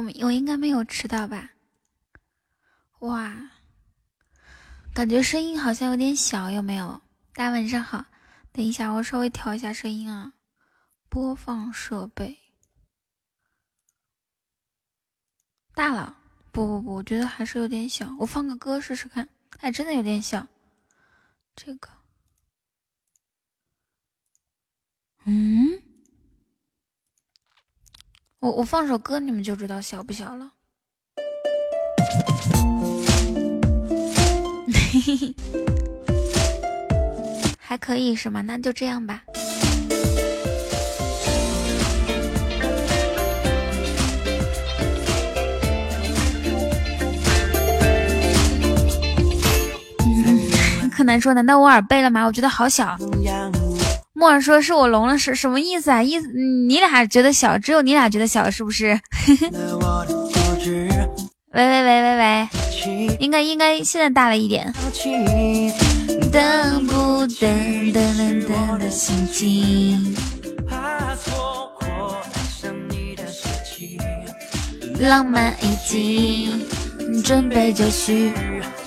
我我应该没有迟到吧？哇，感觉声音好像有点小，有没有？大家晚上好，等一下我稍微调一下声音啊。播放设备大了，不不不，我觉得还是有点小。我放个歌试试看，哎，真的有点小。这个，嗯。我我放首歌，你们就知道小不小了。还可以是吗？那就这样吧。柯南说：“难道我耳背了吗？我觉得好小。”木耳说：“是我聋了，是什么意思啊？意思你俩觉得小，只有你俩觉得小，是不是？” 喂喂喂喂喂，应该应该现在大了一点。等不等等等等的心情，浪漫已经准备就绪。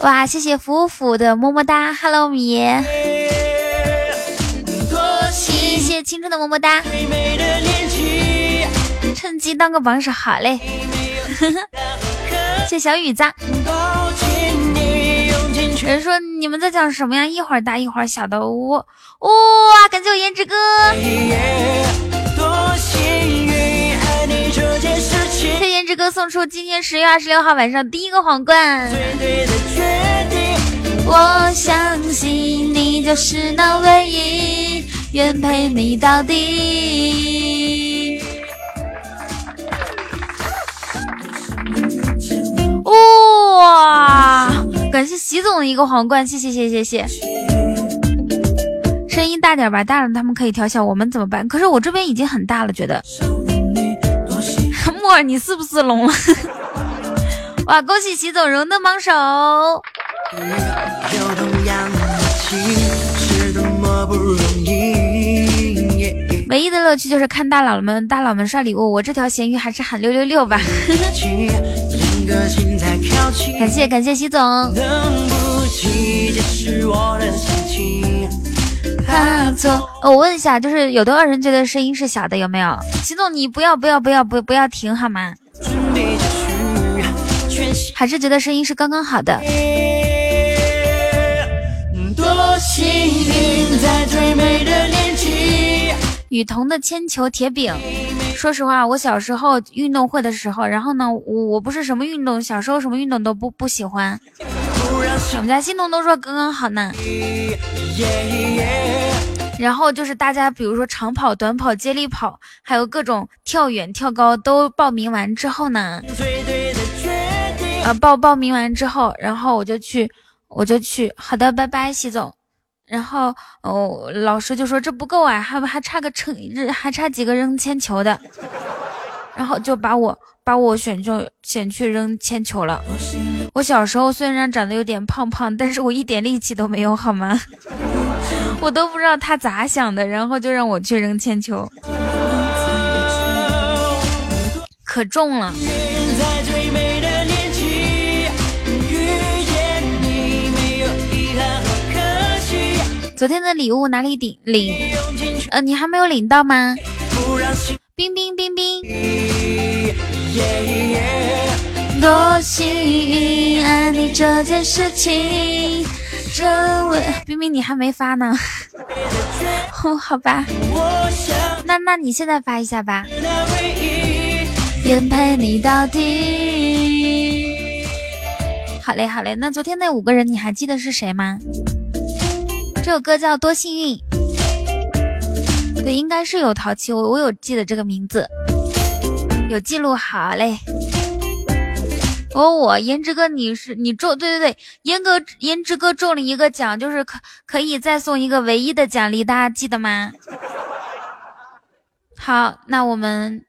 哇，谢谢福福的么么哒，Hello 米。青春的么么哒，趁机当个榜首，好嘞。谢小雨子。人说你们在讲什么呀？一会儿大一会儿小的哇哇！感谢我颜值哥。谢颜值哥送出今天十月二十六号晚上第一个皇冠。我相信你就是那唯一。愿陪你到底。哇！感谢习总的一个皇冠，谢谢谢谢谢。声音大点吧，大了他们可以调小，我们怎么办？可是我这边已经很大了，觉得。木耳，你是不是聋了？哇！恭喜习总荣登榜首。唯一的乐趣就是看大佬们大佬们刷礼物，我这条咸鱼还是喊六六六吧。感谢感谢习总。我问一下，就是有多少人觉得声音是小的？有没有？习总，你不要不要不要不不要停好吗？还是觉得声音是刚刚好的？多幸运，在最美的。雨桐的铅球铁饼。说实话，我小时候运动会的时候，然后呢，我我不是什么运动，小时候什么运动都不不喜欢。我们家欣桐都说刚刚好呢。然后就是大家，比如说长跑、短跑、接力跑，还有各种跳远、跳高，都报名完之后呢，啊报报名完之后，然后我就去。我就去，好的，拜拜，习总。然后哦，老师就说这不够啊，还还差个称，还差几个扔铅球的。然后就把我把我选中选去扔铅球了。我小时候虽然长得有点胖胖，但是我一点力气都没有，好吗？我都不知道他咋想的，然后就让我去扔铅球，可重了。昨天的礼物哪里领领？呃，你还没有领到吗？冰冰冰冰，多幸运爱你这件事情，真为冰冰你还没发呢。哦，好吧，那那你现在发一下吧。愿陪你到底。好嘞，好嘞。那昨天那五个人你还记得是谁吗？这首歌叫《多幸运》，对，应该是有淘气，我我有记得这个名字，有记录好嘞。哦，我颜值哥，你是你中，对对对，颜哥颜值哥中了一个奖，就是可可以再送一个唯一的奖励，大家记得吗？好，那我们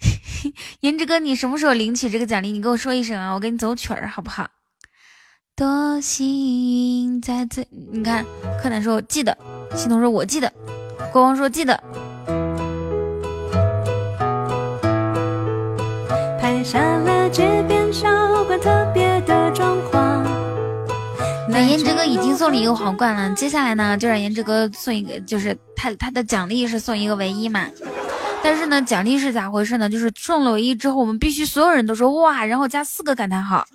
颜值哥，你什么时候领取这个奖励？你跟我说一声啊，我给你走曲儿，好不好？多幸运，在最你看，柯南说我记得，系统说我记得，国王说记得拍下了街边小馆特别的装。那颜值哥已经送了一个皇冠了，接下来呢，就让颜值哥送一个，就是他他的奖励是送一个唯一嘛。但是呢，奖励是咋回事呢？就是送了唯一之后，我们必须所有人都说哇，然后加四个感叹号。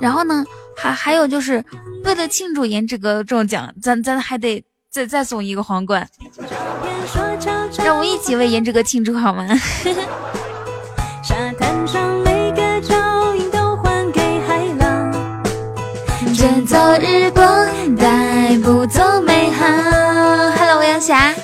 然后呢，还还有就是为了庆祝颜值哥中奖，咱咱还得再再送一个皇冠。让我一起为颜值哥庆祝好吗？捡走日光，带不走美好。Hello，欧阳霞。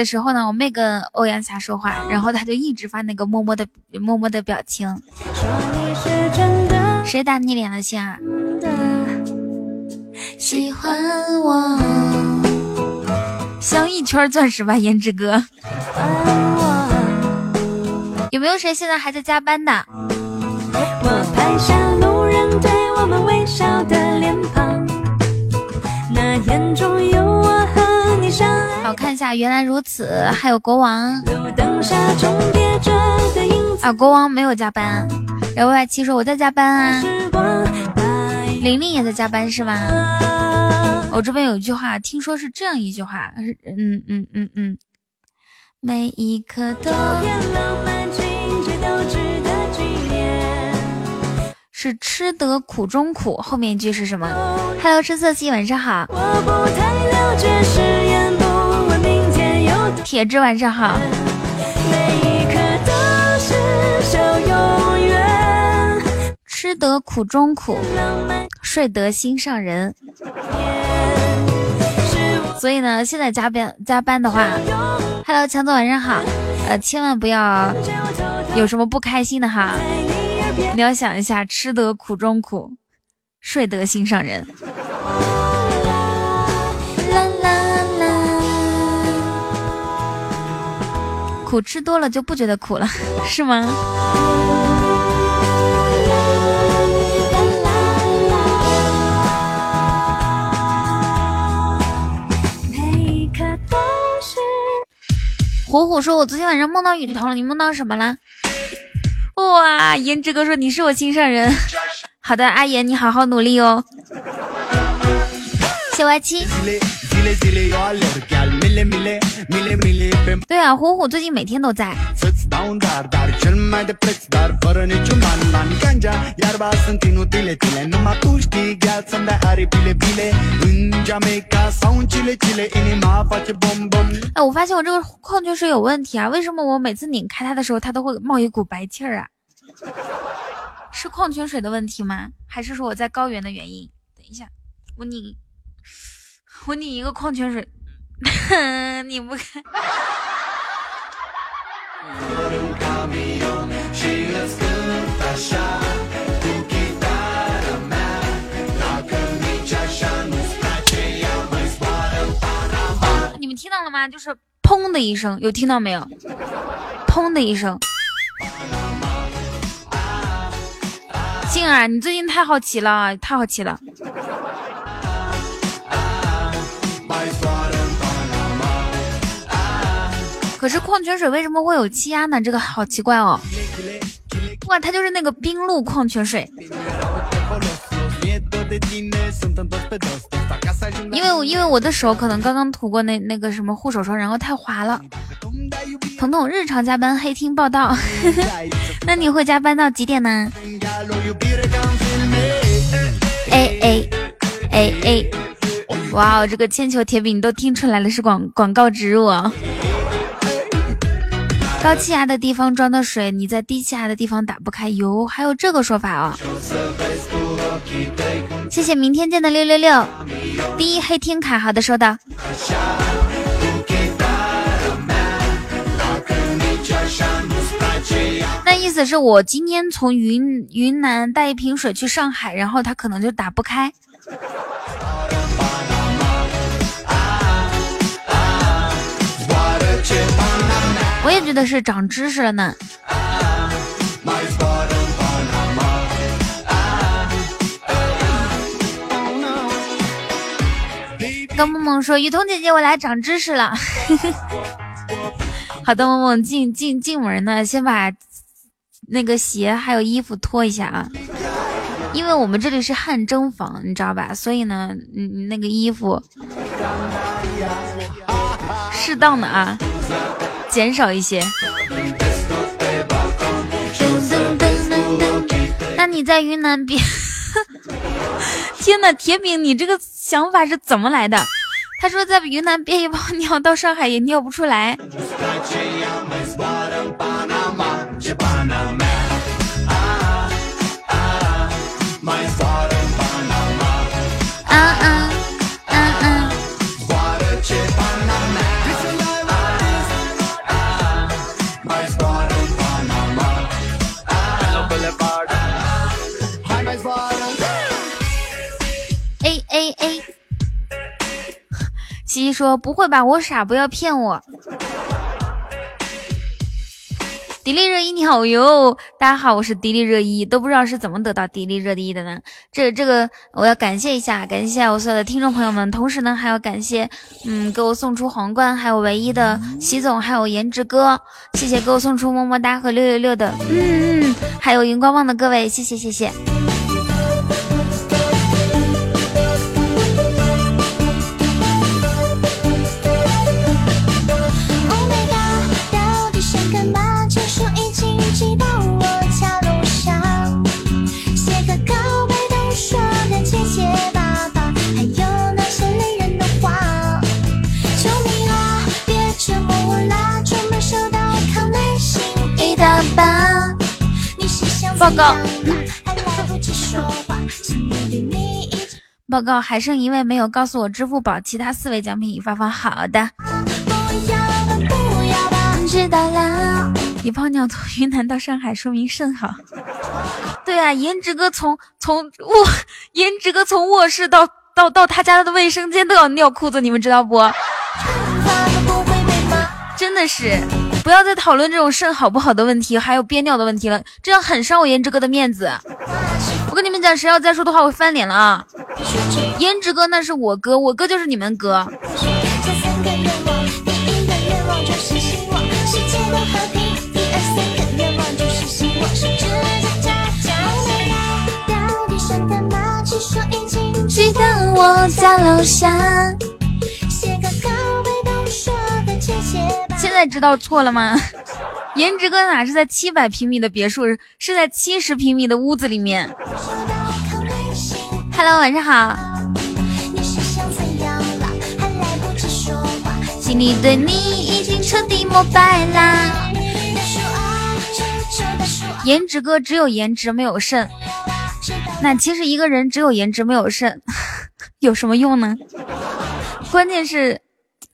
的时候呢，我没跟欧阳霞说话，然后他就一直发那个默默的默默的表情。谁打你脸了，心儿？喜欢我，镶一圈钻石吧，颜值哥。有没有谁现在还在加班的？我拍下路人对我们微笑的脸庞，那眼中有我看一下，原来如此，还有国王。啊，国王没有加班。然后 Y 七说我在加班啊。玲玲也在加班是吗？我这边有一句话，听说是这样一句话，嗯嗯嗯嗯，每一刻都是吃得苦中苦。后面一句是什么？Hello，吃色系，晚上好。铁子晚上好。吃得苦中苦，睡得心上人。所以呢，现在加班加班的话，Hello，强总晚上好。呃，千万不要有什么不开心的哈，你要想一下，吃得苦中苦，睡得心上人。苦吃多了就不觉得苦了，是吗？虎虎说：“我昨天晚上梦到雨桐了，你梦到什么了？”哇，颜值哥说：“你是我心上人。”好的，阿言，你好好努力哦。谢歪七。对啊，虎虎最近每天都在。哎，我发现我这个矿泉水有问题啊！为什么我每次拧开它的时候，它都会冒一股白气儿啊？是矿泉水的问题吗？还是说我在高原的原因？等一下，我拧。我拧一个矿泉水，拧不开。你们听到了吗？就是砰的一声，有听到没有？砰的一声。静儿，你最近太好奇了，太好奇了。可是矿泉水为什么会有气压呢？这个好奇怪哦！哇，它就是那个冰露矿泉水。因为我因为我的手可能刚刚涂过那那个什么护手霜，然后太滑了。彤彤日常加班黑听报道，那你会加班到几点呢？哎哎哎哎！哇哦，这个铅球铁饼都听出来了，是广广告植入啊！高气压的地方装的水，你在低气压的地方打不开。油，还有这个说法啊！谢谢明天见的六六六，第一黑天卡，好的，收到。那意思是我今天从云云南带一瓶水去上海，然后它可能就打不开。我也觉得是长知识了呢。跟梦梦说：“雨桐姐姐，我来长知识了。”好的，梦梦进进进门呢，先把那个鞋还有衣服脱一下啊，因为我们这里是汗蒸房，你知道吧？所以呢，嗯，那个衣服适当的啊，减少一些。那你在云南边？天呐，铁饼，你这个想法是怎么来的？他说在云南憋一泡 尿，到上海也尿不出来。A 西西说：“不会吧，我傻，不要骗我。”迪丽热依你好哟，大家好，我是迪丽热依，都不知道是怎么得到迪丽热依的呢？这这个我要感谢一下，感谢我所有的听众朋友们，同时呢还要感谢，嗯，给我送出皇冠，还有唯一的习总，还有颜值哥，谢谢给我送出么么哒和六六六的，嗯嗯，还有荧光棒的各位，谢谢谢谢。报告，报告，还剩一位没有告诉我支付宝，其他四位奖品已发放。好的，知道了。一泡尿从云南到上海，说明甚好。对啊，颜值哥从从卧，颜值哥从卧室到到到他家的卫生间都要尿裤子，你们知道不？真的是。不要再讨论这种肾好不好的问题，还有憋尿的问题了，这样很伤我颜值哥的面子。我跟你们讲，谁要再说的话，我翻脸了啊！颜值哥那是我哥，我哥就是你们哥。记得我家楼下。在知道错了吗？颜值哥哪是在七百平米的别墅，是在七十平米的屋子里面。Hello，晚上好。心里对你已经彻底膜拜啦。颜值哥只有颜值没有肾，那其实一个人只有颜值没有肾，有什么用呢？关键是，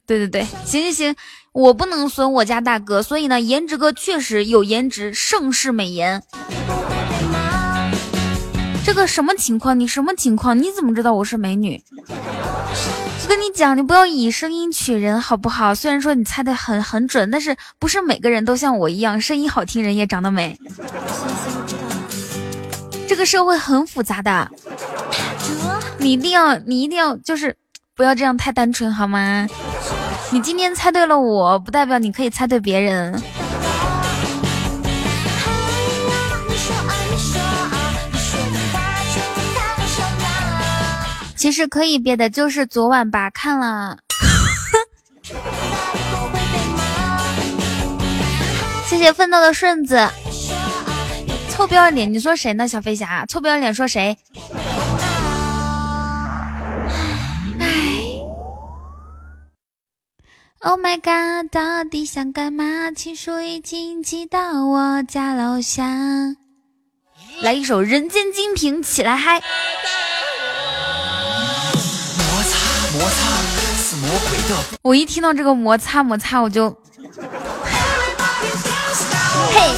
对对对，行行行。我不能损我家大哥，所以呢，颜值哥确实有颜值，盛世美颜。这个什么情况？你什么情况？你怎么知道我是美女？我跟你讲，你不要以声音取人，好不好？虽然说你猜的很很准，但是不是每个人都像我一样，声音好听，人也长得美。这个社会很复杂的，你一定要，你一定要，就是不要这样太单纯，好吗？你今天猜对了，我不代表你可以猜对别人。其实可以别的，就是昨晚吧看了。谢谢奋斗的顺子，臭不要脸！你说谁呢？小飞侠，臭不要脸，说谁？Oh my god，到底想干嘛？情书已经寄到我家楼下。来一首《人间精品》，起来嗨！摩擦摩擦，是魔鬼的。我一听到这个摩擦摩擦，我就嘿。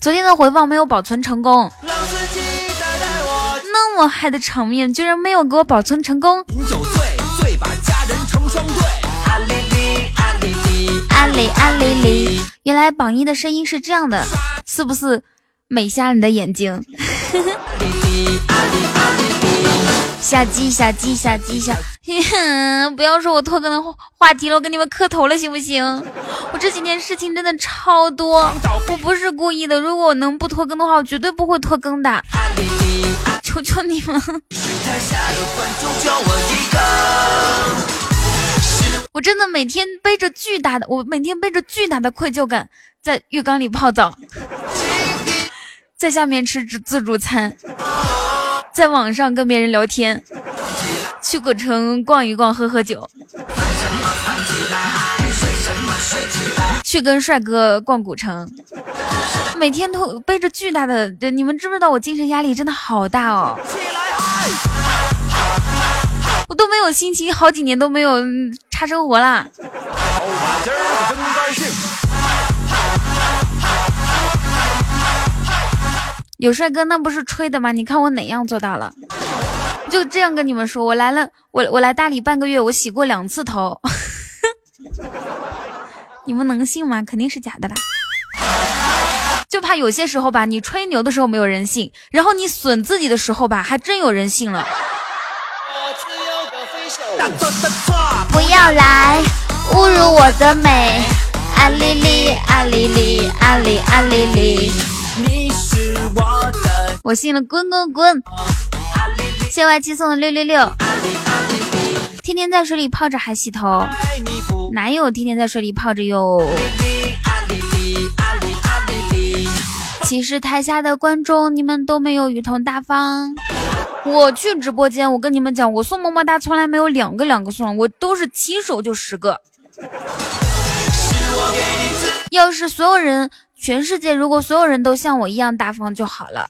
昨天的回放没有保存成功，那么嗨的场面居然没有给我保存成功。阿里阿里里，原来榜一的声音是这样的，是不是美瞎你的眼睛？小鸡小鸡小鸡小，不要说我拖更的话题了，我跟你们磕头了，行不行？我这几天事情真的超多，我不是故意的。如果我能不拖更的话，我绝对不会拖更的。求求你们！我真的每天背着巨大的，我每天背着巨大的愧疚感，在浴缸里泡澡，在下面吃自助餐，在网上跟别人聊天，去古城逛一逛，喝喝酒，去跟帅哥逛古城，每天都背着巨大的，你们知不知道我精神压力真的好大哦？我都没有心情，好几年都没有他生活啦。有帅哥那不是吹的吗？你看我哪样做到了？就这样跟你们说，我来了，我我来大理半个月，我洗过两次头，你们能信吗？肯定是假的啦。就怕有些时候吧，你吹牛的时候没有人信，然后你损自己的时候吧，还真有人信了。要来侮辱我的美，阿丽丽，阿丽丽，阿丽阿丽丽。我信了，滚滚滚！谢外七送的六六六。天天在水里泡着还洗头，哪有天天在水里泡着哟？其实台下的观众你们都没有雨桐大方。我去直播间，我跟你们讲，我送么么哒从来没有两个两个送，我都是起手就十个。要是所有人，全世界如果所有人都像我一样大方就好了。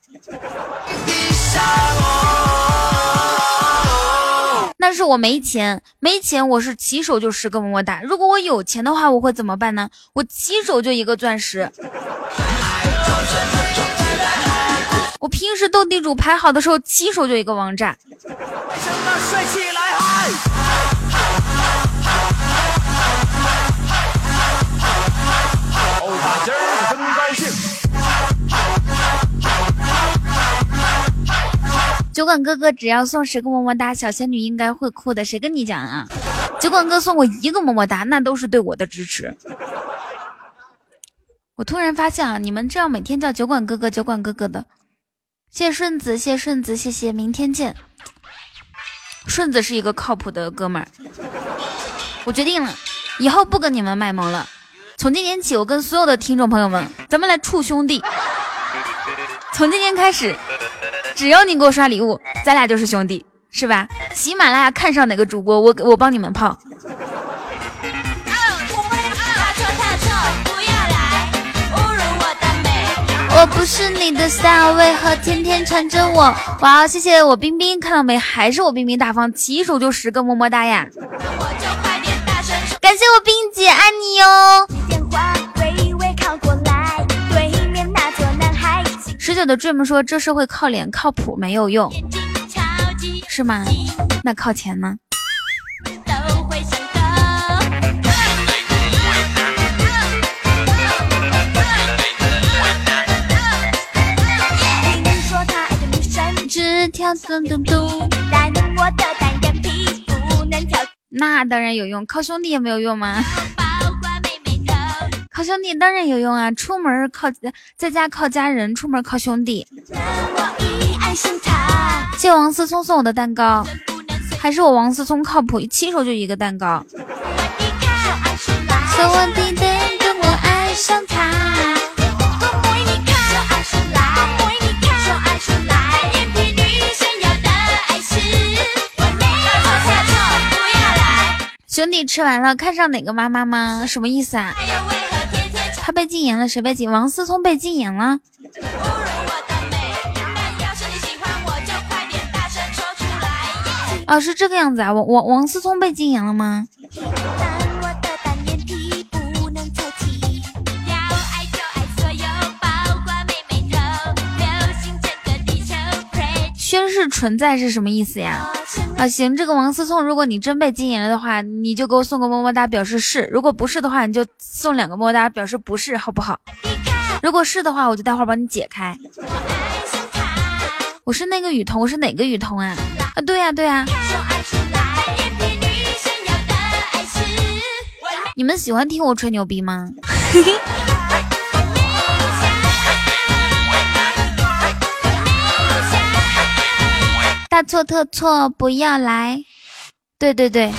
但是我没钱，没钱，我是起手就十个么么哒。如果我有钱的话，我会怎么办呢？我起手就一个钻石。我平时斗地主排好的时候，起手就一个王炸。酒馆哥哥只要送十个么么哒，小仙女应该会哭的。谁跟你讲啊？酒馆哥送我一个么么哒，那都是对我的支持。我突然发现啊，你们这样每天叫酒馆哥哥、酒馆哥哥的。谢顺子，谢顺子，谢谢，明天见。顺子是一个靠谱的哥们儿，我决定了，以后不跟你们卖萌了。从今天起，我跟所有的听众朋友们，咱们来处兄弟。从今天开始，只要你给我刷礼物，咱俩就是兄弟，是吧？喜马拉雅看上哪个主播，我我帮你们泡。我不是你的 style，为何天天缠着我？哇，谢谢我冰冰，看到没？还是我冰冰大方，起手就十个么么哒呀！感谢我冰姐，爱你哟！十九的 dream 说这社会靠脸靠谱没有用，是吗？那靠钱呢？那当然有用，靠兄弟也没有用吗？靠兄弟当然有用啊！出门靠在家靠家人，出门靠兄弟。谢王思聪送我的蛋糕，还是我王思聪靠谱，亲手就一个蛋糕。兄弟吃完了，看上哪个妈妈吗？什么意思啊？他被禁言了，谁被禁？王思聪被禁言了。哦，是这个样子啊，王王王思聪被禁言了吗？宣誓存在是什么意思呀？啊，行，这个王思聪，如果你真被禁言了的话，你就给我送个么么哒，表示是；如果不是的话，你就送两个么么哒，表示不是，好不好？如果是的话，我就待会儿帮你解开。我是那个雨桐，我是哪个雨桐啊？啊，对呀对呀。你们喜欢听我吹牛逼吗？大错特错，不要来！对对对。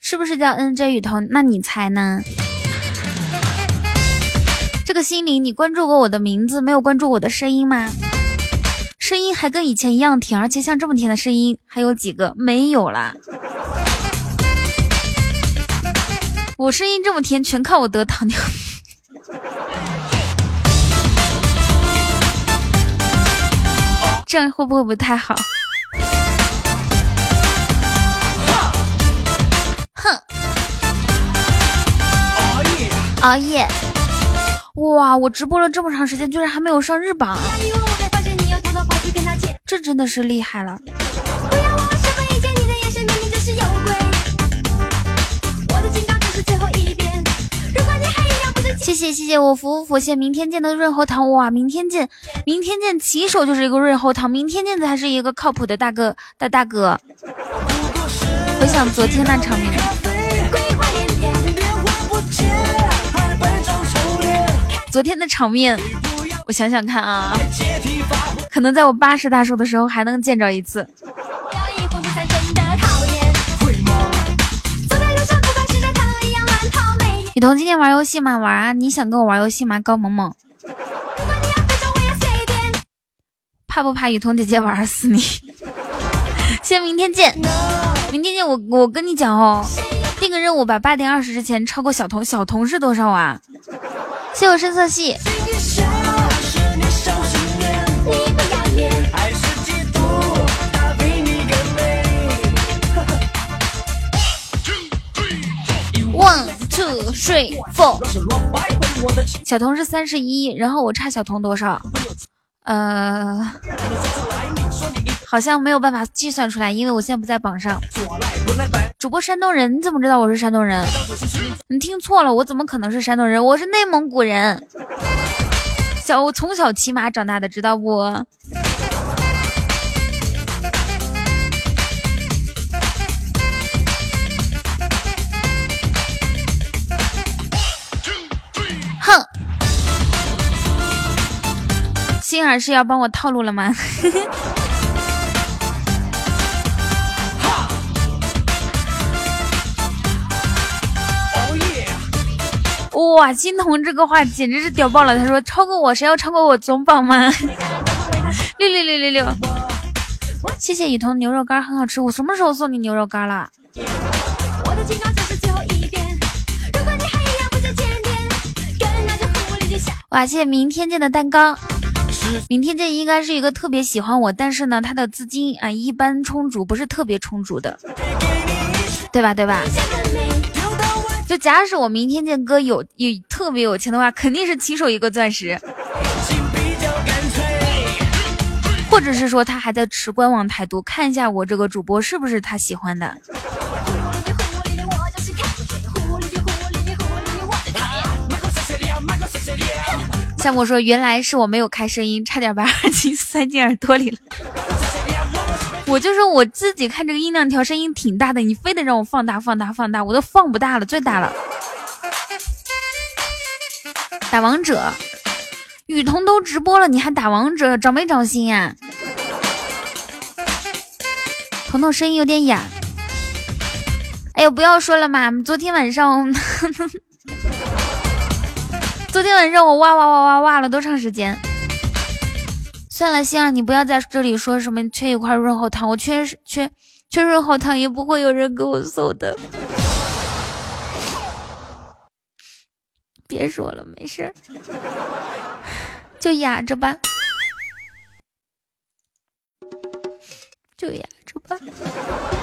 是不是叫 N J 雨桐？那你猜呢？这个心灵，你关注过我的名字，没有关注我的声音吗？声音还跟以前一样甜，而且像这么甜的声音还有几个？没有啦。我声音这么甜，全靠我得糖尿病。这样会不会不太好？哼！熬夜熬夜，哇！我直播了这么长时间，居然还没有上日榜，这真的是厉害了。谢谢谢我福福佛谢明天见的润喉糖，哇！明天见，明天见，起手就是一个润喉糖，明天见才是一个靠谱的大哥大大哥。回想昨天那场面。昨天的场面，我想想看啊，可能在我八十大寿的时候还能见着一次。雨桐今天玩游戏吗？玩啊！你想跟我玩游戏吗？高萌萌，怕不怕雨桐姐姐玩死你？先明天见，明天见。我我跟你讲哦，定个任务，把八点二十之前超过小童。小童是多少啊？谢我深色系。追风。小童是三十一，然后我差小童多少？呃，好像没有办法计算出来，因为我现在不在榜上。主播山东人，你怎么知道我是山东人？你听错了，我怎么可能是山东人？我是内蒙古人。小，我从小骑马长大的，知道不？哼，心儿是要帮我套路了吗？哇，金童这个话简直是屌爆了！他说超过我，谁要超过我总榜吗？六六六六六，谢谢雨桐牛肉干很好吃，我什么时候送你牛肉干了？哇，谢谢明天见的蛋糕。明天见应该是一个特别喜欢我，但是呢，他的资金啊一般充足，不是特别充足的，对吧？对吧？就假使我明天见哥有有特别有钱的话，肯定是起手一个钻石，或者是说他还在持观望态度，看一下我这个主播是不是他喜欢的。夏沫说：“原来是我没有开声音，差点把耳机塞进耳朵里了。”我就说我自己看这个音量调声音挺大的，你非得让我放大放大放大，我都放不大了，最大了。打王者，雨桐都直播了，你还打王者，长没长心呀？彤彤声音有点哑。哎呦，不要说了嘛，昨天晚上，昨天晚上我哇哇哇哇哇了多长时间？算了，星儿，你不要在这里说什么缺一块润喉糖，我缺缺缺润喉糖也不会有人给我送的。别说了，没事，就哑着吧，就哑着吧。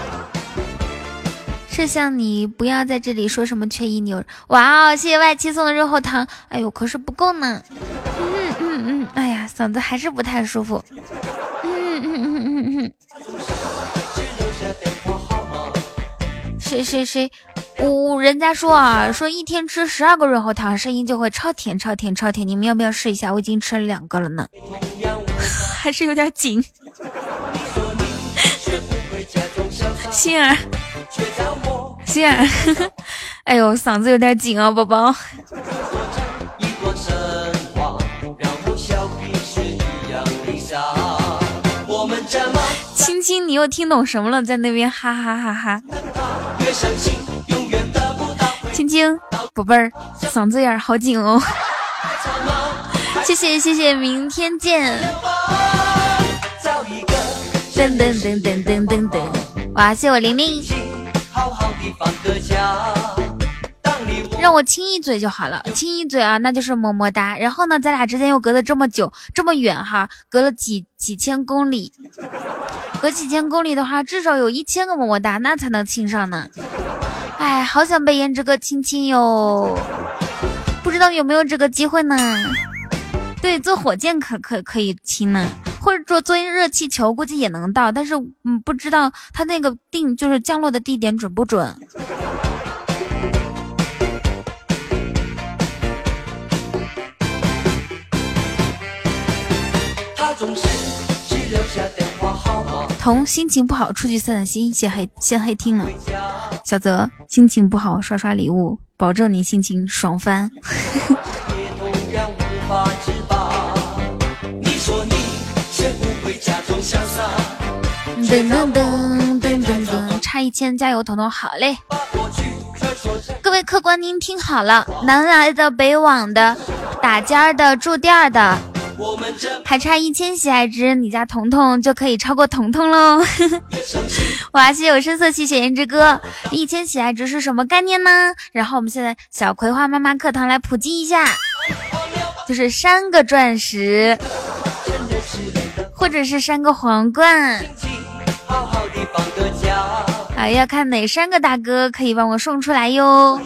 是像你不要在这里说什么缺一牛，哇哦，谢谢外七送的润喉糖，哎呦，可是不够呢。嗯嗯嗯，哎呀，嗓子还是不太舒服。嗯谁谁谁？我人家说啊，说一天吃十二个润喉糖，声音就会超甜超甜超甜。你们要不要试一下？我已经吃了两个了呢，还是有点紧。心儿，心儿，哎呦，嗓子有点紧啊，宝宝。青青，你又听懂什么了？在那边哈哈哈哈。青青，宝贝儿，嗓子眼儿好紧哦。谢谢谢谢，明天见。噔噔噔噔噔噔噔，哇，谢我玲玲。让我亲一嘴就好了，亲一嘴啊，那就是么么哒。然后呢，咱俩之间又隔了这么久，这么远哈，隔了几几千公里，隔几千公里的话，至少有一千个么么哒，那才能亲上呢。哎，好想被颜值哥亲亲哟，不知道有没有这个机会呢？对，坐火箭可可可以亲呢，或者坐坐热气球，估计也能到，但是嗯，不知道它那个定就是降落的地点准不准。童心情不好，出去散散心，先黑先黑听了。小泽心情不好，刷刷礼物，保证你心情爽翻。噔噔噔噔噔噔，差一千，加油，彤彤，好嘞。各位客官，您听好了，南来的、北往的、打尖儿的、住店的。还差一千喜爱值，你家彤彤就可以超过彤彤喽！哇，谢谢我深色系血颜之歌，一千喜爱值是什么概念呢？然后我们现在小葵花妈妈课堂来普及一下，就是三个钻石，或者是三个皇冠。好，要看哪三个大哥可以帮我送出来哟。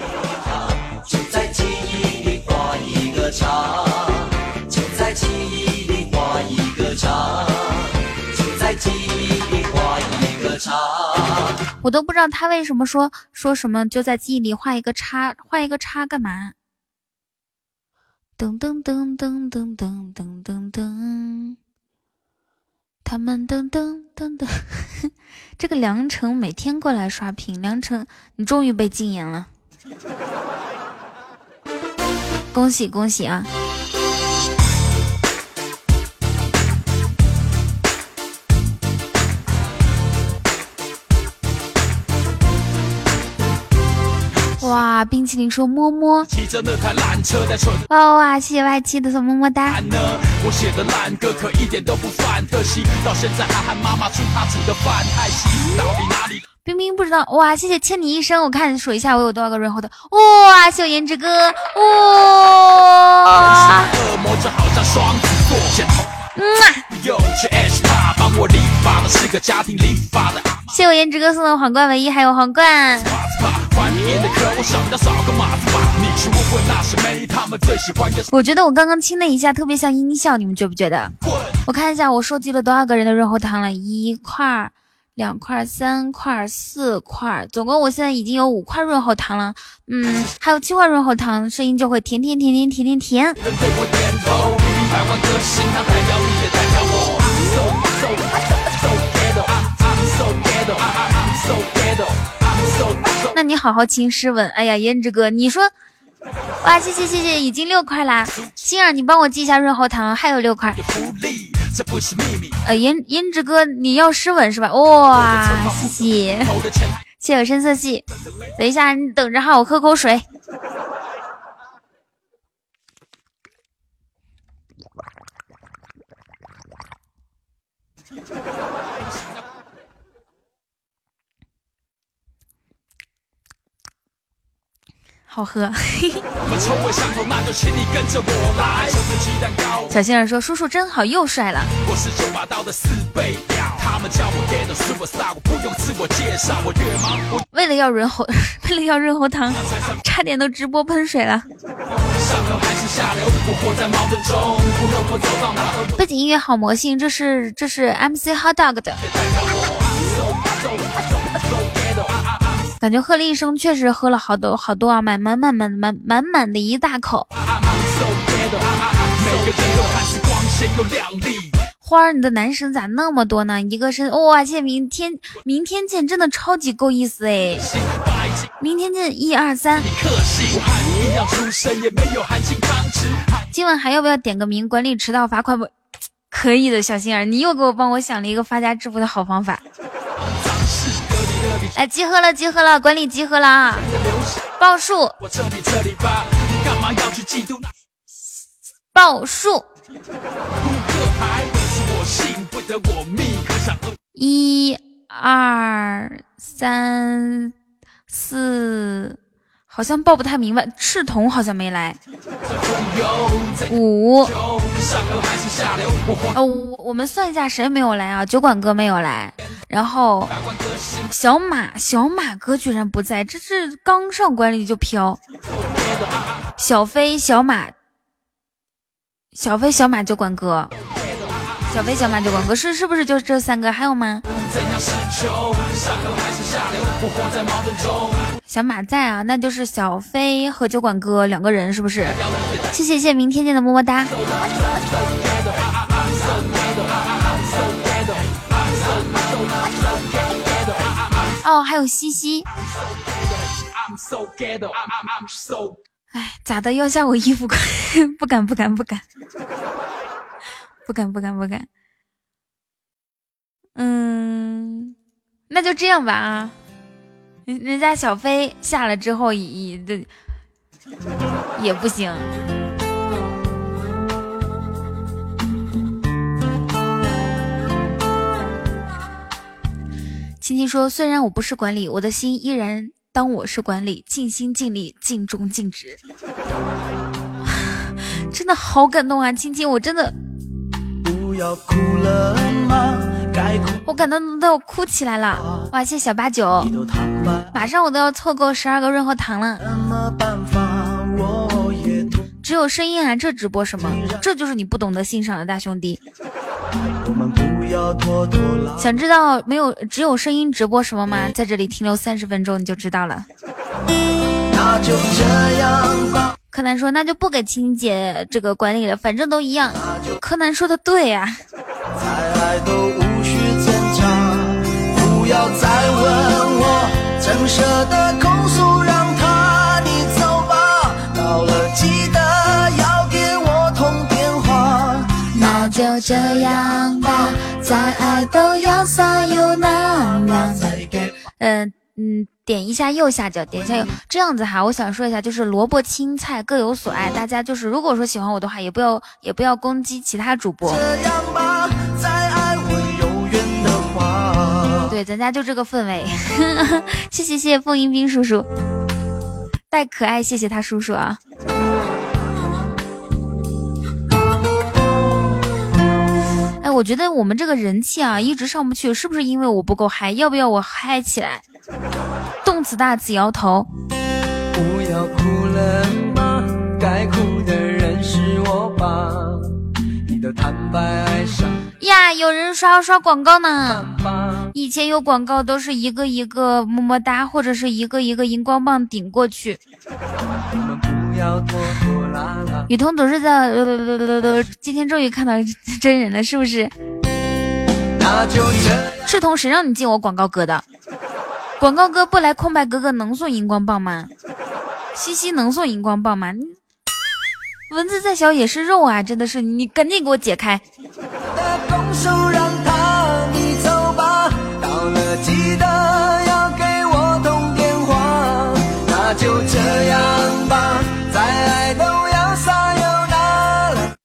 我都不知道他为什么说说什么就在记忆里画一个叉，画一个叉干嘛？噔噔噔噔噔噔噔噔噔，他们噔噔噔噔。这个梁城每天过来刷屏，梁城你终于被禁言了，恭喜恭喜啊！哇，冰淇淋说么么。哇哇，谢谢 Y 七的送么么哒。冰冰不知道哇，谢谢欠你一生。我看数一下，我有多少个润喉的。哇，谢颜值哥。哇。嗯谢我颜值哥送的皇冠唯一，还有皇冠。我觉得我刚刚亲了一下，特别像音效，你们觉不觉得？我看一下我收集了多少个人的润喉糖了，一块、两块、三块、四块，总共我现在已经有五块润喉糖了。嗯，还有七块润喉糖，声音就会甜甜甜甜甜甜甜。你好好亲湿吻。哎呀，胭脂哥，你说，哇，谢谢谢谢，已经六块啦。星儿，你帮我记一下润喉糖，还有六块。呃，胭胭脂哥，你要湿吻是吧？哇，谢谢，谢谢我深色系。等一下，你等着哈，我喝口水。好喝。小仙儿说：“叔叔真好，又帅了。”为了要润喉，为了要润喉糖，差点都直播喷水了。背景音乐好魔性，这是这是 MC Hot Dog 的，感觉喝了一声，确实喝了好多好多啊，满满满满满满满的一大口。花儿，你的男神咋那么多呢？一个是哇，谢明天明天见，真的超级够意思哎！明天见，一二三。今晚还要不要点个名？管理迟到罚款不？可以的，小心儿，你又给我帮我想了一个发家致富的好方法。来集合了，集合了，管理集合了啊！报数，报数。一二三四，好像报不太明白。赤瞳好像没来。五，呃，我我们算一下谁没有来啊？酒馆哥没有来，然后小马小马哥居然不在，这是刚上管理就飘。小飞小马。小飞、小马、酒馆哥，小飞、小马、酒馆哥是是不是就是这三个？还有吗？小马在啊，那就是小飞和酒馆哥两个人，是不是？谢谢谢谢，明天见的么么哒。哦，还有西西。哎，咋的？要下我衣服？不敢，不敢，不敢，不敢，不敢，不敢。嗯，那就这样吧啊。人人家小飞下了之后也的也不行。青青说：“虽然我不是管理，我的心依然。”当我是管理，尽心尽力，尽忠尽职，真的好感动啊！青青，我真的，不要哭了吗我感动都要哭起来了！哇，谢小八九，马上我都要凑够十二个润喉糖了。只有声音啊，这直播什么？这就是你不懂得欣赏的大兄弟。想知道没有只有声音直播什么吗？在这里停留三十分钟你就知道了。柯南说：“那就不给青姐这个管理了，反正都一样。”柯南说的对呀。就这样吧，再爱都要撒又那样。嗯嗯，点一下右下角，点一下右，这样子哈。我想说一下，就是萝卜青菜各有所爱，大家就是如果说喜欢我的话，也不要也不要攻击其他主播。对，咱家就这个氛围。谢谢谢谢凤迎宾叔叔，带可爱，谢谢他叔叔啊。哎我觉得我们这个人气啊，一直上不去，是不是因为我不够嗨？要不要我嗨起来？动词大词摇头。不要哭了呀，有人刷刷广告呢。以前有广告都是一个一个么么哒，或者是一个一个荧光棒顶过去。雨桐总是在，今天终于看到真 人了，是不是？赤瞳，谁让你进我广告哥的？广告哥不来，空白格格能送荧光棒吗？西西能送荧光棒吗？蚊子再小也是肉啊！真的是，你赶紧给我解开。就这样吧。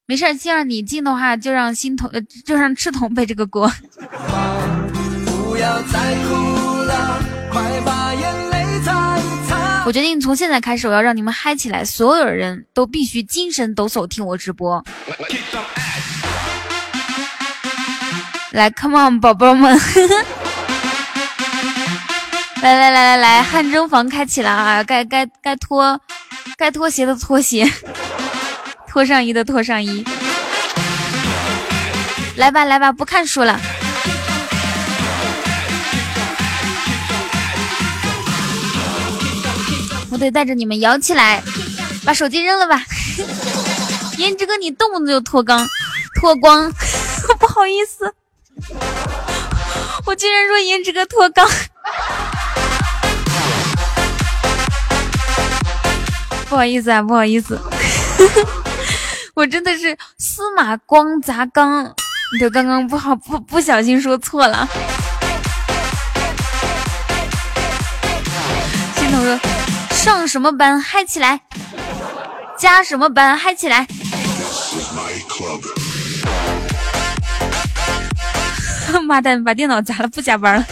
没事，既然你进的话，就让心头，就让赤瞳背这个锅。我决定从现在开始，我要让你们嗨起来，所有人都必须精神抖擞听我直播。来，come on，宝宝们，来来来来来，汗蒸房开启了啊！该该该脱，该脱鞋的脱鞋。脱上衣的脱上衣。来吧来吧，不看书了。我得带着你们摇起来，把手机扔了吧。颜值哥，你动不动就脱光，脱光，不好意思，我竟然说颜值哥脱光，不好意思啊，不好意思，我真的是司马光砸缸，你就刚刚不好不不小心说错了。上什么班嗨起来，加什么班嗨起来。妈蛋，把电脑砸了，不加班了。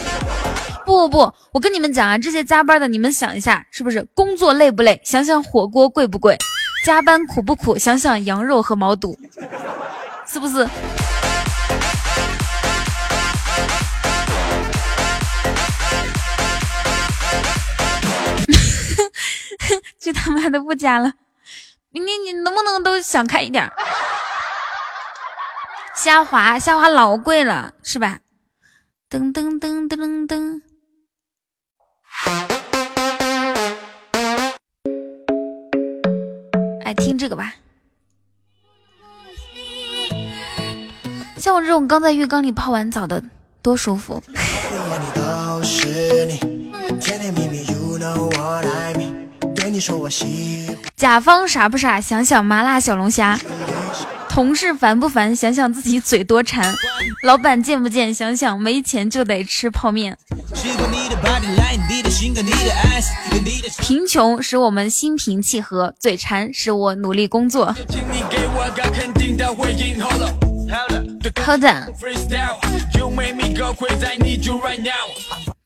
不不不，我跟你们讲啊，这些加班的，你们想一下，是不是工作累不累？想想火锅贵不贵？加班苦不苦？想想羊肉和毛肚，是不是？不加了！你你你能不能都想开一点？虾滑，虾滑老贵了，是吧？噔噔噔噔噔噔，来听这个吧。像我这种刚在浴缸里泡完澡的，多舒服。甲方傻不傻？想想麻辣小龙虾。同事烦不烦？想想自己嘴多馋。老板贱不贱？想想没钱就得吃泡面。贫穷使我们心平气和，嘴馋使我努力工作。好的。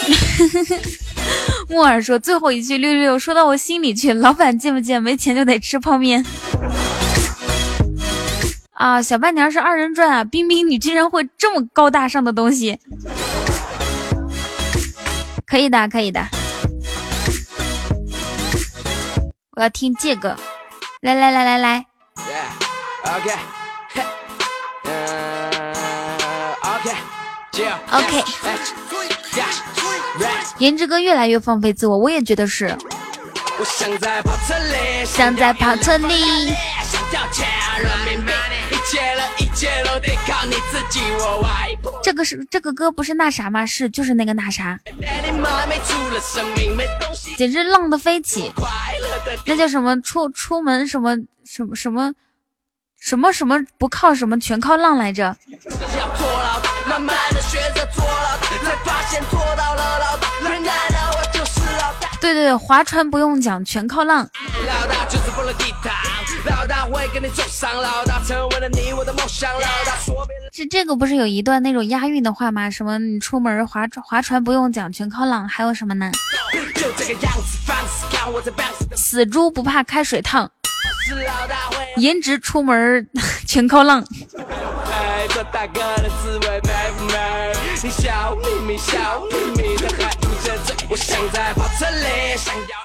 木耳说最后一句六六六说到我心里去，老板见不见？没钱就得吃泡面啊！小伴娘是二人转啊！冰冰，你居然会这么高大上的东西？可以的，可以的。我要听这个，来来来来来。OK。颜值哥越来越放飞自我，我也觉得是。想在跑车里，想在跑车里。这个是这个歌不是那啥吗？是就是那个那啥。简直浪的飞起，那叫什么出出门什么什么什么什么什么不靠什么全靠浪来着。对对对，划船不用讲，全靠浪。这这个不是有一段那种押韵的话吗？什么你出门划划船不用讲，全靠浪。还有什么呢？死猪不怕开水烫，颜值出门 全靠浪。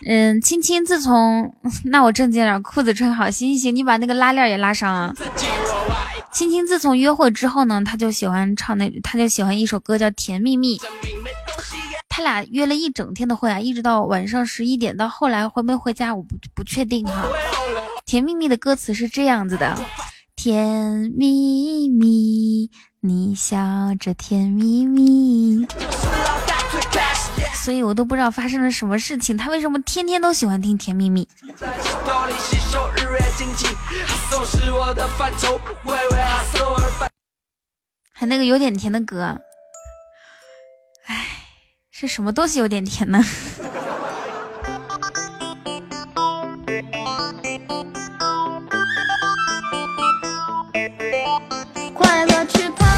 嗯，青青自从那我正经点，裤子穿好，行行行，你把那个拉链也拉上啊。青青自从约会之后呢，他就喜欢唱那，他就喜欢一首歌叫《甜蜜蜜》。他俩约了一整天的会啊，一直到晚上十一点，到后来回没回家我不不确定哈。甜蜜蜜的歌词是这样子的：甜蜜蜜。你笑着甜蜜蜜，所以我都不知道发生了什么事情。他为什么天天都喜欢听甜蜜蜜？还那个有点甜的歌，哎，是什么东西有点甜呢？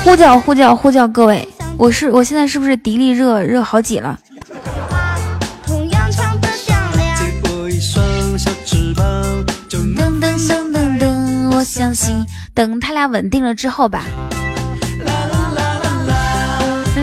呼叫呼叫呼叫各位，我是我现在是不是迪丽热热好几了？噔噔噔噔噔，我相信等他俩稳定了之后吧。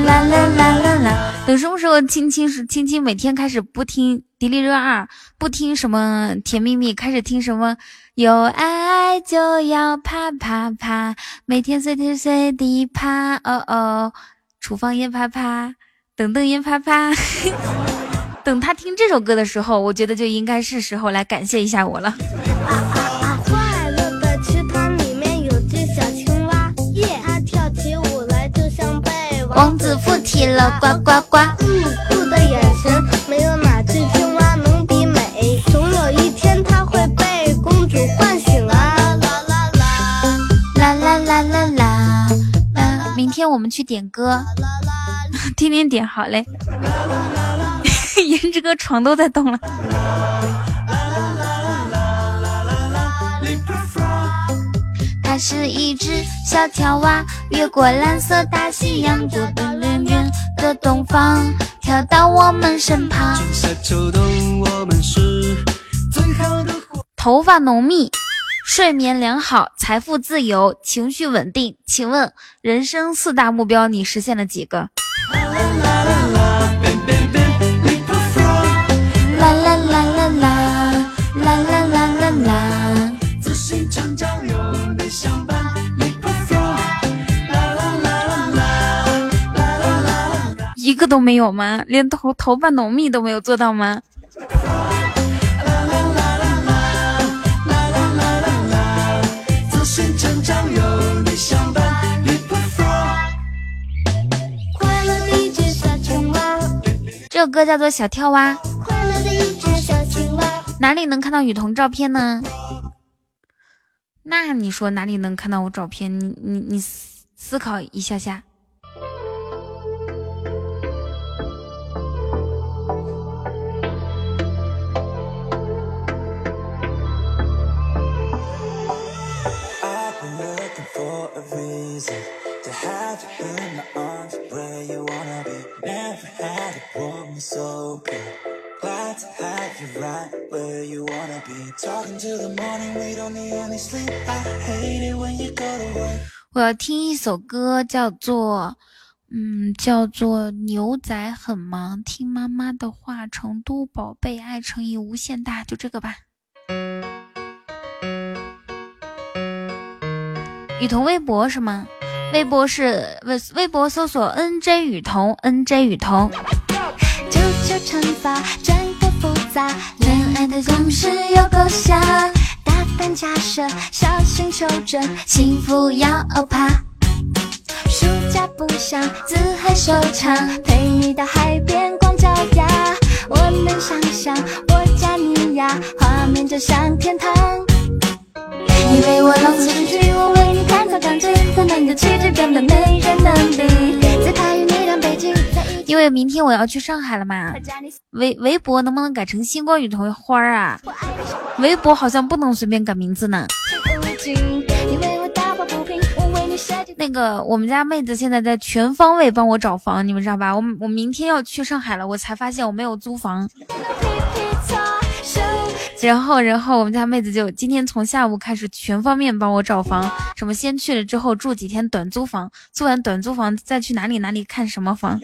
啦啦啦啦啦！等什么时候青青是青青每天开始不听迪丽热二，不听什么甜蜜蜜，开始听什么有爱就要啪啪啪，每天随时随地啪哦哦，厨房也啪啪，等等也啪啪。等他听这首歌的时候，我觉得就应该是时候来感谢一下我了。王子附体了，呱呱呱！酷酷的眼神，没有哪只青蛙能比美。总有一天他会被公主唤醒啊！啦啦啦啦啦啦啦啦！嗯，明天我们去点歌，天天点好嘞。颜值哥床都在动了。它是一只小跳蛙，越过蓝色大西洋，走到远远的东方，跳到我们身旁。头发浓密，睡眠良好，财富自由，情绪稳定。请问人生四大目标你实现了几个？啦啦啦一个都没有吗？连头头发浓密都没有做到吗？这首歌叫做《小跳蛙》，哪里能看到雨桐照片呢？那你说哪里能看到我照片？你你你思考一下下。to have you in my arms，but you wanna be never had so had you right where you wanna be talking to the morning we don't need any sleep i hate it when you go 我要听一首歌叫做嗯叫做牛仔很忙听妈妈的话成都宝贝爱乘以无限大就这个吧雨桐微博是吗？微博是微微博搜索 N J 雨桐，N J 雨桐。恋爱的总是有够像，大胆假设，小心求证，幸福要怕。暑假不想自嗨收场，陪你到海边光脚丫。我能想象我家你呀，画面就像天堂。你为我朗诵诗句，我为你弹奏钢琴，灿烂的气质根本没人能比。因为明天我要去上海了嘛，微微博能不能改成星光雨桐花啊？微博好像不能随便改名字呢。那个我们家妹子现在在全方位帮我找房，你们知道吧？我我明天要去上海了，我才发现我没有租房。然后，然后我们家妹子就今天从下午开始全方面帮我找房，什么先去了之后住几天短租房，租完短租房再去哪里哪里看什么房。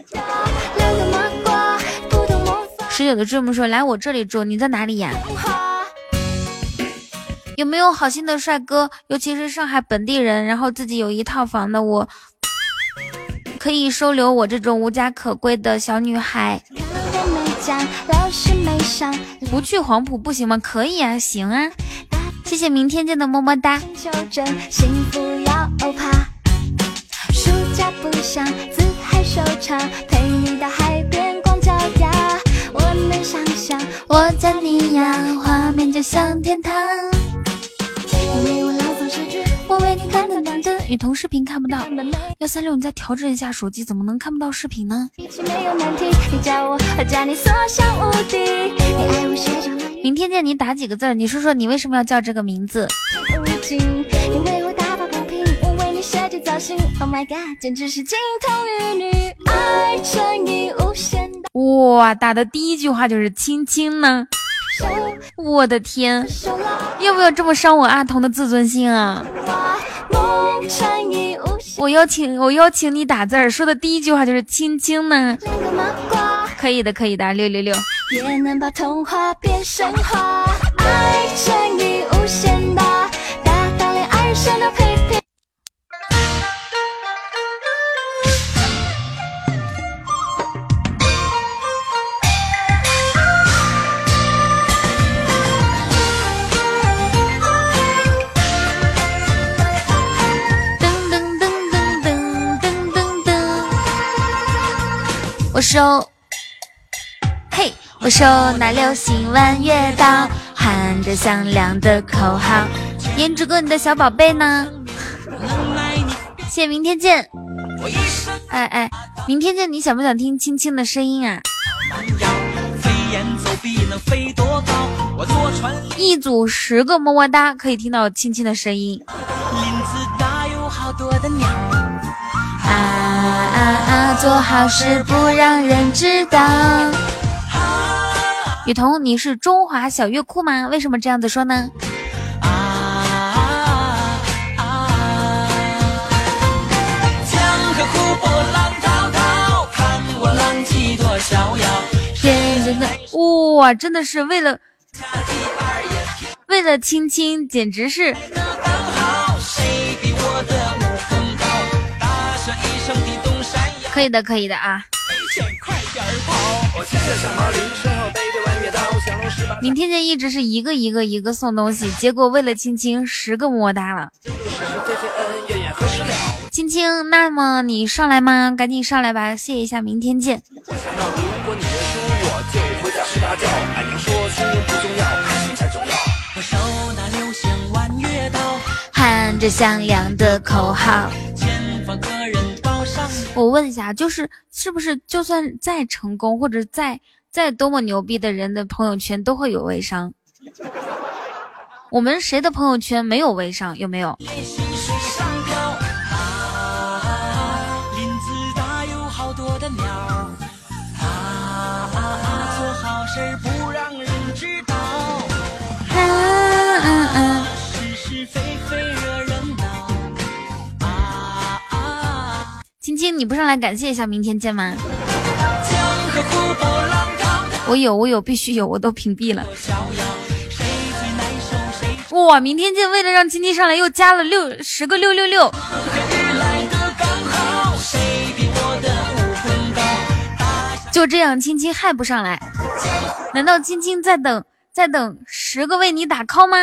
十九的追梦说来我这里住，你在哪里呀？有没有好心的帅哥，尤其是上海本地人，然后自己有一套房的，我可以收留我这种无家可归的小女孩。不去黄埔不行吗？可以啊，行啊，谢谢明天见的么么哒。暑假不想自嗨收场，陪你到海边光脚丫。我能想象我在你呀，画面就像天堂。我为你看的等等，雨桐视频看不到。幺三六，你再调整一下手机，怎么能看不到视频呢？明天见，你打几个字？你说说你为什么要叫这个名字？心，Oh。哇，打的第一句话就是亲亲呢，我的天，要不要这么伤我阿童的自尊心啊？我邀请我邀请你打字儿，说的第一句话就是亲亲呢，可以的，可以的，六六六。也能把童话变神话，爱乘以无限大，大到连爱人生都配配。我收。我手拿流星弯月刀，喊着响亮的口号。颜值哥，你的小宝贝呢？谢谢明天见。哎哎，明天见，你想不想听青青的声音啊？一组十个么么哒，可以听到青青的声音。啊啊啊！做好事不让人知道。雨桐，你是中华小月库吗？为什么这样子说呢？江河湖泊浪滔滔，看我浪迹多逍遥。天真的哇，真的是为了为了亲亲，简直是。可以的，可以的啊。明天见一直是一个一个一个送东西，结果为了青青十个么么哒了。青青，那么你上来吗？赶紧上来吧，谢一下。明天见。喊着响亮的口号。我问一下，就是是不是就算再成功，或者再再多么牛逼的人的朋友圈都会有微商？我们谁的朋友圈没有微商？有没有？亲，你不上来感谢一下，明天见吗？我有，我有，必须有，我都屏蔽了。哇，明天见！为了让青青上来，又加了六十个六六六。就这样，青青还不上来？难道青青在等，在等十个为你打 call 吗？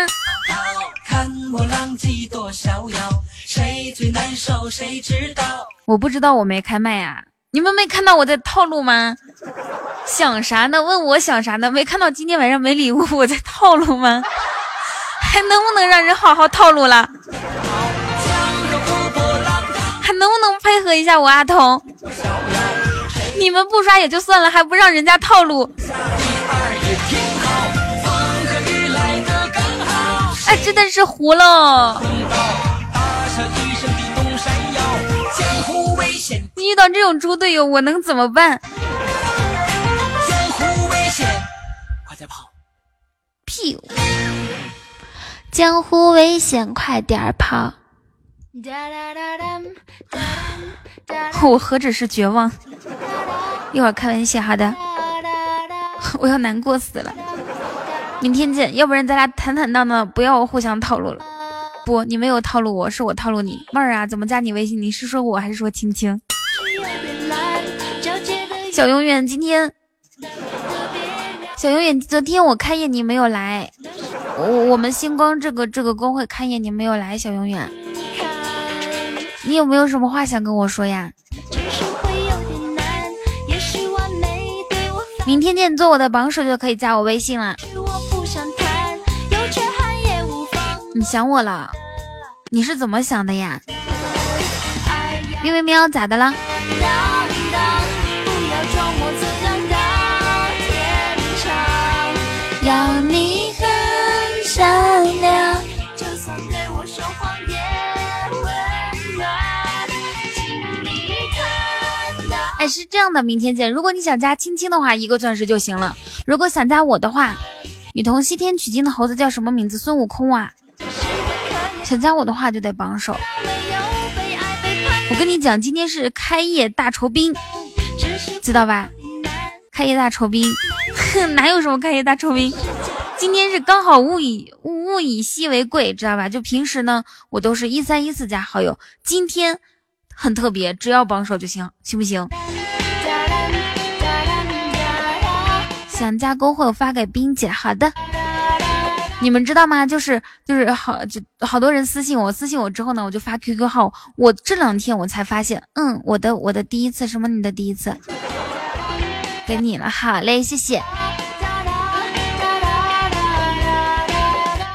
看我浪迹多逍遥谁最难受？谁知道？我不知道，我没开麦呀。你们没看到我在套路吗？想啥呢？问我想啥呢？没看到今天晚上没礼物，我在套路吗？还能不能让人好好套路了？还能不能配合一下我阿童？你们不刷也就算了，还不让人家套路？哎，真的是糊了。遇到这种猪队友，我能怎么办？江湖危险，快点跑！屁！江湖危险，快点跑！我何止是绝望，一会儿开玩笑，好的。我要难过死了。明天见，要不然咱俩坦坦荡荡，不要互相套路了。不，你没有套路我，是我套路你。妹儿啊，怎么加你微信？你是说我还是说青青？小永远，今天小永远，昨天我开业你没有来，我我们星光这个这个公会开业你没有来，小永远，你有没有什么话想跟我说呀？明天见，做我的榜首就可以加我微信了。你想我了？你是怎么想的呀？喵喵喵，咋的了？要你很善良，就算对我说谎也温暖。是这样的，明天见。如果你想加青青的话，一个钻石就行了。如果想加我的话，女童西天取经的猴子叫什么名字？孙悟空啊。想加我的话就得榜首。我跟你讲，今天是开业大酬宾，知道吧？开业大酬宾，哪有什么开业大酬宾？今天是刚好物以物物以稀为贵，知道吧？就平时呢，我都是一三一四加好友，今天很特别，只要榜首就行，行不行？想加公会，我发给冰姐，好的。你们知道吗？就是就是好，就好多人私信我，私信我之后呢，我就发 QQ 号。我这两天我才发现，嗯，我的我的第一次什么？你的第一次给你了，好嘞，谢谢。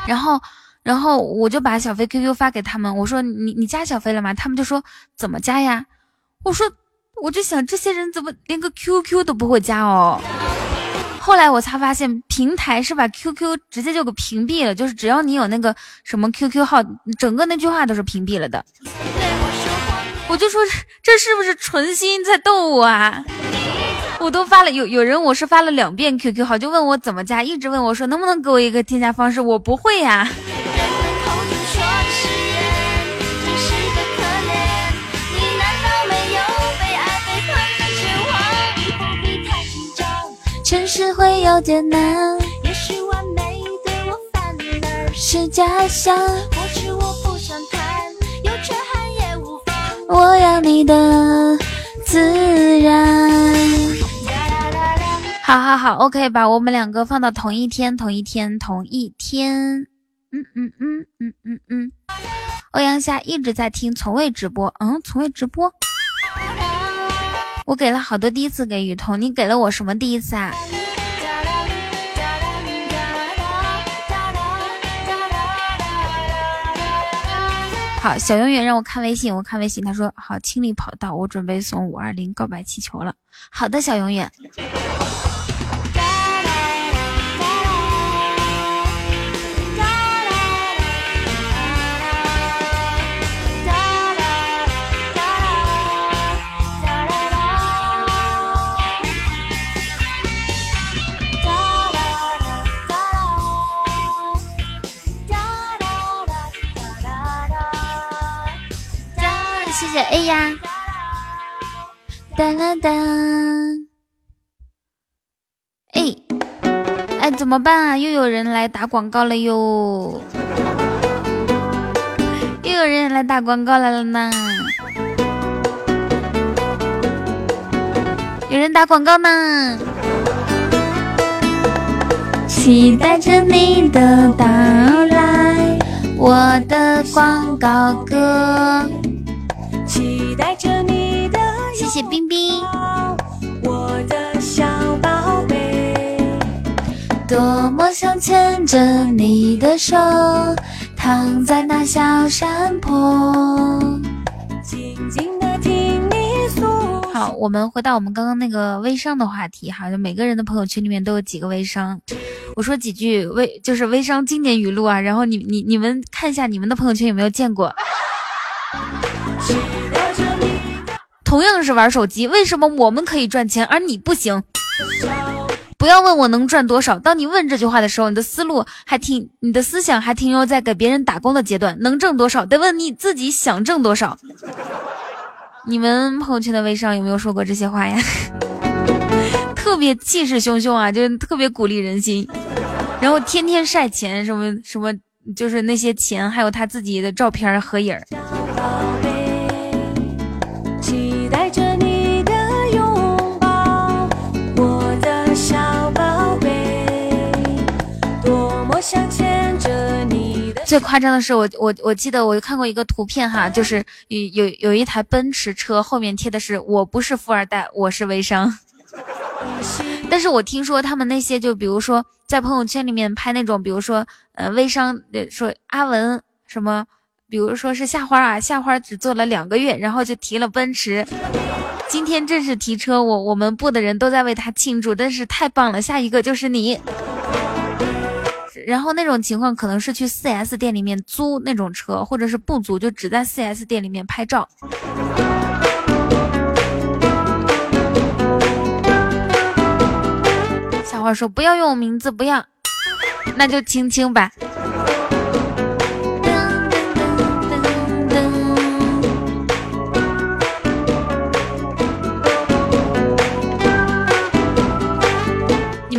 然后然后我就把小飞 QQ 发给他们，我说你你加小飞了吗？他们就说怎么加呀？我说我就想这些人怎么连个 QQ 都不会加哦。后来我才发现，平台是把 QQ 直接就给屏蔽了，就是只要你有那个什么 QQ 号，整个那句话都是屏蔽了的。我就说这是不是纯心在逗我啊？我都发了，有有人我是发了两遍 QQ 号，就问我怎么加，一直问我说能不能给我一个添加方式，我不会呀。城市会有点难，也许完美对我反而是假象。过去我不想谈，有缺憾也无妨。我要你的自然。好好好，OK，把我们两个放到同一天，同一天，同一天。嗯嗯嗯嗯嗯嗯。欧阳夏一直在听，从未直播。嗯，从未直播。我给了好多第一次给雨桐，你给了我什么第一次啊？好，小永远让我看微信，我看微信，他说好，清理跑道，我准备送五二零告白气球了。好的，小永远。谢 A 呀，哒啦哒，哎哎，怎么办啊？又有人来打广告了哟，又有人来打广告来了呢，有人打广告呢，期待着你的到来，我的广告歌。期待着你的谢谢冰冰，我的小宝贝，多么想牵着你的手，躺在那小山坡，静静的听你诉。好，我们回到我们刚刚那个微商的话题哈，就每个人的朋友圈里面都有几个微商，我说几句微就是微商经典语录啊，然后你你你们看一下你们的朋友圈有没有见过。同样是玩手机，为什么我们可以赚钱，而你不行？不要问我能赚多少。当你问这句话的时候，你的思路还停，你的思想还停留在给别人打工的阶段。能挣多少，得问你自己想挣多少。你们朋友圈的微商有没有说过这些话呀？特别气势汹汹啊，就是特别鼓励人心，然后天天晒钱，什么什么，就是那些钱，还有他自己的照片合影。最夸张的是，我我我记得我看过一个图片哈，就是有有有一台奔驰车，后面贴的是“我不是富二代，我是微商”。但是我听说他们那些，就比如说在朋友圈里面拍那种，比如说呃微商，说阿文什么，比如说是夏花啊，夏花只做了两个月，然后就提了奔驰，今天正式提车，我我们部的人都在为他庆祝，真是太棒了，下一个就是你。然后那种情况可能是去 4S 店里面租那种车，或者是不租，就只在 4S 店里面拍照。小花说不要用我名字，不要，那就青青吧。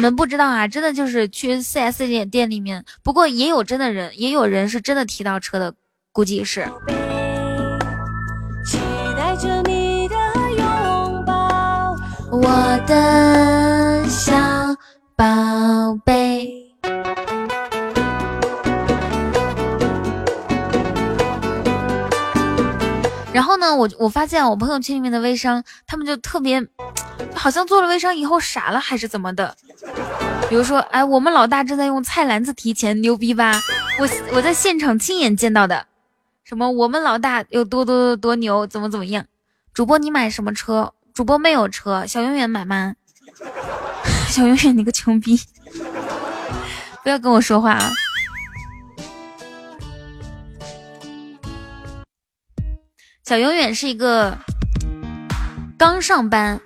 们不知道啊，真的就是去 4S 店店里面，不过也有真的人，也有人是真的提到车的，估计是。期待着你的拥抱，我的小宝贝。呢，我我发现我朋友圈里面的微商，他们就特别，好像做了微商以后傻了还是怎么的。比如说，哎，我们老大正在用菜篮子提钱，牛逼吧？我我在现场亲眼见到的。什么？我们老大有多多多多牛？怎么怎么样？主播你买什么车？主播没有车，小永远买吗？小永远你个穷逼！不要跟我说话啊！小永远是一个刚上班，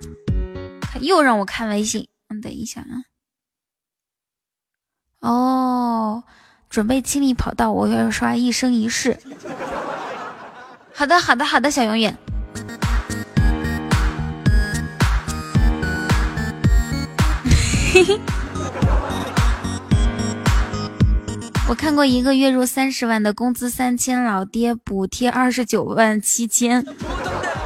他又让我看微信。嗯，等一下啊。哦，准备清理跑道，我要刷一生一世。好的，好的，好的，小永远。嘿嘿。我看过一个月入三十万的工资三千，老爹补贴二十九万七千，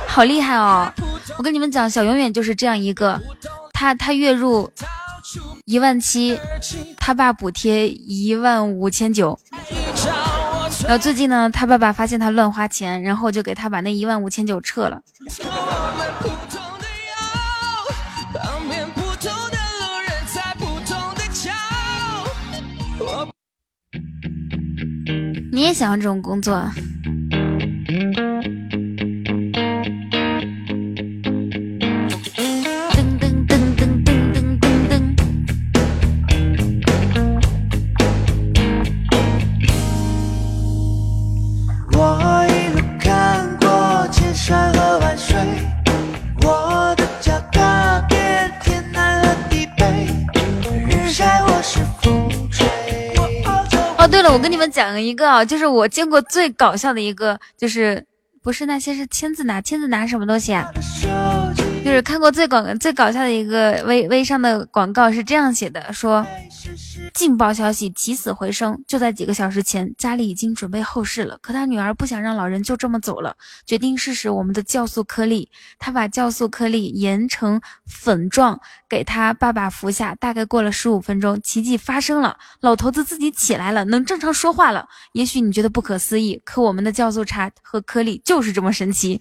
好厉害哦！我跟你们讲，小永远就是这样一个，他他月入。一万七，他爸补贴一万五千九。然后最近呢，他爸爸发现他乱花钱，然后就给他把那一万五千九撤了。你也想要这种工作？对了我跟你们讲一个啊，就是我见过最搞笑的一个，就是不是那些是签字拿签字拿什么东西啊？就是看过最广最搞笑的一个微微商的广告是这样写的，说。劲爆消息，起死回生！就在几个小时前，家里已经准备后事了。可他女儿不想让老人就这么走了，决定试试我们的酵素颗粒。他把酵素颗粒研成粉状，给他爸爸服下。大概过了十五分钟，奇迹发生了，老头子自己起来了，能正常说话了。也许你觉得不可思议，可我们的酵素茶和颗粒就是这么神奇。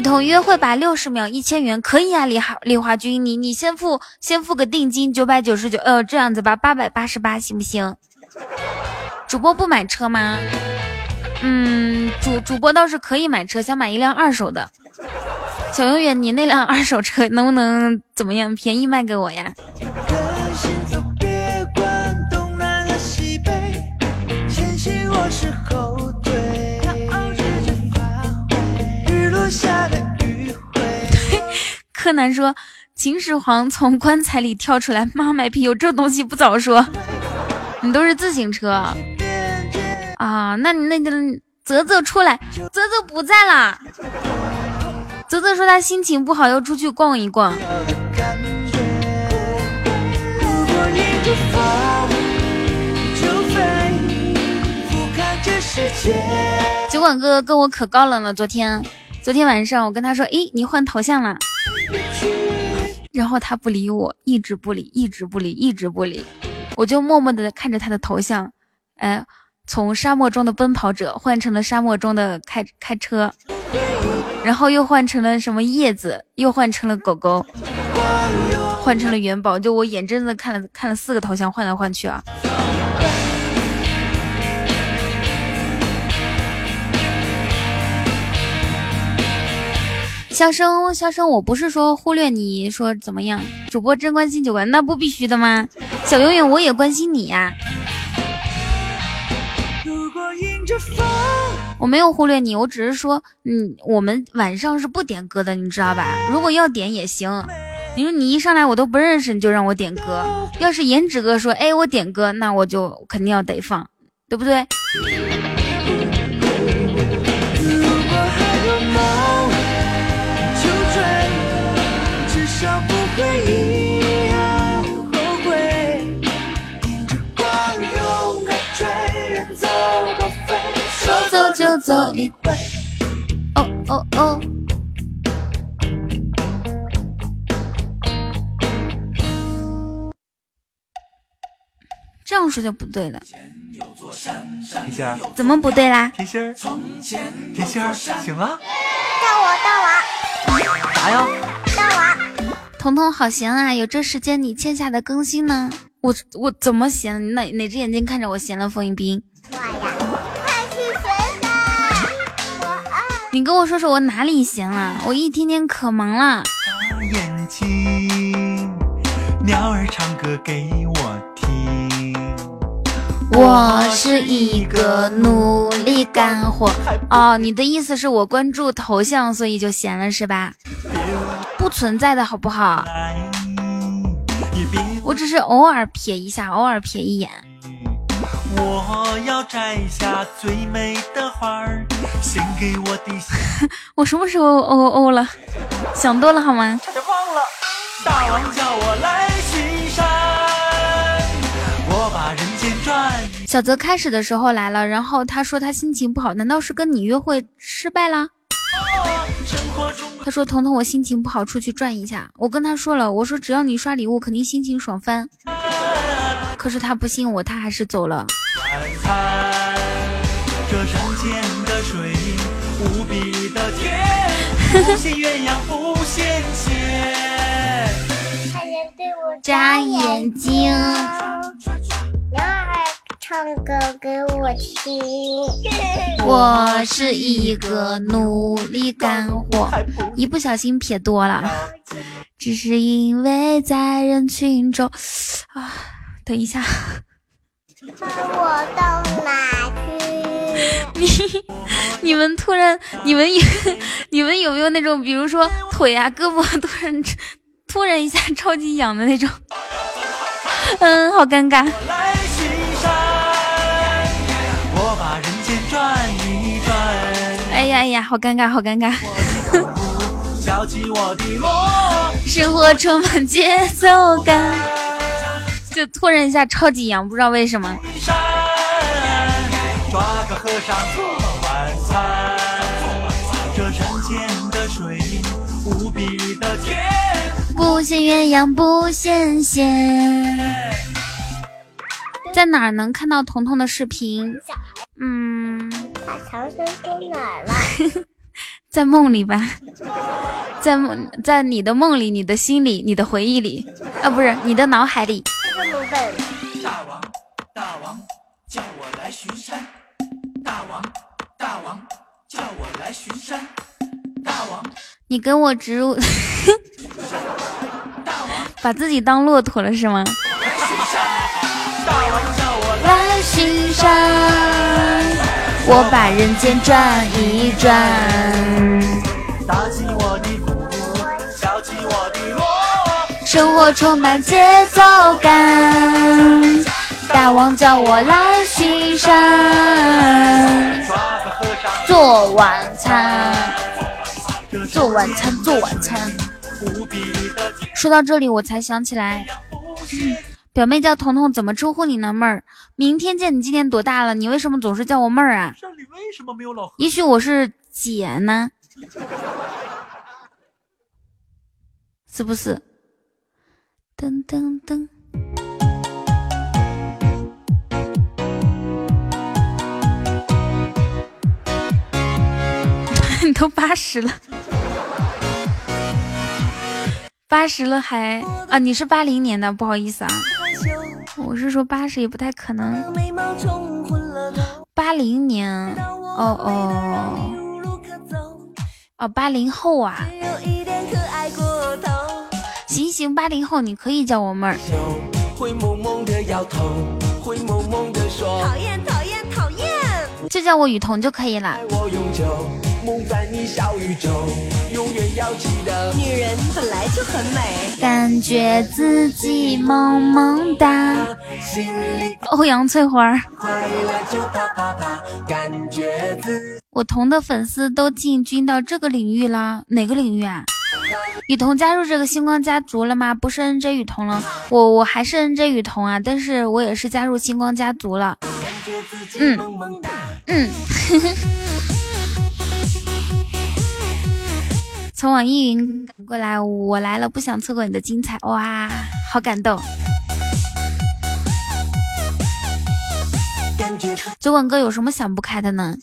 同约会吧，六十秒一千元，可以啊，李华李华军，你你先付先付个定金九百九十九，呃，这样子吧，八百八十八行不行？主播不买车吗？嗯，主主播倒是可以买车，想买一辆二手的。小永远，你那辆二手车能不能怎么样，便宜卖给我呀？柯南说：“秦始皇从棺材里跳出来，妈卖批，有这东西不早说。你都是自行车啊？那你那个泽泽出来，泽泽不在啦。泽泽说他心情不好，要出去逛一逛。酒馆哥哥跟我可高冷了，昨天。”昨天晚上我跟他说：“诶，你换头像了。”然后他不理我，一直不理，一直不理，一直不理。我就默默的看着他的头像，哎，从沙漠中的奔跑者换成了沙漠中的开开车，然后又换成了什么叶子，又换成了狗狗。换成了元宝，就我眼睁睁的看了看了四个头像换来换去啊。笑声，笑声，我不是说忽略你，说怎么样？主播真关心就关，那不必须的吗？小永远，我也关心你呀。我没有忽略你，我只是说，嗯，我们晚上是不点歌的，你知道吧？如果要点也行。你说你一上来我都不认识，你就让我点歌。要是颜值哥说，哎，我点歌，那我就肯定要得放，对不对？哦哦哦。这样说就不对了。甜心儿，怎么不对啦？甜心儿，甜心儿，醒了？到我，到我。啥呀？到我。彤彤好闲啊，有这时间你欠下的更新呢？我我怎么闲？哪哪只眼睛看着我闲了？风一冰。我呀。你跟我说说我哪里闲了？我一天天可忙了。眼睛，鸟儿唱歌给我听。我是一个努力干活。哦，你的意思是我关注头像，所以就闲了是吧？不存在的好不好？我只是偶尔瞥一下，偶尔瞥一眼。我要摘下最美的花儿，献给我的心。我什么时候哦哦了？想多了好吗？差点忘了。大王叫我来巡山，我把人间转。小泽开始的时候来了，然后他说他心情不好，难道是跟你约会失败了？他说彤彤我心情不好，出去转一下。我跟他说了，我说只要你刷礼物，肯定心情爽翻。可是他不信我，他还是走了。这山间的水无比的甜，不羡鸳鸯不羡仙。还能对我眨眼睛。鸟儿唱歌给我听。我是一个努力干活，一不小心撇多了，只是因为在人群中啊。等一下，我到哪去？你 你们突然，你们有你们有没有那种，比如说腿啊、胳膊突然突然一下超级痒的那种？嗯，好尴尬。哎呀哎呀，好尴尬，好尴尬。生活充满节奏感。就突然一下超级痒，不知道为什么。不羡鸳鸯不羡仙。在哪儿能看到彤彤的视频？嗯。把长生丢哪儿了？在梦里吧，在梦，在你的梦里，你的心里，你的回忆里，啊，不是你的脑海里。大王，大王，叫我来巡山。大王，大王，叫我来巡山。大王，你跟我植入，把自己当骆驼了是吗？大王叫我来巡山，我把人间转一转。打起我的鼓，敲起我的锣。生活充满节奏感，大王叫我来巡山，做晚餐，做晚餐，做晚餐。说到这里，我才想起来，表妹叫彤彤，怎么称呼你呢？妹儿，明天见。你今年多大了？你为什么总是叫我妹儿啊？也许我是姐呢，是不是？噔噔噔！你 都八十了，八十了还啊？你是八零年的，不好意思啊，我是说八十也不太可能。八零年，哦哦哦，八零后啊。行行，八零后你可以叫我妹儿。讨厌讨厌讨厌，就叫我雨桐就可以了。女人本来就很美，感觉自己萌萌哒。欧阳翠花，我桐的粉丝都进军到这个领域了，哪个领域啊？雨桐加入这个星光家族了吗？不是 N J 雨桐了，我我还是 N J 雨桐啊，但是我也是加入星光家族了。嗯嗯，从网易云过来，我来了，不想错过你的精彩，哇，好感动。酒馆哥有什么想不开的呢？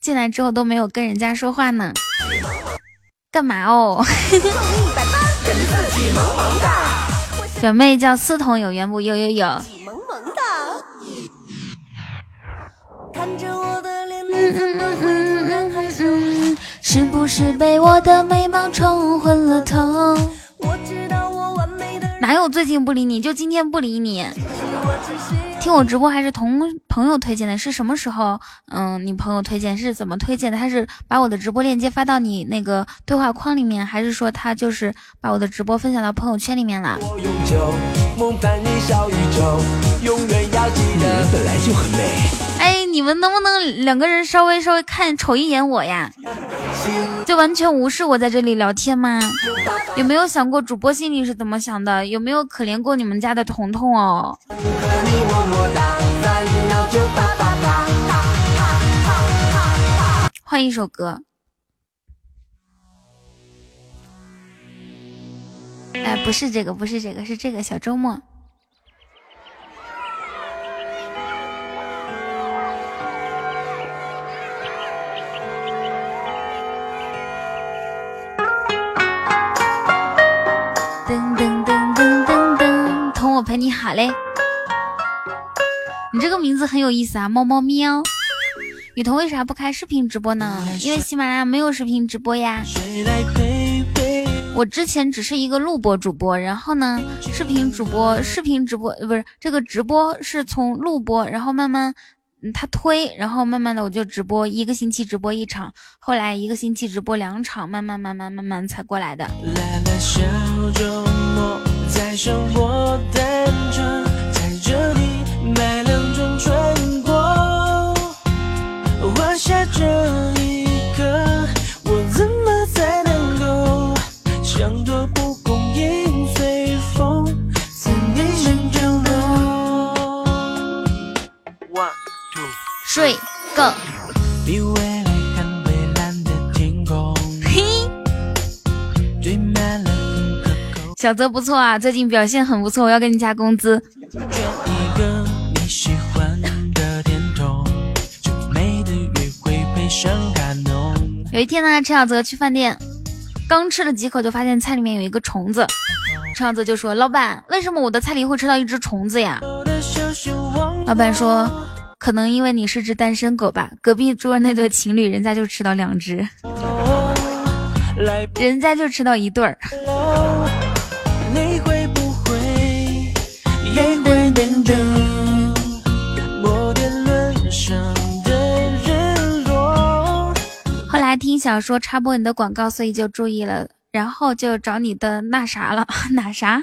进来之后都没有跟人家说话呢，干嘛哦？表妹叫思彤，有缘不？有有有。是不是被我的美貌冲昏了头？哪有最近不理你？就今天不理你。听我直播还是同朋友推荐的？是什么时候？嗯，你朋友推荐是怎么推荐的？他是把我的直播链接发到你那个对话框里面，还是说他就是把我的直播分享到朋友圈里面了？本来就很美。哎，你们能不能两个人稍微稍微看瞅一眼我呀？就完全无视我在这里聊天吗？有没有想过主播心里是怎么想的？有没有可怜过你们家的彤彤哦？换一首歌。哎，不是这个，不是这个，是这个小周末。陪你好嘞。你这个名字很有意思啊，猫猫喵。雨桐为啥不开视频直播呢？因为喜马拉雅没有视频直播呀。我之前只是一个录播主播，然后呢，视频主播、视频直播呃不是这个直播是从录播，然后慢慢他推，然后慢慢的我就直播，一个星期直播一场，后来一个星期直播两场，慢慢慢慢慢慢才过来的。下这一刻，我怎么才能够像朵蒲公英随风在你心中落？One two，睡够。小泽不错啊，最近表现很不错，我要给你加工资。有一天呢，陈小泽去饭店，刚吃了几口就发现菜里面有一个虫子。陈小泽就说：“老板，为什么我的菜里会吃到一只虫子呀？”老板说：“可能因为你是只单身狗吧。隔壁桌那对情侣，人家就吃到两只，人家就吃到一对儿。”你会不会后来听小说插播你的广告，所以就注意了，然后就找你的那啥了，那啥？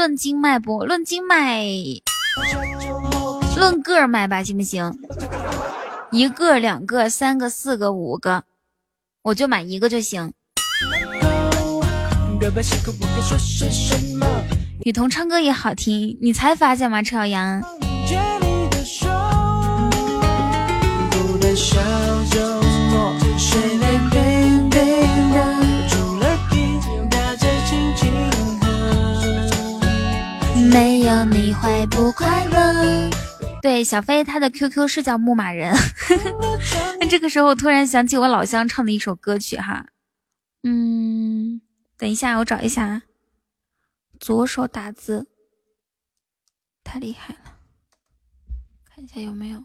论斤卖不？论斤卖，论个卖吧，行不行？一个、两个、三个、四个、五个，我就买一个就行。雨桐唱歌也好听，你才发现吗？车小阳。没有你会不快乐？对，小飞他的 QQ 是叫牧马人。那 这个时候突然想起我老乡唱的一首歌曲哈，嗯，等一下我找一下，左手打字太厉害了，看一下有没有，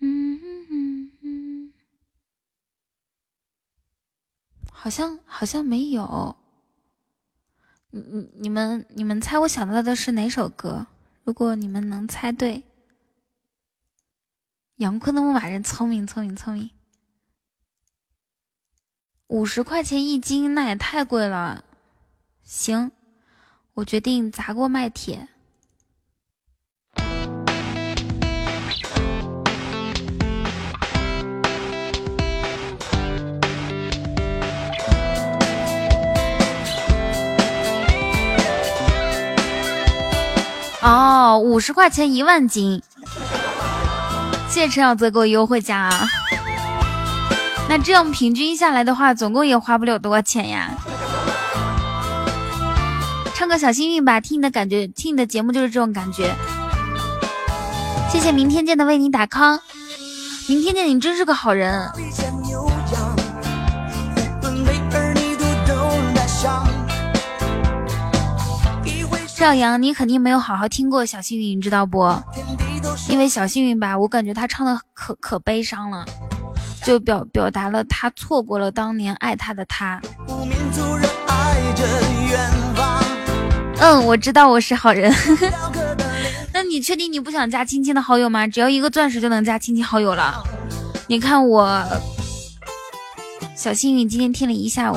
嗯嗯嗯，好像好像没有。你你你们你们猜我想到的是哪首歌？如果你们能猜对，杨坤的牧马人聪明聪明聪明，五十块钱一斤，那也太贵了。行，我决定砸锅卖铁。哦，五十块钱一万斤，谢谢陈小泽给我优惠价啊！那这样平均下来的话，总共也花不了多少钱呀。唱个小幸运吧，听你的感觉，听你的节目就是这种感觉。谢谢明天见的为你打 call，明天见你真是个好人。赵阳，你肯定没有好好听过小幸运，你知道不？因为小幸运吧，我感觉他唱的可可悲伤了，就表表达了他错过了当年爱他的他。嗯，我知道我是好人。那你确定你不想加亲亲的好友吗？只要一个钻石就能加亲亲好友了。你看我，小幸运今天听了一下午。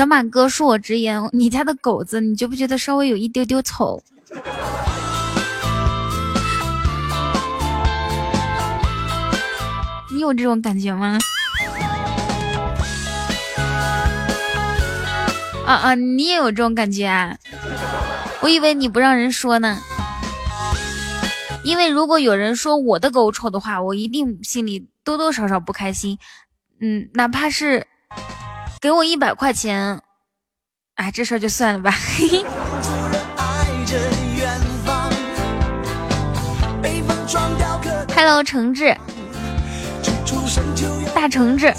小马哥，恕我直言，你家的狗子，你觉不觉得稍微有一丢丢丑？你有这种感觉吗？啊啊，你也有这种感觉啊？我以为你不让人说呢，因为如果有人说我的狗丑的话，我一定心里多多少少不开心。嗯，哪怕是。给我一百块钱，哎，这事儿就算了吧。Hello，橙子，大橙子，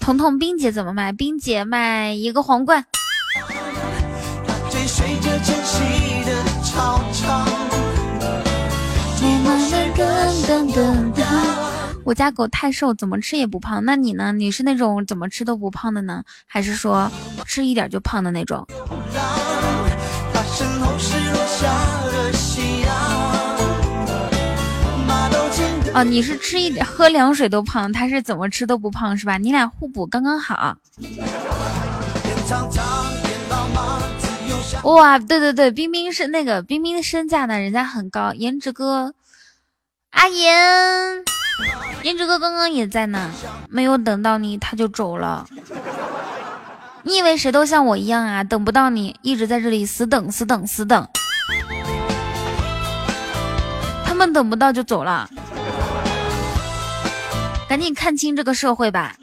彤彤，冰姐怎么卖？冰姐卖一个皇冠。我家狗太瘦，怎么吃也不胖。那你呢？你是那种怎么吃都不胖的呢，还是说吃一点就胖的那种？哦，你是吃一点喝凉水都胖，他是怎么吃都不胖是吧？你俩互补刚刚好。哇，对对对，冰冰是那个冰冰的身价呢，人家很高，颜值哥，阿言。颜值哥刚刚也在呢，没有等到你他就走了。你以为谁都像我一样啊？等不到你，一直在这里死等死等死等。他们等不到就走了，赶紧看清这个社会吧。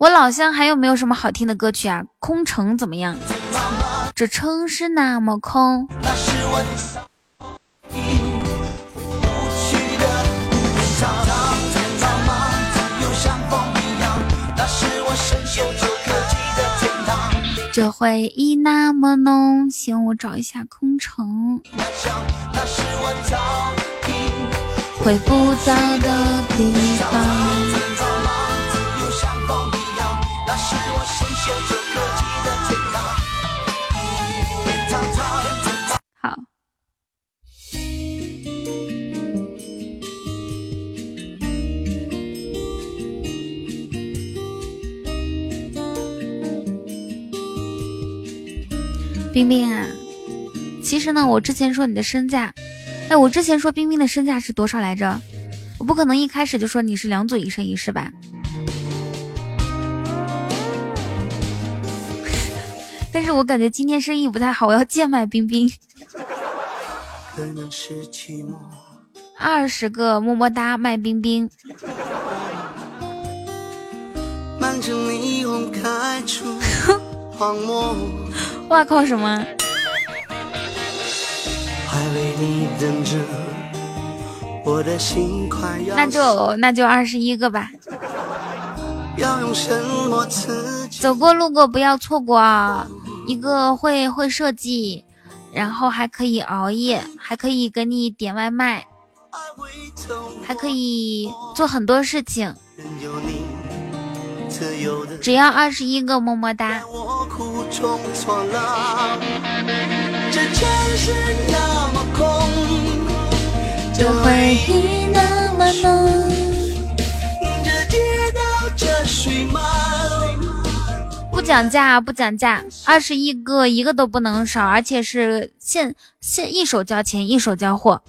我老乡还有没有什么好听的歌曲啊？空城怎么样？这城市那么空。这回忆那么浓，行，我找一下空城。回不到的地方。冰冰啊，其实呢，我之前说你的身价，哎，我之前说冰冰的身价是多少来着？我不可能一开始就说你是两组一生一世吧？但是我感觉今天生意不太好，我要贱卖冰冰。二十个么么哒卖冰冰。哇靠！什么？那就那就二十一个吧。走过路过不要错过啊！一个会会设计，然后还可以熬夜，还可以给你点外卖，还可以做很多事情。只要二十一个么么哒。不讲价，不讲价，二十一个一个都不能少，而且是现现一手交钱一手交货。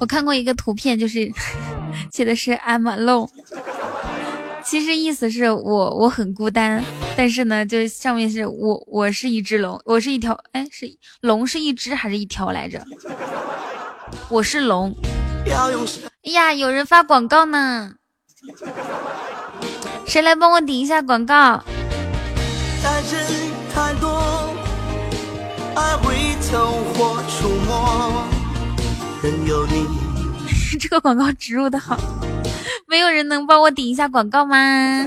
我看过一个图片，就是 写的是 I'm alone，其实意思是我我很孤单，但是呢，就是上面是我我是一只龙，我是一条，哎，是龙是一只还是一条来着？我是龙。哎呀，有人发广告呢，谁来帮我顶一下广告？这个广告植入的好，没有人能帮我顶一下广告吗？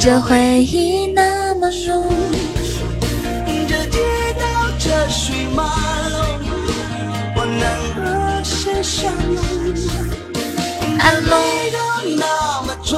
这回忆那么浓，这街道这水马龙，我能和谁相拥？那么重，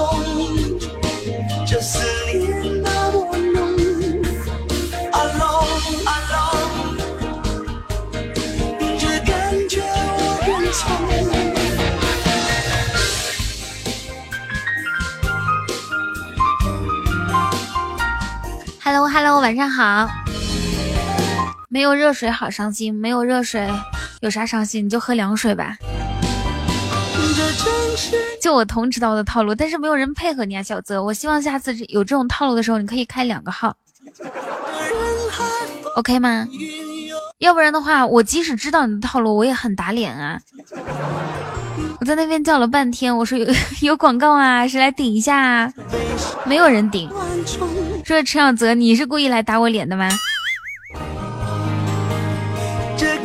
Hello Hello，晚上好。没有热水好伤心，没有热水有啥伤心？你就喝凉水吧。就我同知道的套路，但是没有人配合你啊，小泽。我希望下次有这种套路的时候，你可以开两个号，OK 吗？要不然的话，我即使知道你的套路，我也很打脸啊。我在那边叫了半天，我说有 有广告啊，谁来顶一下啊？没有人顶。说陈小泽，你是故意来打我脸的吗？这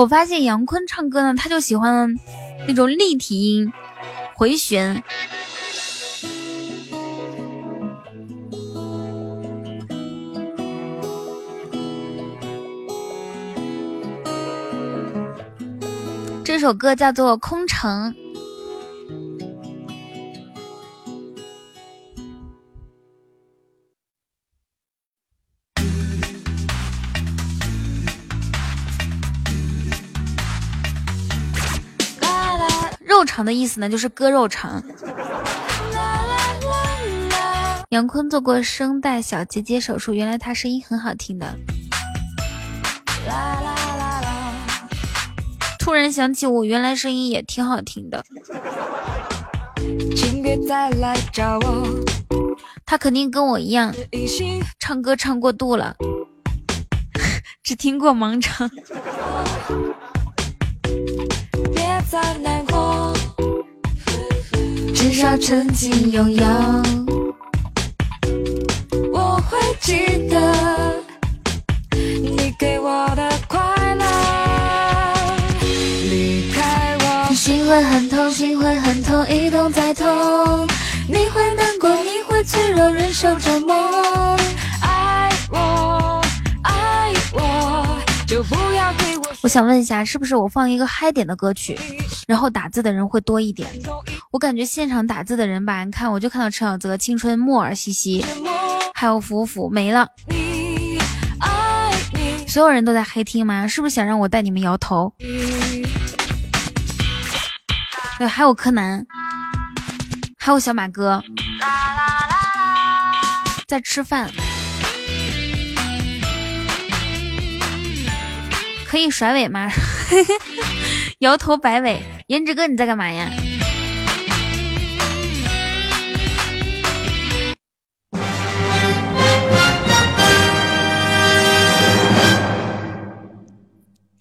我发现杨坤唱歌呢，他就喜欢那种立体音，回旋。这首歌叫做《空城》。肠的意思呢，就是割肉肠。杨坤做过声带小结节手术，原来他声音很好听的。突然想起我原来声音也挺好听的。请别再来找我。他肯定跟我一样，唱歌唱过度了，只听过盲唱。别再难过，至少曾经拥有。我会记得你给我的快乐。离开我，心会很痛，心会很痛，一痛再痛。你会难过，你会脆弱，忍受折磨。爱我，我。想问一下，是不是我放一个嗨点的歌曲，然后打字的人会多一点？我感觉现场打字的人吧，你看，我就看到陈小泽、青春、木耳、西西。还有福福没了，所有人都在黑听吗？是不是想让我带你们摇头？对，还有柯南，还有小马哥在吃饭，可以甩尾吗？摇头摆尾，颜值哥你在干嘛呀？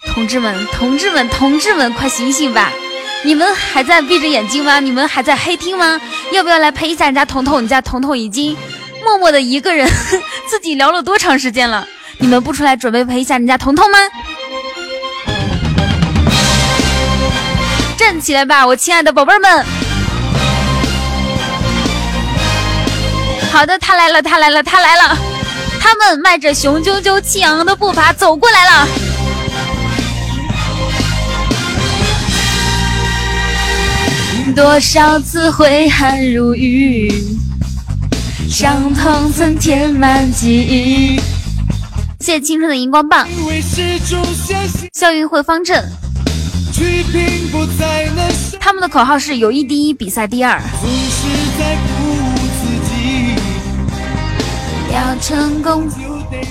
同志们，同志们，同志们，快醒醒吧！你们还在闭着眼睛吗？你们还在黑听吗？要不要来陪一下人家彤彤？人家彤彤已经默默的一个人 自己聊了多长时间了？你们不出来准备陪一下人家彤彤吗？站起来吧，我亲爱的宝贝们！好的，他来了，他来了，他来了！他们迈着雄赳赳气昂昂的步伐走过来了。多少次挥汗如雨，伤痛曾填满记忆。谢谢青春的荧光棒，校运会方阵。他们的口号是友谊第一，比赛第二。要成功，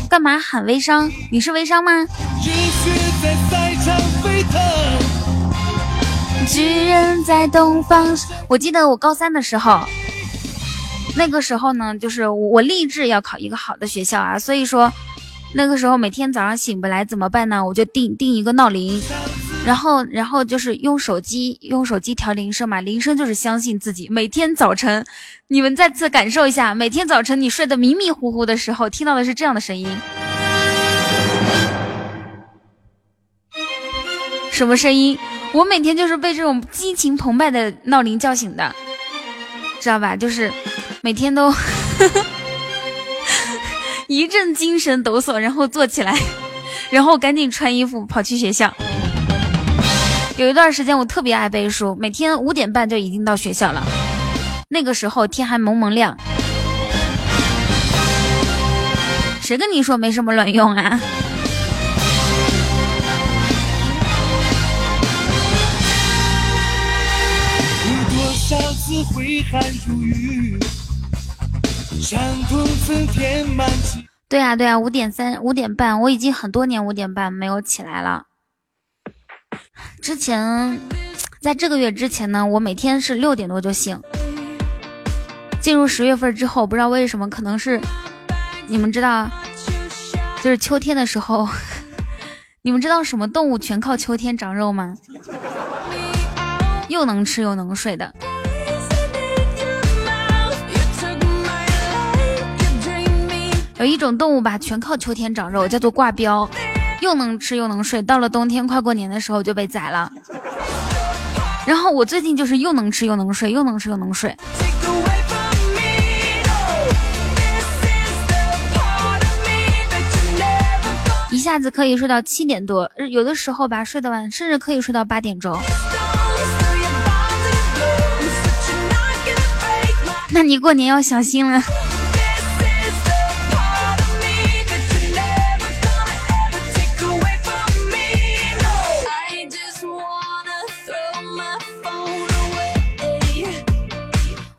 干嘛喊微商？你是微商吗？巨人在东方。我记得我高三的时候，那个时候呢，就是我立志要考一个好的学校啊，所以说那个时候每天早上醒不来怎么办呢？我就定定一个闹铃，然后然后就是用手机用手机调铃声嘛，铃声就是相信自己。每天早晨，你们再次感受一下，每天早晨你睡得迷迷糊糊的时候，听到的是这样的声音，什么声音？我每天就是被这种激情澎湃的闹铃叫醒的，知道吧？就是每天都 一阵精神抖擞，然后坐起来，然后赶紧穿衣服跑去学校。有一段时间我特别爱背书，每天五点半就已经到学校了。那个时候天还蒙蒙亮，谁跟你说没什么卵用啊？对啊对啊，五点三五点半，我已经很多年五点半没有起来了。之前，在这个月之前呢，我每天是六点多就醒。进入十月份之后，不知道为什么，可能是你们知道，就是秋天的时候，你们知道什么动物全靠秋天长肉吗？又能吃又能睡的。有一种动物吧，全靠秋天长肉，叫做挂标，又能吃又能睡。到了冬天快过年的时候就被宰了。然后我最近就是又能吃又能睡，又能吃又能睡。一下子可以睡到七点多，有的时候吧睡得晚，甚至可以睡到八点钟。那你过年要小心了。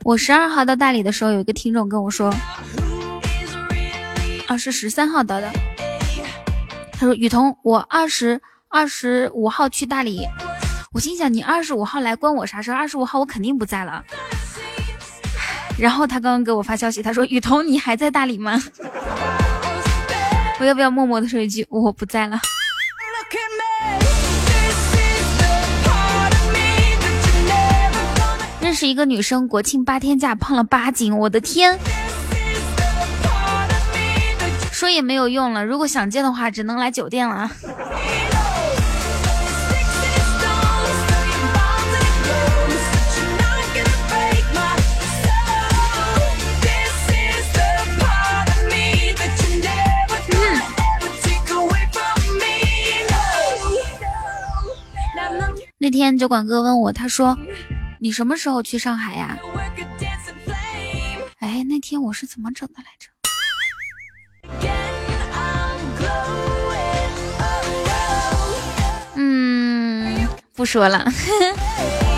我十二号到大理的时候，有一个听众跟我说，啊是十三号到的。他说：“雨桐，我二十二十五号去大理。”我心想：“你二十五号来关我啥事？二十五号我肯定不在了。”然后他刚刚给我发消息，他说：“雨桐，你还在大理吗？” 我要不要默默的说一句：“我不在了。”认识一个女生，国庆八天假胖了八斤，我的天！说也没有用了，如果想见的话，只能来酒店了。那天酒馆哥问我，他说。你什么时候去上海呀？哎，那天我是怎么整的来着？嗯，不说了。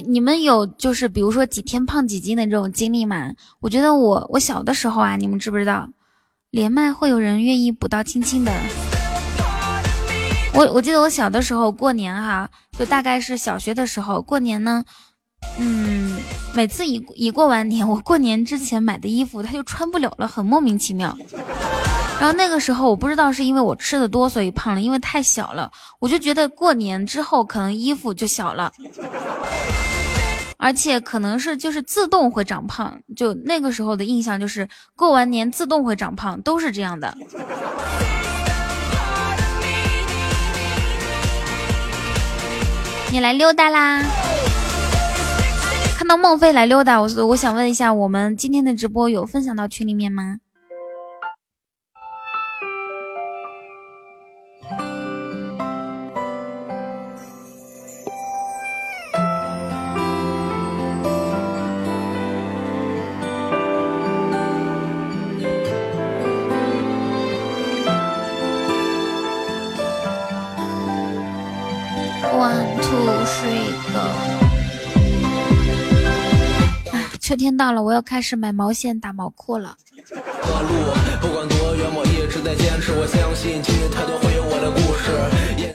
你们有就是比如说几天胖几斤的这种经历吗？我觉得我我小的时候啊，你们知不知道，连麦会有人愿意补到亲亲的。我我记得我小的时候过年哈，就大概是小学的时候过年呢，嗯，每次一一过完年，我过年之前买的衣服它就穿不了了，很莫名其妙。然后那个时候我不知道是因为我吃的多所以胖了，因为太小了，我就觉得过年之后可能衣服就小了。而且可能是就是自动会长胖，就那个时候的印象就是过完年自动会长胖，都是这样的。你来溜达啦！看到孟非来溜达，我我想问一下，我们今天的直播有分享到群里面吗？秋天到了，我要开始买毛线打毛裤了。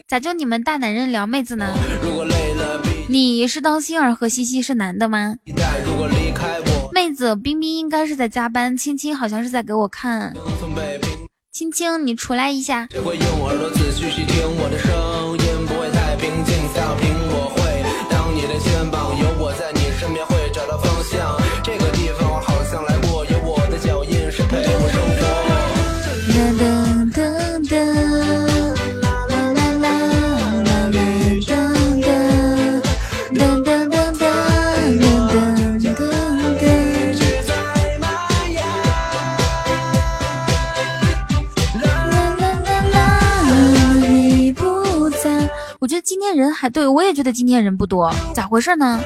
咋就你们大男人聊妹子呢？你是当心儿和西西是男的吗？妹子冰冰应该是在加班，青青好像是在给我看。青青，你出来一下。我觉得今天人还对我也觉得今天人不多，咋回事呢？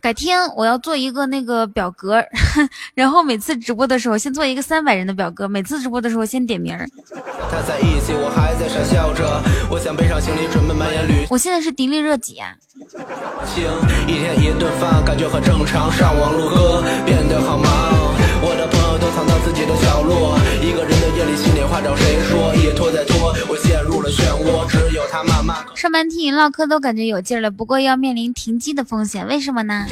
改天我要做一个那个表格，然后每次直播的时候先做一个三百人的表格，每次直播的时候先点名儿。我现在是迪丽热几啊？一天一顿饭感觉很正常，上网录歌变得好忙。我的朋友都藏到自己的角落，一个人的夜里心里话找谁说？一拖再拖，我陷入了漩涡，只有他慢慢。上班听你唠嗑都感觉有劲儿了，不过要面临停机的风险，为什么呢？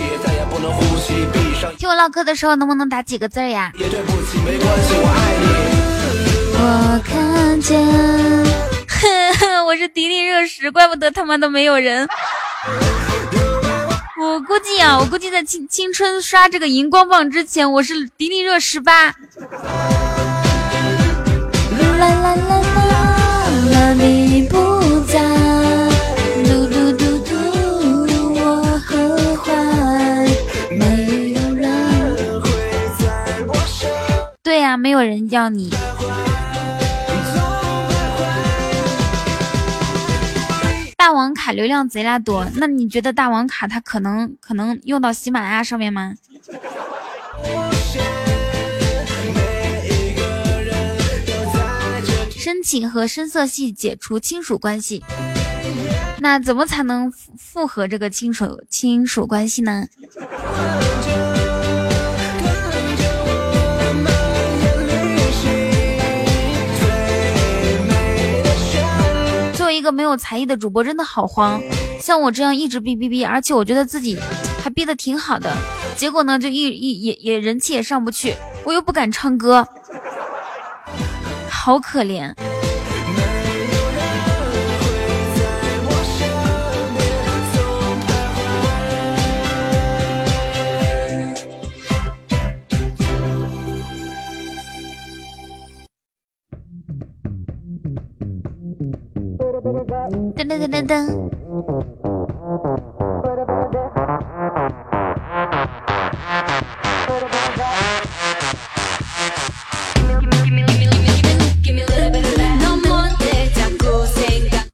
听我唠嗑的时候能不能打几个字呀？我看见。我是迪丽热什，怪不得他妈都没有人。我估计啊，我估计在青青春刷这个荧光棒之前，我是迪丽热十八。没有人要你。大王卡流量贼拉多，那你觉得大王卡它可能可能用到喜马拉雅上面吗？申请和深色系解除亲属关系，那怎么才能复合这个亲属亲属关系呢？一个没有才艺的主播真的好慌，像我这样一直哔哔哔，而且我觉得自己还哔的挺好的，结果呢就一一也也人气也上不去，我又不敢唱歌，好可怜。噔噔噔噔噔！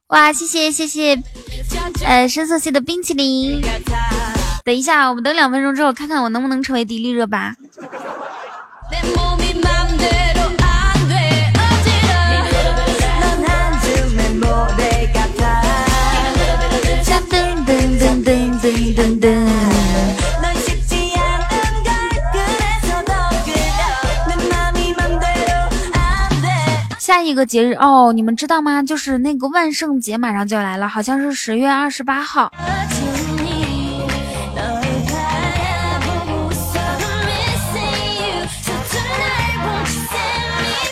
哇，谢谢谢谢，呃，深色系的冰淇淋。等一下，我们等两分钟之后，看看我能不能成为迪丽热巴。下一个节日哦，你们知道吗？就是那个万圣节马上就要来了，好像是十月二十八号。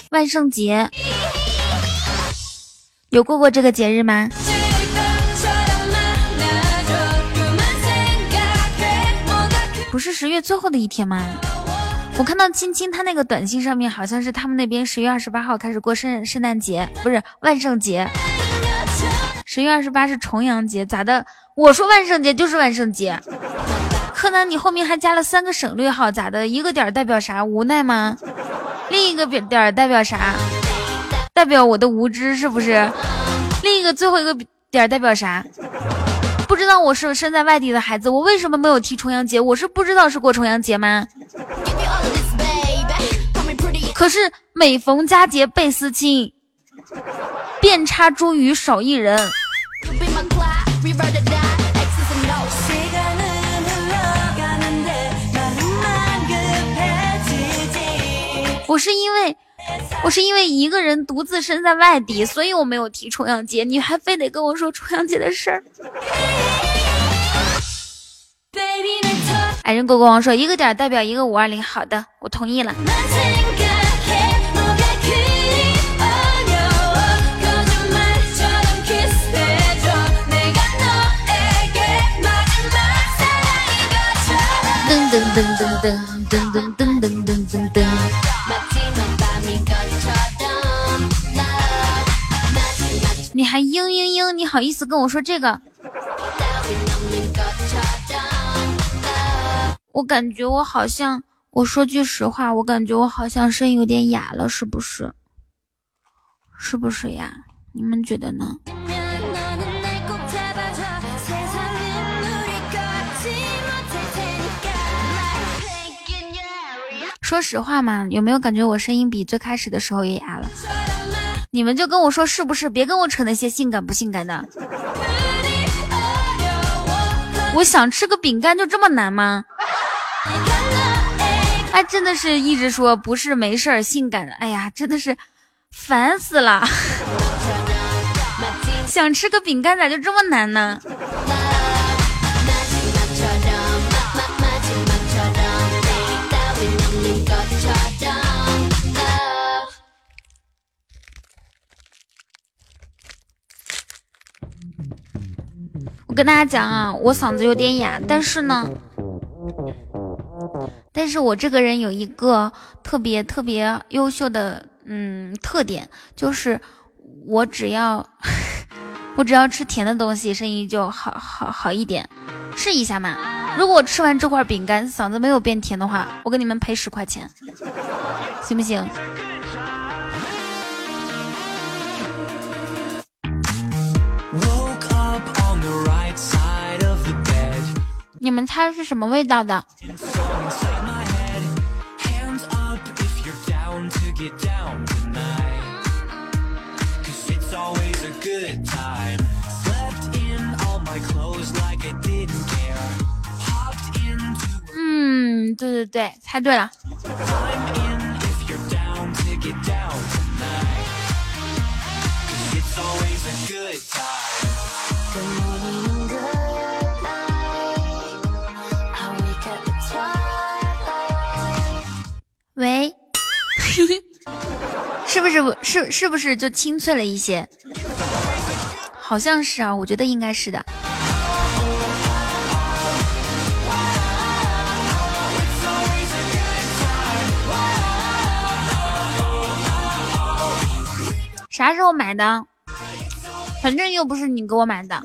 万圣节有过过这个节日吗？不是十月最后的一天吗？我看到青青他那个短信上面好像是他们那边十月二十八号开始过圣圣诞节，不是万圣节。十月二十八是重阳节，咋的？我说万圣节就是万圣节。柯南，你后面还加了三个省略号，咋的？一个点代表啥？无奈吗？另一个点点代表啥？代表我的无知是不是？另一个最后一个点代表啥？不知道我是身在外地的孩子，我为什么没有提重阳节？我是不知道是过重阳节吗？可是每逢佳节倍思亲，遍插茱萸少一人。我是因为，我是因为一个人独自身在外地，所以我没有提重阳节。你还非得跟我说重阳节的事儿。矮人国国王说：“一个点代表一个五二零。”好的，我同意了。噔噔噔噔噔噔噔噔噔噔你还嘤嘤嘤？你好意思跟我说这个？我感觉我好像，我说句实话，我感觉我好像声音有点哑了，是不是？是不是呀？你们觉得呢？说实话嘛，有没有感觉我声音比最开始的时候也哑了？你们就跟我说是不是？别跟我扯那些性感不性感的。我想吃个饼干就这么难吗？哎，真的是一直说不是没事儿，性感的，哎呀，真的是烦死了！想吃个饼干咋就这么难呢？我跟大家讲啊，我嗓子有点哑，但是呢，但是我这个人有一个特别特别优秀的嗯特点，就是我只要 我只要吃甜的东西，声音就好好好一点。试一下嘛，如果我吃完这块饼干嗓子没有变甜的话，我给你们赔十块钱，行不行？你们猜是什么味道的？嗯，对对对，猜对了。喂，是不是不是是不是就清脆了一些？好像是啊，我觉得应该是的。啥时候买的？反正又不是你给我买的，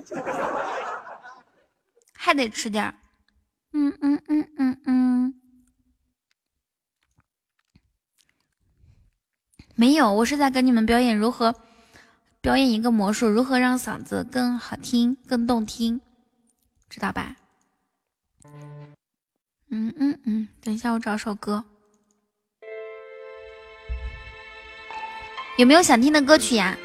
还得吃点儿。嗯嗯嗯嗯嗯。没有，我是在跟你们表演如何表演一个魔术，如何让嗓子更好听、更动听，知道吧？嗯嗯嗯，等一下，我找首歌，有没有想听的歌曲呀？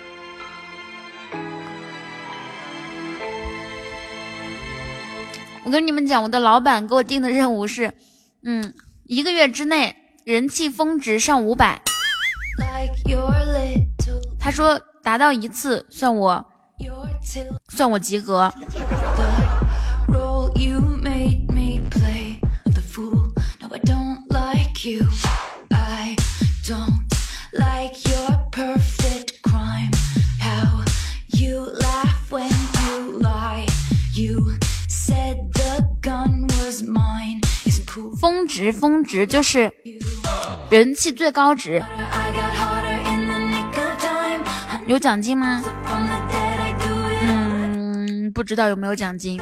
我跟你们讲，我的老板给我定的任务是，嗯，一个月之内人气峰值上五百。他说达到一次算我算我及格。峰值峰值就是人气最高值。有奖金吗？嗯，不知道有没有奖金。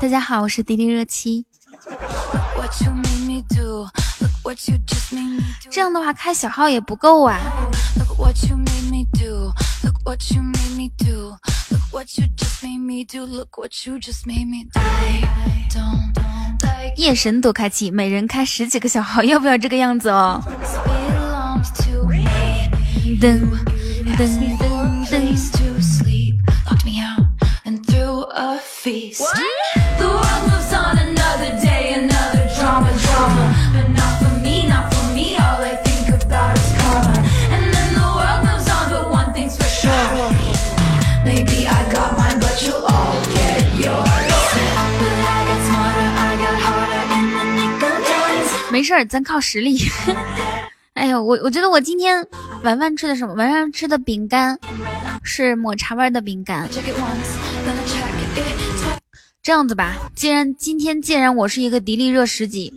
大家好，我是迪丽热七。这样的话开小号也不够啊。夜神多开启，每人开十几个小号，要不要这个样子哦？噔噔噔噔。咱靠实力。哎呦，我我觉得我今天晚饭吃的什么？晚上吃的饼干是抹茶味的饼干。这样子吧，既然今天既然我是一个迪丽热十级，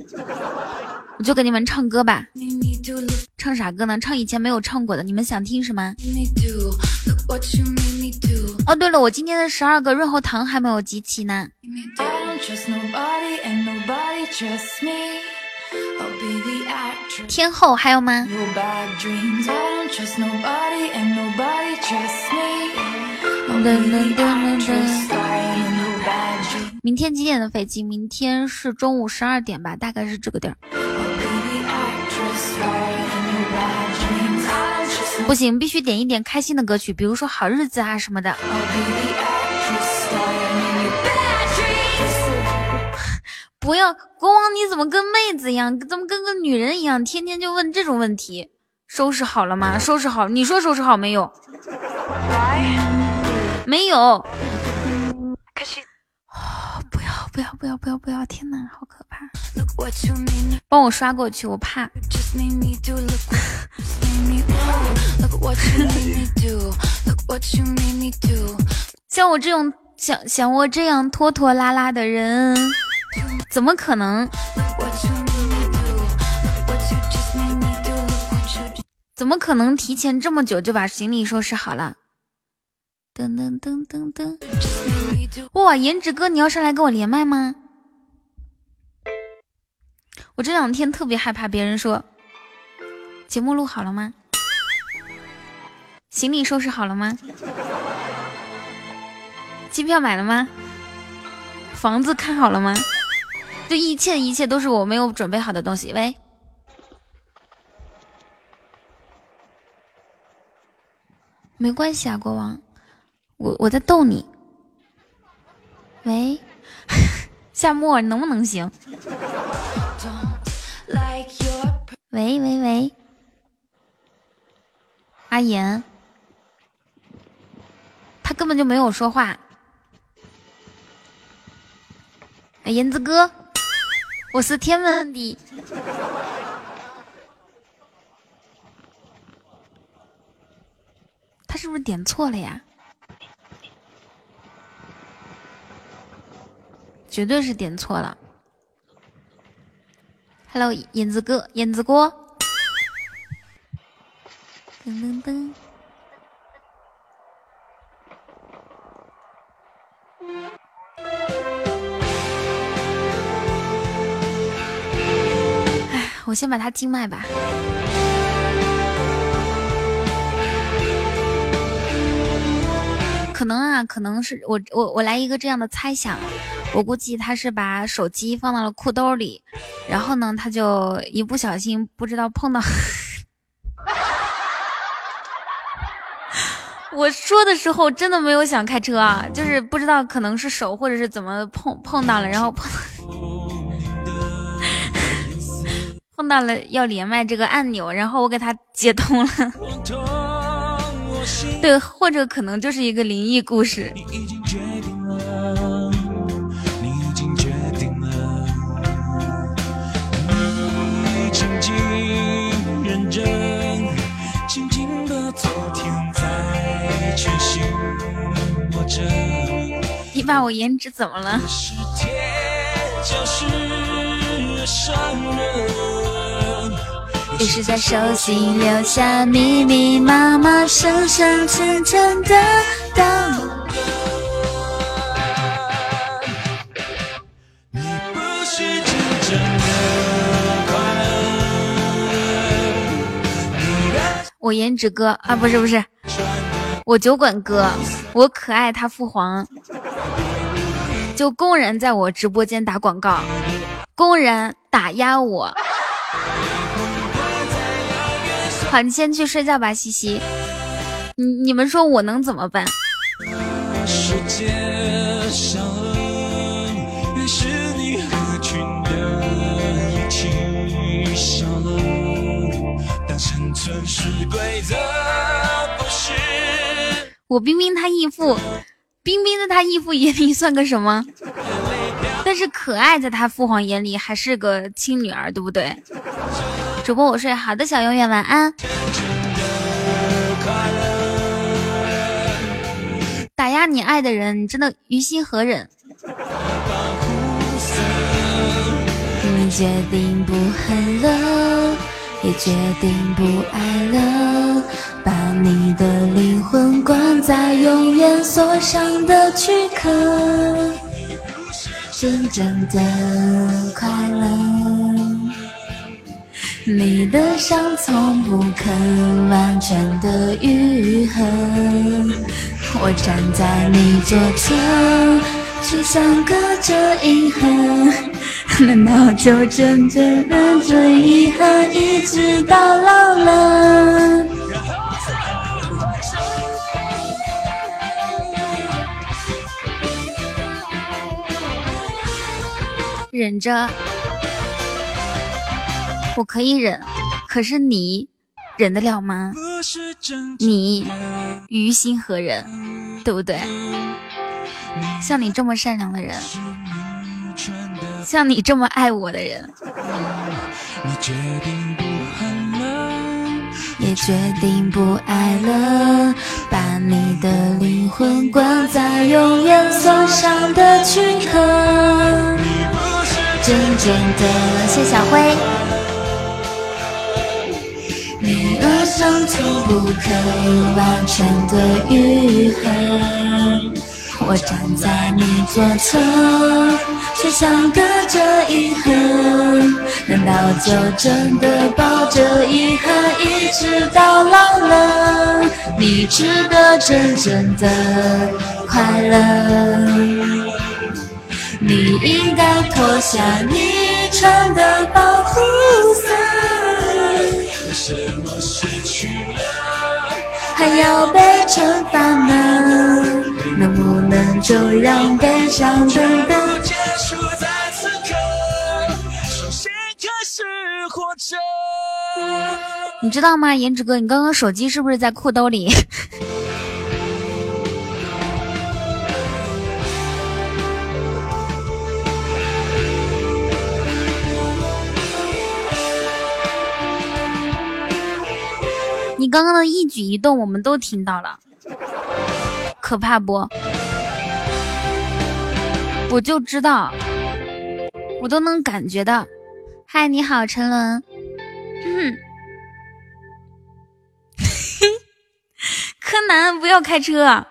我就给你们唱歌吧。唱啥歌呢？唱以前没有唱过的，你们想听什么？哦，对了，我今天的十二个润喉糖还没有集齐呢。天后还有吗？明天几点的飞机？明天是中午十二点吧，大概是这个点儿。不行，必须点一点开心的歌曲，比如说好日子啊什么的。不要，国王你怎么跟妹子一样，怎么跟个女人一样，天天就问这种问题？收拾好了吗？收拾好，你说收拾好没有？没有。不要不要不要不要不要！天哪，好可怕！帮我刷过去，我怕。像我这种像像我这样拖拖拉拉的人，怎么可能？怎么可能提前这么久就把行李收拾好了？噔噔噔噔噔！哇，颜值哥，你要上来跟我连麦吗？我这两天特别害怕别人说节目录好了吗？行李收拾好了吗？机票买了吗？房子看好了吗？这一切一切都是我没有准备好的东西。喂。没关系啊，国王，我我在逗你。喂，夏沫，你能不能行？喂喂喂，阿言，他根本就没有说话。言子哥，我是天文的。他是不是点错了呀？绝对是点错了。Hello，燕子哥，燕子哥。噔噔噔。我先把他静麦吧。可能啊，可能是我我我来一个这样的猜想，我估计他是把手机放到了裤兜里，然后呢，他就一不小心不知道碰到。我说的时候真的没有想开车啊，就是不知道可能是手或者是怎么碰碰到了，然后碰碰到了要连麦这个按钮，然后我给他接通了。对，或者可能就是一个灵异故事。你把我颜值怎么了？在手心留下密密麻麻、深深浅浅的刀。我颜值哥啊，不是不是，我酒馆哥，我可爱他父皇，就公然在我直播间打广告，公然打压我。好，你先去睡觉吧，西西。你你们说我能怎么办？我冰冰他义父，冰冰在他义父眼里算个什么？但是可爱在他父皇眼里还是个亲女儿，对不对？主播我睡，好的小永远晚安。打压你爱的人，你真的于心何忍？你决定不恨了，也决定不爱了，把你的灵魂关在永远锁上的躯壳，真正的快乐。你的伤从不肯完全的愈合，我站在你左侧，却像隔着银河。难道就真正的追遗憾，一直到老了？忍着。我可以忍，可是你忍得了吗？你于心何忍，对不对？像你这么善良的人，像你这么爱我的人，也决定不爱了，把你的灵魂关在永远锁上的躯壳。真正的谢小辉，你额上从不可完全的愈合。我站在你左侧，却像隔着遗憾。难道就真的抱着遗憾一直到老了？你值得真正的快乐。你应该脱下你穿的保护色。为什么失去了还要被惩罚呢？能不能就让悲伤全部结束在此刻？重新开始活着。你知道吗，颜值哥，你刚刚手机是不是在裤兜里？你刚刚的一举一动，我们都听到了。可怕不？我就知道，我都能感觉到。嗨，你好，陈伦。柯南，不要开车。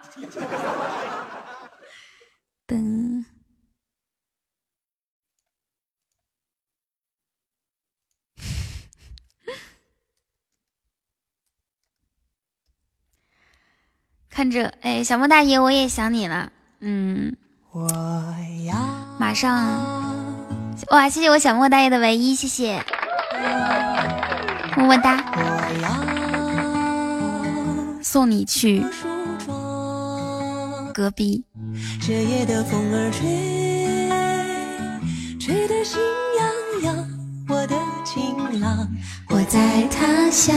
看着，哎，小莫大爷，我也想你了，嗯，马上，哇，谢谢我小莫大爷的唯一，谢谢，么么哒，送你去隔壁。这夜的风儿吹，吹得心痒痒，我的情郎我在他乡。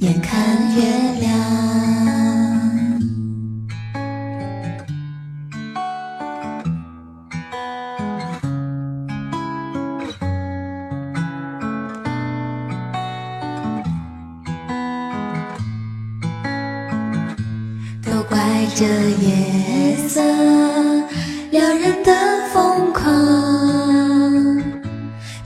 眼看月亮，都怪这夜色撩人的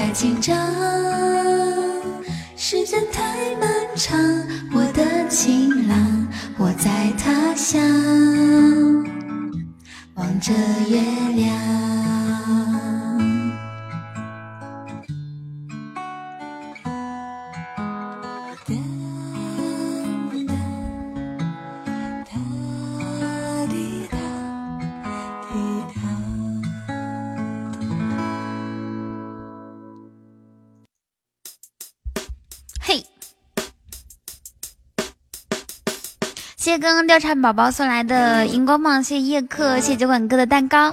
太紧张，刚刚调查宝宝送来的荧光棒，谢谢叶克，谢谢酒馆哥的蛋糕。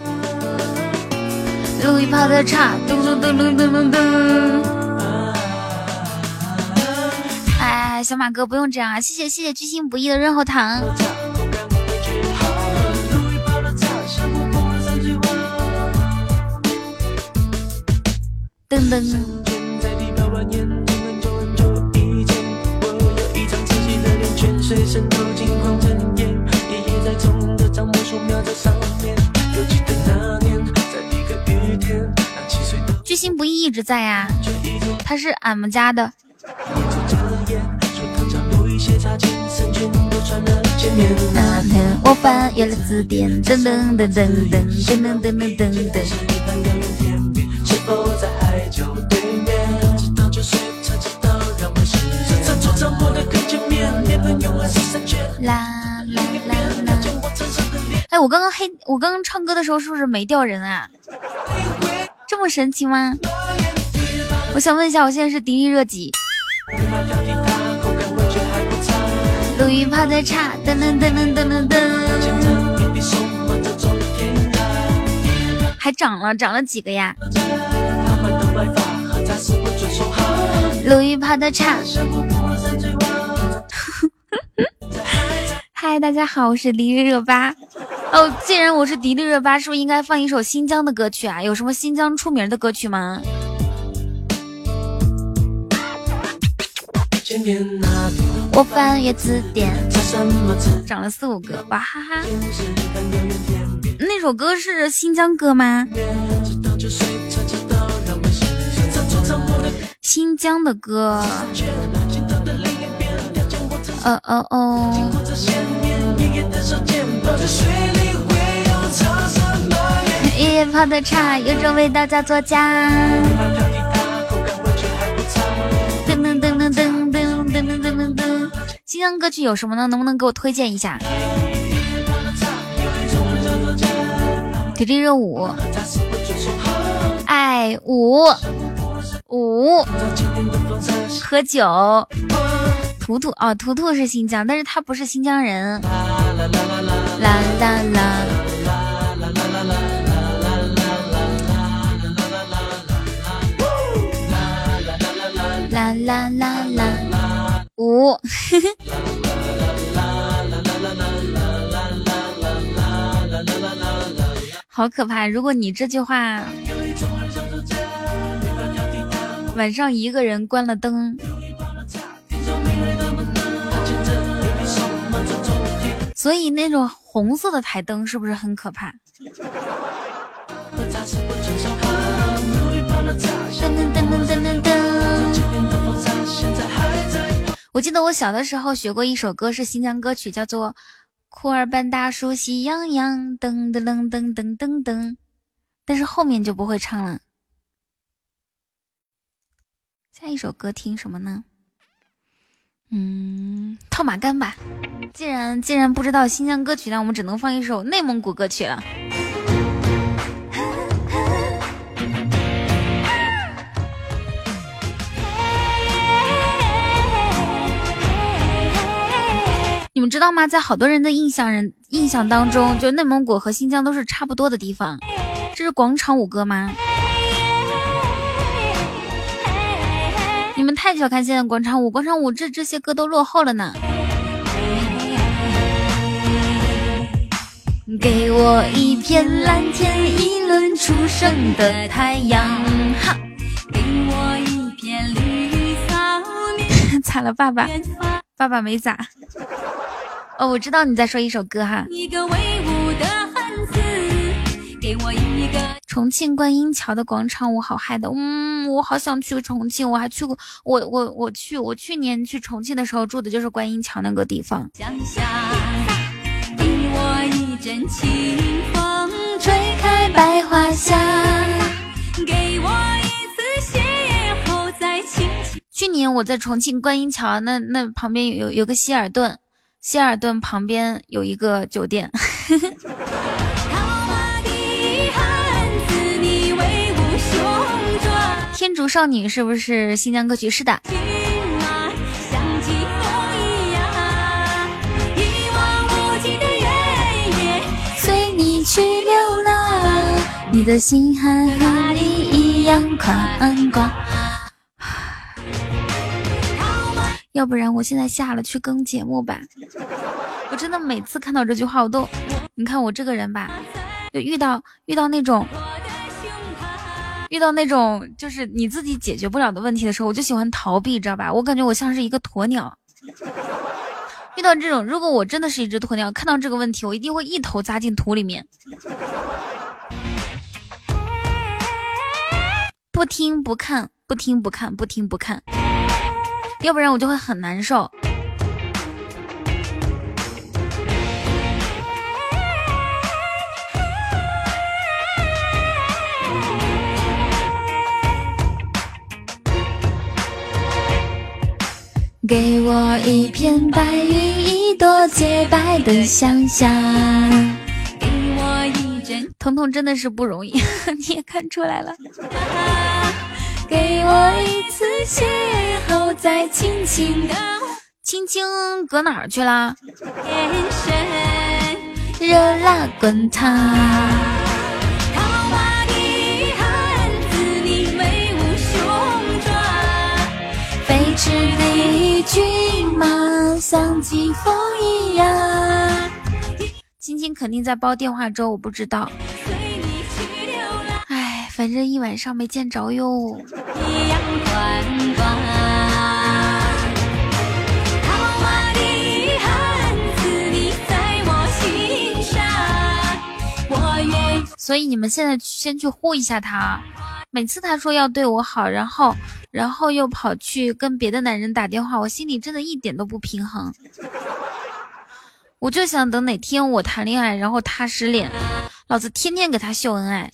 路易跑的差，嘟嘟嘟嘟嘟嘟嘟。哎，小马哥不用这样啊，谢谢谢谢居心不易的润喉糖。噔噔。随身透镜框，在的樟木树苗在上面。犹记得那年，在一个雨天，那七岁的居心不易一直在呀、他是俺们家的。那天我翻阅了字典，啦啦啦啦！哎，我刚刚黑，我刚刚唱歌的时候是不是没掉人啊？这么神奇吗？我想问一下，我现在是迪丽热几？路易跑得差，噔噔噔噔噔噔噔。还涨了，涨了几个呀？路易跑得差。嗨，大家好，我是迪丽热巴。哦，既然我是迪丽热巴，是不是应该放一首新疆的歌曲啊？有什么新疆出名的歌曲吗？我翻阅字典，涨了四五个，哇哈哈！那首歌是新疆歌吗？新疆的歌。哦哦哦！爷爷泡的茶，有种味道叫做家。噔噔噔噔噔噔噔噔噔噔！新疆歌曲有什么呢？能不能给我推荐一下？迪丽热舞，爱舞舞，喝酒。图图哦，图图是新疆，但是他不是新疆人。啦啦啦啦啦啦啦，五。好可怕！如果你这句话晚上一个人关了灯。所以那种红色的台灯是不是很可怕？我记得我小的时候学过一首歌，是新疆歌曲，叫做《库尔班大叔喜洋洋》，噔噔噔噔噔噔噔，但是后面就不会唱了。下一首歌听什么呢？嗯，套马杆吧。既然既然不知道新疆歌曲，那我们只能放一首内蒙古歌曲了。你们知道吗？在好多人的印象人印象当中，就内蒙古和新疆都是差不多的地方。这是广场舞歌吗？你们太小看现在广场舞，广场舞这这些歌都落后了呢。给我一片蓝天，一轮初升的太阳。哈，给我一片绿草原。惨 了，爸爸，爸爸没咋。哦，我知道你在说一首歌哈。一个威武的汉子，给我一个。重庆观音桥的广场舞好嗨的，嗯，我好想去重庆，我还去过，我我我去，我去年去重庆的时候住的就是观音桥那个地方。给我一阵清风，吹开百花香。给我一次邂逅在青去年我在重庆观音桥那那旁边有有个希尔顿，希尔顿旁边有一个酒店。天竺少女是不是新疆歌曲？是的。随你去流浪，你的心还和你一样宽广。要不然我现在下了去更节目吧。我真的每次看到这句话，我都，你看我这个人吧，就遇到遇到那种。遇到那种就是你自己解决不了的问题的时候，我就喜欢逃避，知道吧？我感觉我像是一个鸵鸟。遇到这种，如果我真的是一只鸵鸟，看到这个问题，我一定会一头扎进土里面。不听不看，不听不看，不听不看，要不然我就会很难受。给我一片白云，一朵洁白的想象。给我一针，彤彤真的是不容易，你也看出来了。给我一次邂逅，再轻轻的，轻轻搁哪儿去了？眼神热辣滚烫。是的骏马像疾风一样。晶晶肯定在煲电话粥，我不知道。哎，反正一晚上没见着哟。所以你们现在先去护一下他。每次他说要对我好，然后，然后又跑去跟别的男人打电话，我心里真的一点都不平衡。我就想等哪天我谈恋爱，然后他失恋，老子天天给他秀恩爱。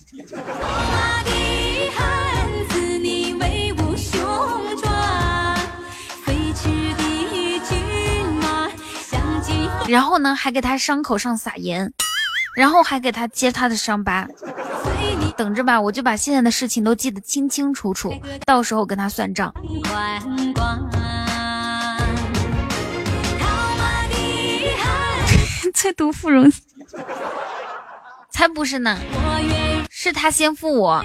然后呢，还给他伤口上撒盐，然后还给他揭他的伤疤。等着吧，我就把现在的事情都记得清清楚楚，到时候跟他算账。最毒 芙蓉，才不是呢，是他先负我。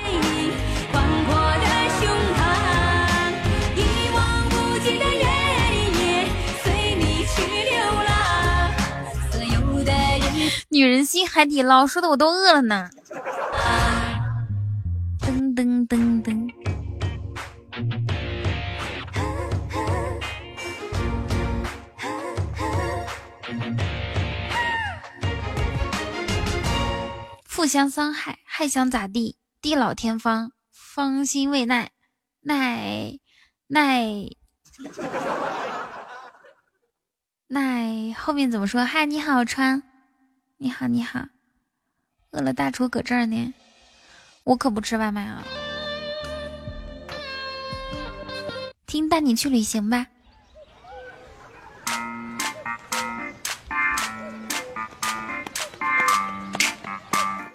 女人心海底捞，说的我都饿了呢。噔噔噔，互相伤害，还想咋地？地老天荒，芳心未奈，奈奈奈，后面怎么说？嗨，你好，川，你好，你好，饿了大厨搁这儿呢。我可不吃外卖啊！听带你去旅行吧。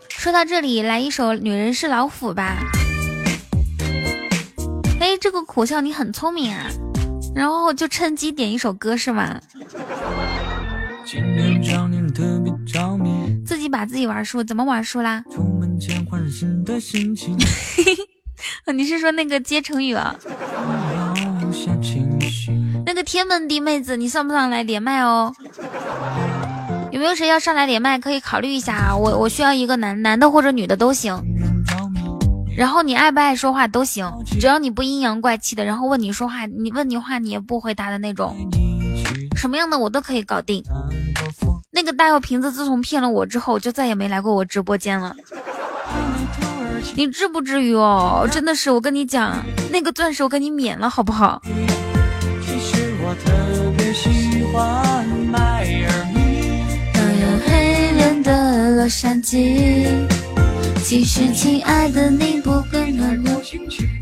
说到这里，来一首《女人是老虎》吧。哎，这个苦笑你很聪明啊，然后就趁机点一首歌是吗？自己把自己玩输，怎么玩输啦？你是说那个接成语啊？那个天门地妹子，你上不上来连麦哦？有没有谁要上来连麦？可以考虑一下啊！我我需要一个男男的或者女的都行。然后你爱不爱说话都行，只要你不阴阳怪气的。然后问你说话，你问你话你也不回答的那种，什么样的我都可以搞定。那个大药瓶子自从骗了我之后，就再也没来过我直播间了。你至不至于哦，真的是，我跟你讲，那个钻石我给你免了，好不好？黑人的洛杉矶，其实亲爱的你不。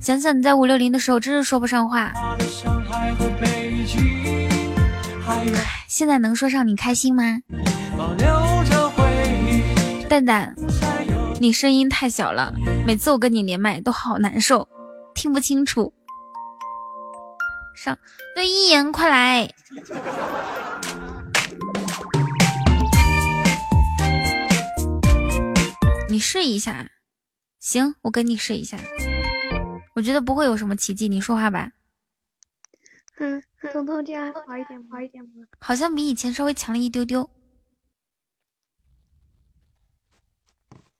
想想你在五六零的时候，真是说不上话。现在能说上你开心吗？蛋蛋，你声音太小了，每次我跟你连麦都好难受，听不清楚。上对一言，快来！你试一下，行，我跟你试一下。我觉得不会有什么奇迹，你说话吧。嗯，彤彤这样好一点，好一点吗？好像比以前稍微强了一丢丢，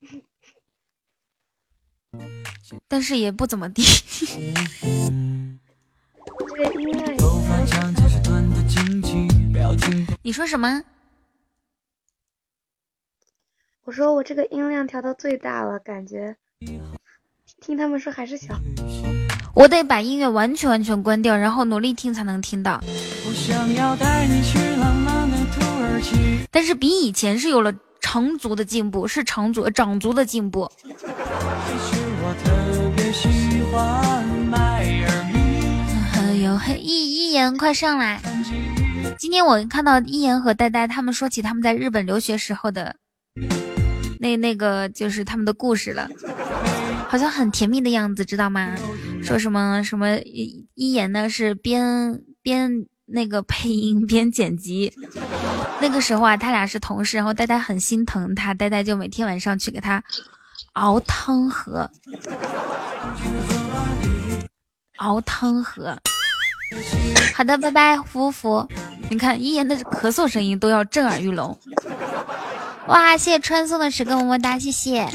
但是也不怎么地。你说什么？我说我这个音量调到最大了，感觉听他们说还是小。我得把音乐完全完全关掉，然后努力听才能听到。但是比以前是有了长足的进步，是长足长足的进步。还有嘿一一言，快上来！今天我看到一言和呆呆他们说起他们在日本留学时候的那那个就是他们的故事了，好像很甜蜜的样子，知道吗？说什么什么一言呢是边边那个配音边剪辑，那个时候啊他俩是同事，然后呆呆很心疼他，呆呆就每天晚上去给他熬汤喝，熬汤喝。好的，拜拜，福福。你看一言的咳嗽声音都要震耳欲聋。哇，谢谢川送的十个么么哒，谢谢。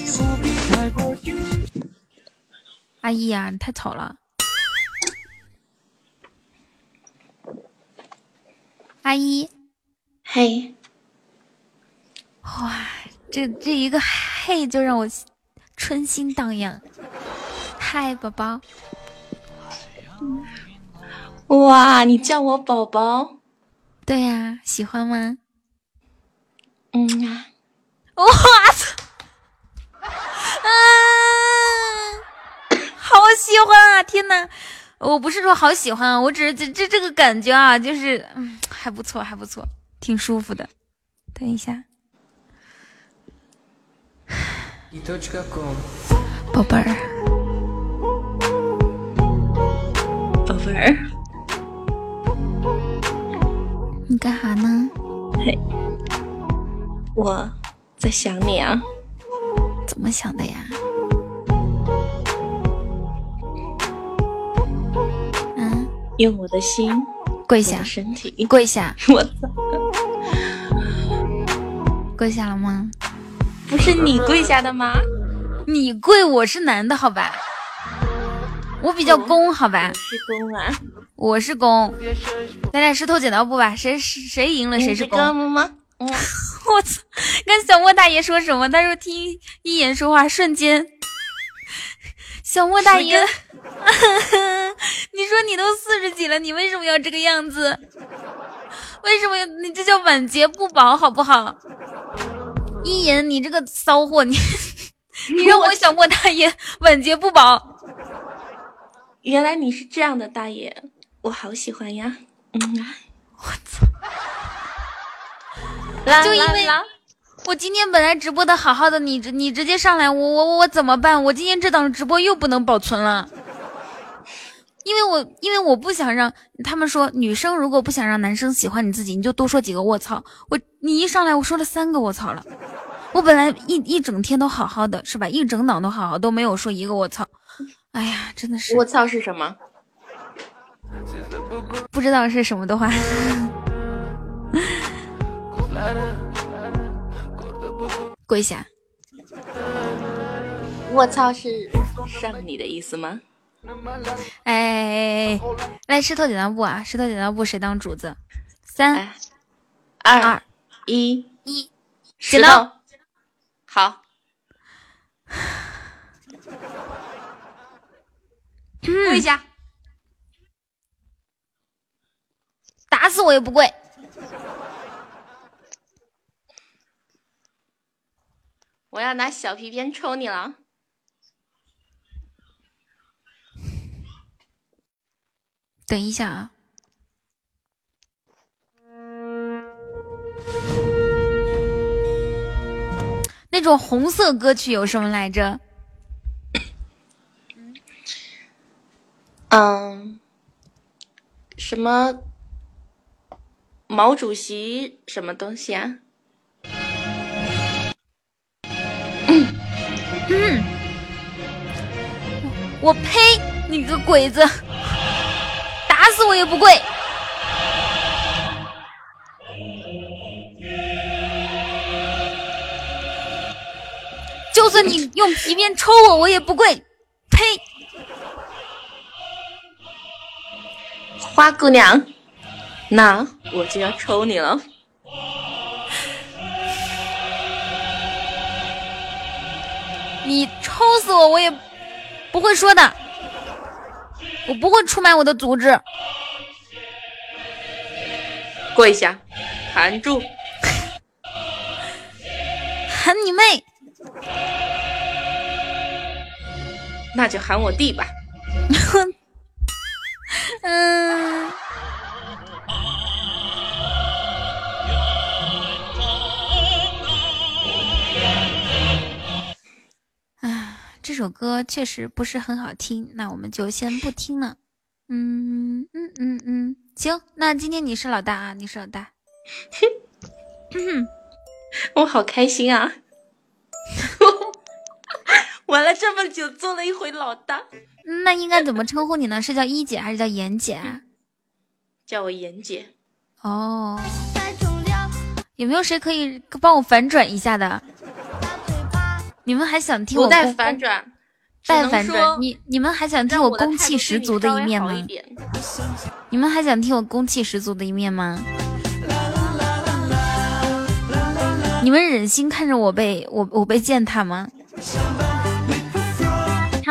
阿姨呀，你太吵了。阿姨，嘿。哇，这这一个嘿就让我春心荡漾。嗨，宝宝。哇，你叫我宝宝？对呀，喜欢吗？嗯啊。我操！啊，好喜欢啊！天哪，我不是说好喜欢啊，我只是这这这个感觉啊，就是嗯，还不错，还不错，挺舒服的。等一下，宝贝儿，宝贝儿，你干啥呢？嘿，我。在想你啊，怎么想的呀？用我的心跪下，身体跪下。我操，跪下了吗？不是你跪下的吗？你跪，我是男的，好吧？我比较攻，好吧？是攻啊，我是攻。咱俩石头剪刀布吧，谁谁赢了谁是攻吗？我操！刚小莫大爷说什么？他说听一言说话，瞬间。小莫大爷，你说你都四十几了，你为什么要这个样子？为什么你这叫晚节不保，好不好？一言，你这个骚货，你你 让我小莫大爷晚节不保。原来你是这样的大爷，我好喜欢呀。嗯，我操。就因为我今天本来直播的好好的，你你直接上来，我我我怎么办？我今天这档直播又不能保存了，因为我因为我不想让他们说女生如果不想让男生喜欢你自己，你就多说几个卧槽。我你一上来我说了三个卧槽了，我本来一一整天都好好的，是吧？一整档都好好，都没有说一个卧槽。哎呀，真的是卧槽是什么？不知道是什么的话。跪下！我操，是上你的意思吗？哎，来石头剪刀布啊！石头剪刀布，谁当主子？三、二、一、一，石头！好，跪下！打死我也不跪！我要拿小皮鞭抽你了！等一下啊，那种红色歌曲有什么来着？嗯，什么毛主席什么东西啊？嗯，我呸！你个鬼子，打死我也不跪！就算你用皮鞭抽我，我也不跪！呸！花姑娘，那我就要抽你了。你抽死我，我也不会说的。我不会出卖我的组织。跪下，含住，喊你妹！那就喊我弟吧。嗯。这首歌确实不是很好听，那我们就先不听了。嗯嗯嗯嗯，行，那今天你是老大啊，你是老大。我好开心啊！玩了这么久，做了一回老大。那应该怎么称呼你呢？是叫一姐还是叫妍姐？啊叫我妍姐。哦。有没有谁可以帮我反转一下的？你们还想听我带反转？带反转？你你们还想听我攻气十足的一面吗？你们还想听我攻气十足的一面吗？你们忍心看着我被我我被践踏吗？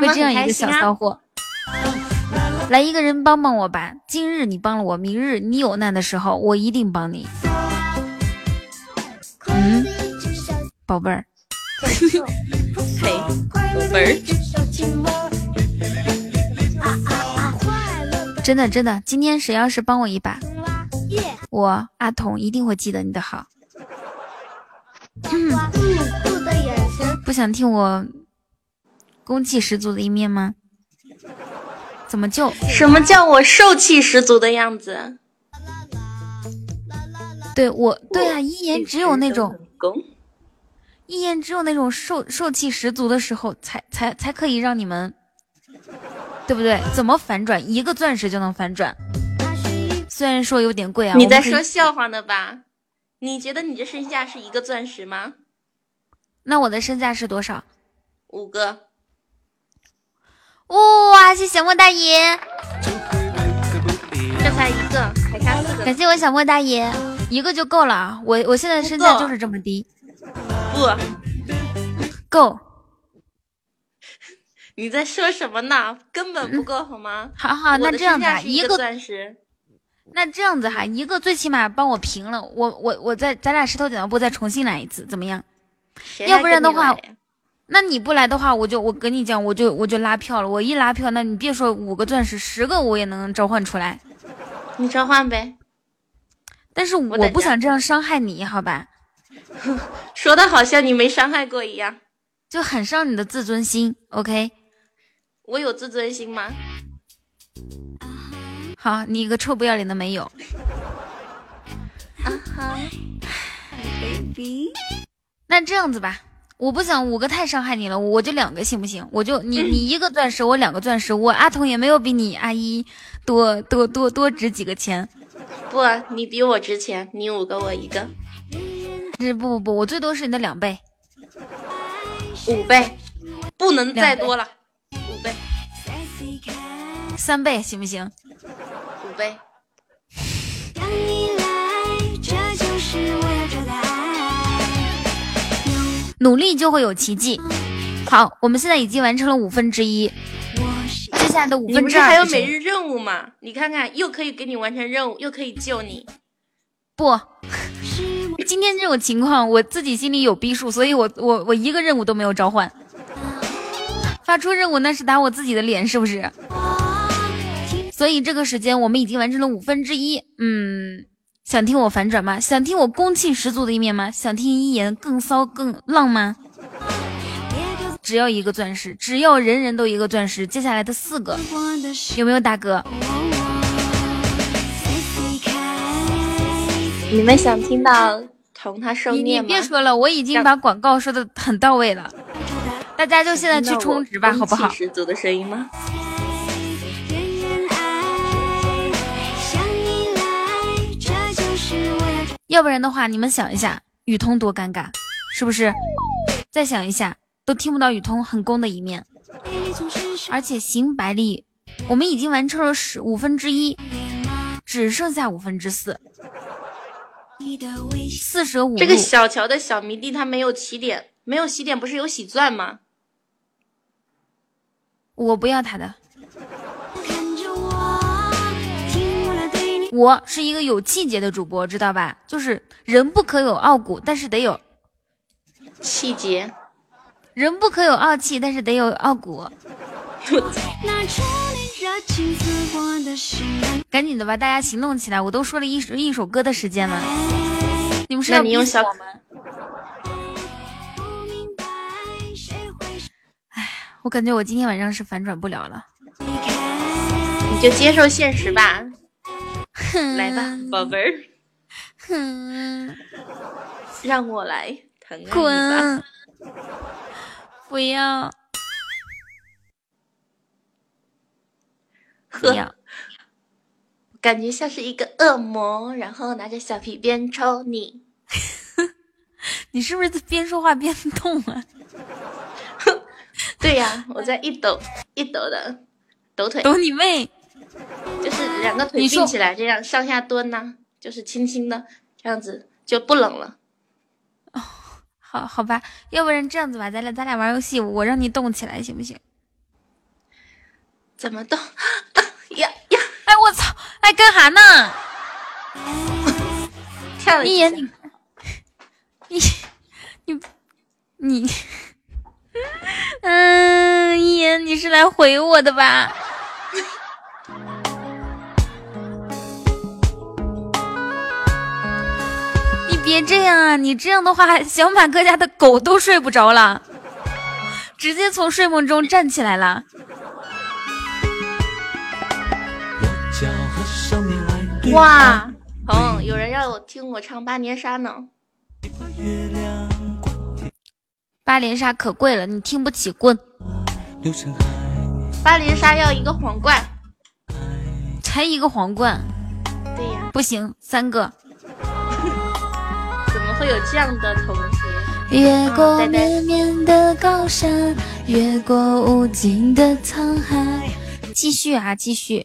被这样一个小骚货，来一个人帮帮我吧！今日你帮了我，明日你有难的时候，我一定帮你。嗯，宝贝儿，嘿，宝贝儿，真的真的，今天谁要是帮我一把，我阿童一定会记得你的好。不想听我攻气十足的一面吗？怎么就什么叫我受气十足的样子？对我对啊，一言只有那种一眼只有那种受受气十足的时候，才才才可以让你们，对不对？怎么反转？一个钻石就能反转？虽然说有点贵啊。你在说笑话呢吧？你觉得你的身价是一个钻石吗？那我的身价是多少？五个。哇！谢小莫大爷，这才一个，还差四个。感谢我小莫大爷，一个就够了。我我现在身价就是这么低。不够。你在说什么呢？根本不够，好吗？好好，那这样子，一个钻石。那这样子哈，一个最起码帮我平了，我我我再咱俩石头剪刀布再重新来一次，怎么样？要不然的话，那你不来的话，我就我跟你讲，我就我就拉票了。我一拉票，那你别说五个钻石，十个我也能召唤出来。你召唤呗。但是我不想这样伤害你，好吧？说的好像你没伤害过一样，就很伤你的自尊心。OK，我有自尊心吗？好，你一个臭不要脸的没有。啊哈，baby。那这样子吧，我不想五个太伤害你了，我就两个行不行？我就你你一个钻石，我两个钻石，我阿童也没有比你阿姨多多多多值几个钱。不，你比我值钱，你五个我一个。这不不不，我最多是你的两倍，五倍，不能再多了，五倍，三倍行不行？五倍。努力就会有奇迹。好，我们现在已经完成了五分之一，接下来的五分之二还有每日任务吗？你看看，又可以给你完成任务，又可以救你。不，今天这种情况，我自己心里有逼数，所以我我我一个任务都没有召唤。发出任务那是打我自己的脸，是不是？所以这个时间我们已经完成了五分之一。嗯，想听我反转吗？想听我攻气十足的一面吗？想听一言更骚更浪吗？只要一个钻石，只要人人都一个钻石。接下来的四个有没有大哥？你们想听到同他受虐吗？你别说了，我已经把广告说的很到位了。大家就现在去充值吧，好不好？十足的声音吗？要不然的话，你们想一下，雨桐多尴尬，是不是？再想一下，都听不到雨桐很攻的一面。而且行百里，我们已经完成了十五分之一，只剩下五分之四。四舍五入，这个小乔的小迷弟他没有起点，没有起点不是有洗钻吗？我不要他的。我是一个有气节的主播，知道吧？就是人不可有傲骨，但是得有气节。人不可有傲气，但是得有傲骨。赶紧的吧，大家行动起来！我都说了一首一首歌的时间了，你们是要你用小我们？哎，我感觉我今天晚上是反转不了了。你就接受现实吧，来吧，宝贝儿。哼，让我来疼爱滚！不要。呵，感觉像是一个恶魔，然后拿着小皮鞭抽你。你是不是边说话边动啊？对呀，我在一抖一抖的抖腿。抖你妹！就是两个腿并起来，这样上下蹲呐，就是轻轻的这样子就不冷了。哦，好好吧，要不然这样子吧，咱俩咱俩玩游戏，我让你动起来行不行？怎么动？呀呀！哎，我操！哎，干哈呢？跳一眼你，你你你，嗯，一言，你是来回我的吧？你别这样啊！你这样的话，小马哥家的狗都睡不着了，直接从睡梦中站起来了。哇，红，有人要我听我唱八年杀呢。八连杀可贵了，你听不起滚。八连杀要一个皇冠，才一个皇冠。对呀，不行，三个。怎么会有这样的同学？越过绵绵的高山，越过无尽的沧海。继续啊，继续。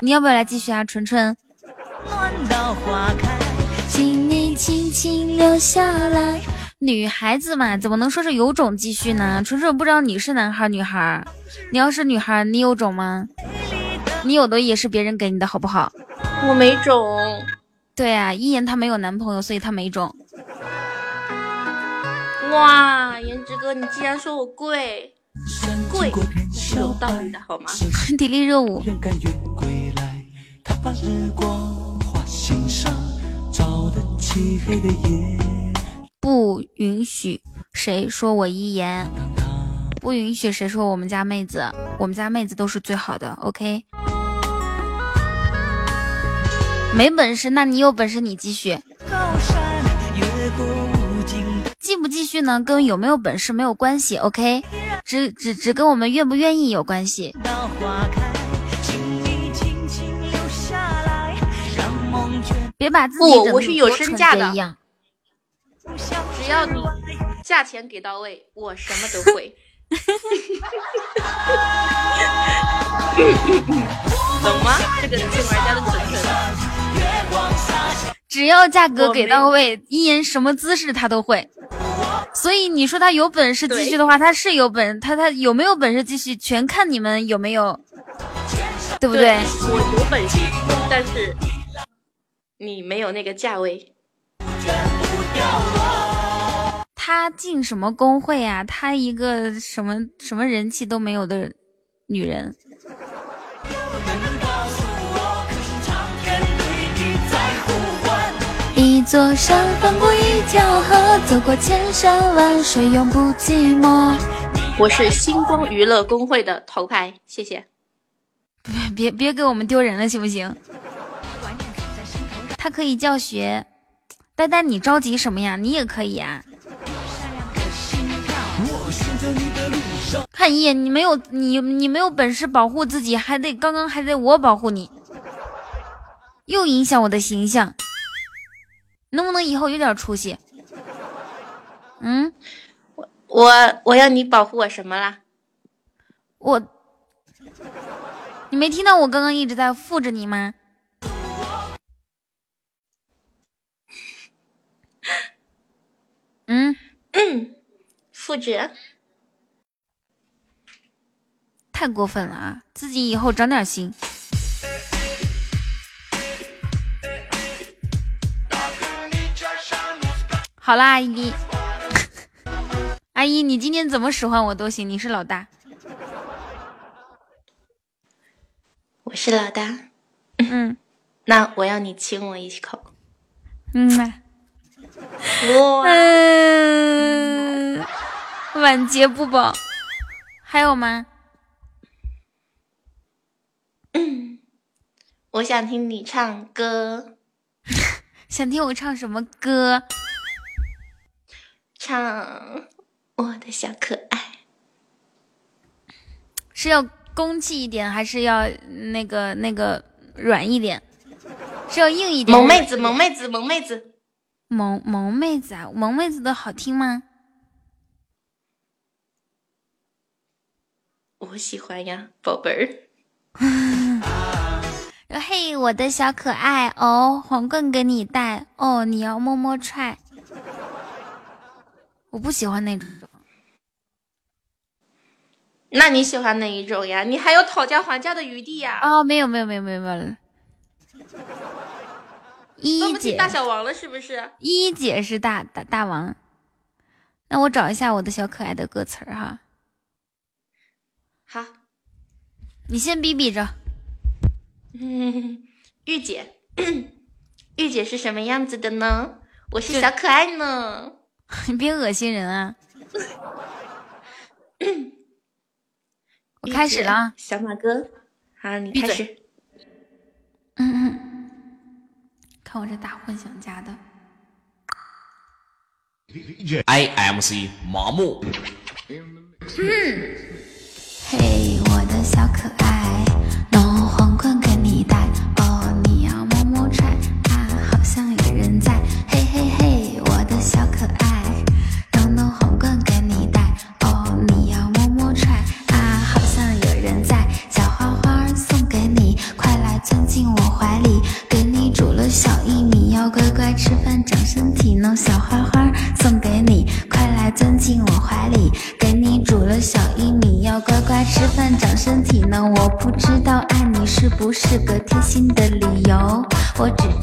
你要不要来继续啊，纯纯？请你轻轻留下来。女孩子嘛，怎么能说是有种继续呢？纯纯不知道你是男孩女孩，你要是女孩，你有种吗？你有的也是别人给你的，好不好？我没种。对啊，一言她没有男朋友，所以她没种。哇，颜值哥，你竟然说我贵，贵是有道理的好吗？体力热舞。不允许谁说我一言，不允许谁说我们家妹子，我们家妹子都是最好的。OK，没本事，那你有本事你继续。继不继续呢？跟有没有本事没有关系。OK，只只只跟我们愿不愿意有关系。别把自己不，我是有身价的。只要你价钱给到位，我什么都会。懂吗？这个进玩家的纯纯。只要价格给到位，一言什么姿势他都会。所以你说他有本事继续的话，他是有本，他他有没有本事继续，全看你们有没有，对不对？我有本事，但是。你没有那个价位，他进什么工会啊？他一个什么什么人气都没有的女人。一座山翻过一条河，走过千山万水，永不寂寞。我是星光娱乐工会的头牌，谢谢。别别别给我们丢人了，行不行？他可以教学，呆呆，你着急什么呀？你也可以啊。看一眼，你没有你你没有本事保护自己，还得刚刚还得我保护你，又影响我的形象。能不能以后有点出息？嗯，我我我要你保护我什么啦？我，你没听到我刚刚一直在护着你吗？嗯，复制，太过分了啊！自己以后长点心。好啦，阿姨，阿姨，你今天怎么使唤我都行，你是老大，我是老大，嗯，那我要你亲我一口，嗯。哇，嗯，晚节不保，还有吗？嗯，我想听你唱歌。想听我唱什么歌？唱我的小可爱。是要攻气一点，还是要那个那个软一点？是要硬一点？萌妹子，萌妹子，萌妹子，萌萌妹子啊！萌妹子的好听吗？我喜欢呀，宝贝儿。嘿，我的小可爱哦，皇冠给你戴哦，你要么么踹。我不喜欢那种。那你喜欢哪一种呀？你还有讨价还价的余地呀？哦，没有没有没有没有没有。一姐大小王了是不是？一姐是大大大王。那我找一下我的小可爱的歌词儿哈。好，你先比比着。嗯，玉姐，御姐是什么样子的呢？我是小可爱呢。你别恶心人啊！我开始了，小马哥，好，你开始。嗯嗯，看我这大混响加的。I M C 麻木。嗯，嘿，我的小可爱，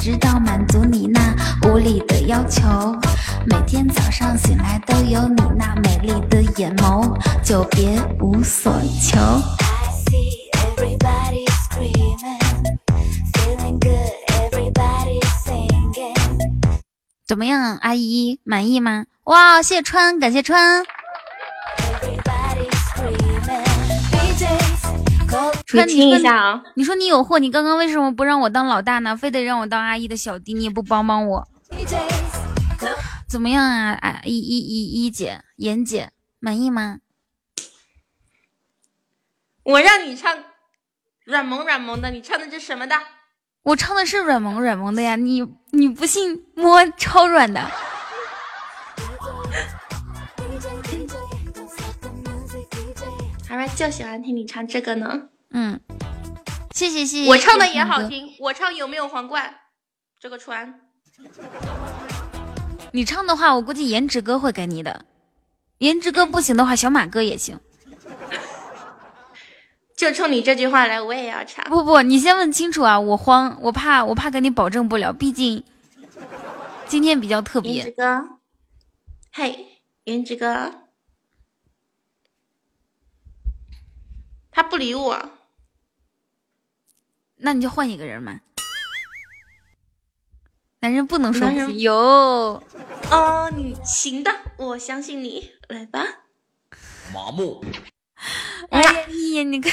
我只知道满足你那无理的要求。每天早上醒来都有你那美丽的眼眸，久别无所求。怎么样，阿姨满意吗？哇，谢谢川，感谢川。你听一下啊！你说你有货，你刚刚为什么不让我当老大呢？非得让我当阿姨的小弟，你也不帮帮我？怎么样啊？啊，一一一一姐，妍姐，满意吗？我让你唱软萌软萌的，你唱的这什么的？我唱的是软萌软萌的呀，你你不信摸超软的。好吧，就喜欢听你唱这个呢。嗯，谢谢谢谢。我唱的也好听，我唱有没有皇冠？这个船。你唱的话，我估计颜值哥会给你的。颜值哥不行的话，小马哥也行。就冲你这句话来，我也要唱。不不，你先问清楚啊！我慌，我怕，我怕给你保证不了，毕竟今天比较特别。颜值哥，嘿，颜值哥，他不理我，那你就换一个人嘛。男人不能说有。哦，你行的，我相信你，来吧。麻木。哎呀，你你看，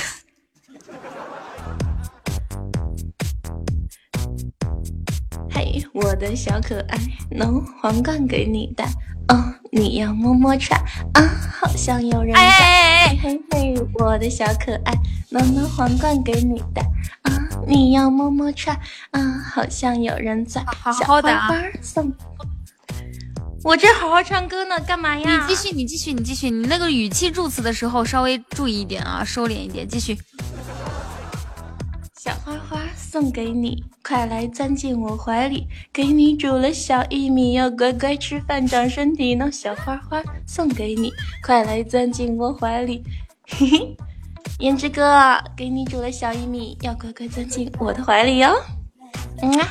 嘿，我的小可爱，能皇冠给你戴，哦，你要么么踹啊，好像有人在。嘿嘿，我的小可爱，弄弄皇冠给你戴，啊，你要么么踹啊，好像有人在。好好的啊。我这好好唱歌呢，干嘛呀？你继续，你继续，你继续，你那个语气助词的时候稍微注意一点啊，收敛一点，继续。小花花送给你，快来钻进我怀里，给你煮了小薏米，要乖乖吃饭长身体呢。小花花送给你，快来钻进我怀里，嘿嘿，颜值哥给你煮了小薏米，要乖乖钻进我的怀里哟。嗯啊。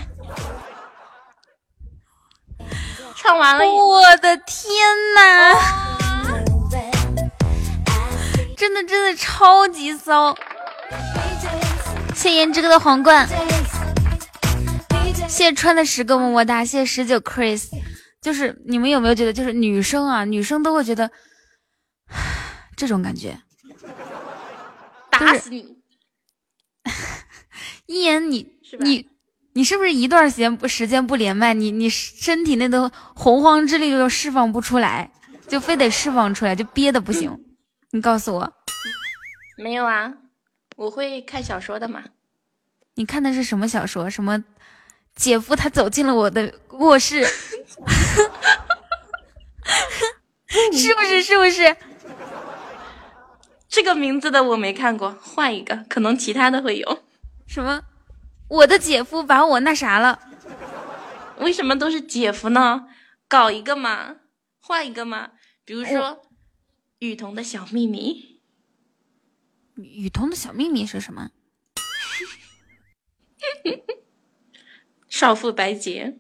唱完了，我的天呐！真的真的超级骚！谢颜值哥的皇冠，谢川的十个么么哒，谢十九 Chris。就是你们有没有觉得，就是女生啊，女生都会觉得 这种感觉，打死你！一言你你你是不是一段时间不时间不连麦，你你身体内的洪荒之力就释放不出来，就非得释放出来，就憋的不行。你告诉我，没有啊？我会看小说的嘛？你看的是什么小说？什么？姐夫他走进了我的卧室，是不是？是不是？这个名字的我没看过，换一个，可能其他的会有。什么？我的姐夫把我那啥了？为什么都是姐夫呢？搞一个嘛，换一个嘛。比如说，雨桐的小秘密。雨桐的小秘密是什么？少妇白洁。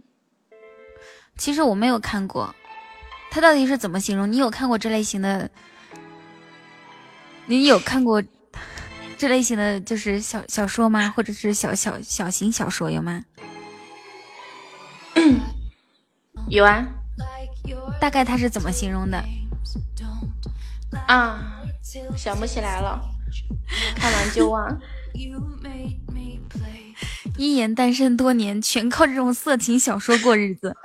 其实我没有看过，他到底是怎么形容？你有看过这类型的？你有看过 这类型的就是小小说吗？或者是小小小型小说有吗？有啊。大概他是怎么形容的？啊，想不起来了，看完就忘。一言单身多年，全靠这种色情小说过日子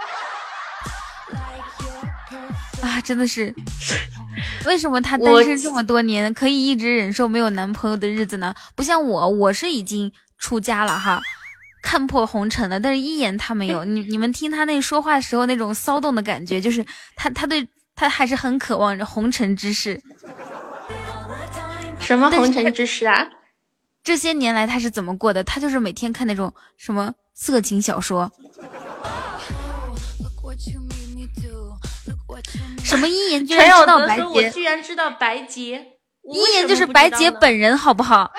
啊！真的是，为什么他单身这么多年，可以一直忍受没有男朋友的日子呢？不像我，我是已经出家了哈，看破红尘了。但是一言他没有，你你们听他那说话时候那种骚动的感觉，就是他他对他还是很渴望着红尘之事。什么红尘之事啊？这些年来他是怎么过的？他就是每天看那种什么色情小说，什么一言居然知道白洁，我居然知道白洁，一言就是白洁本人，好不好？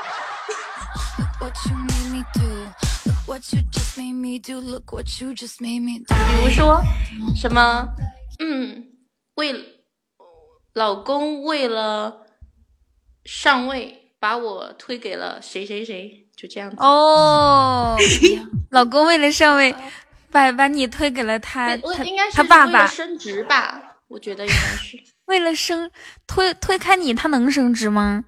比如说什么，嗯，为老公为了上位。把我推给了谁谁谁，就这样子哦。老公为了上位，把把你推给了他，他他爸爸升职吧？我觉得应该是 为了升推推开你，他能升职吗？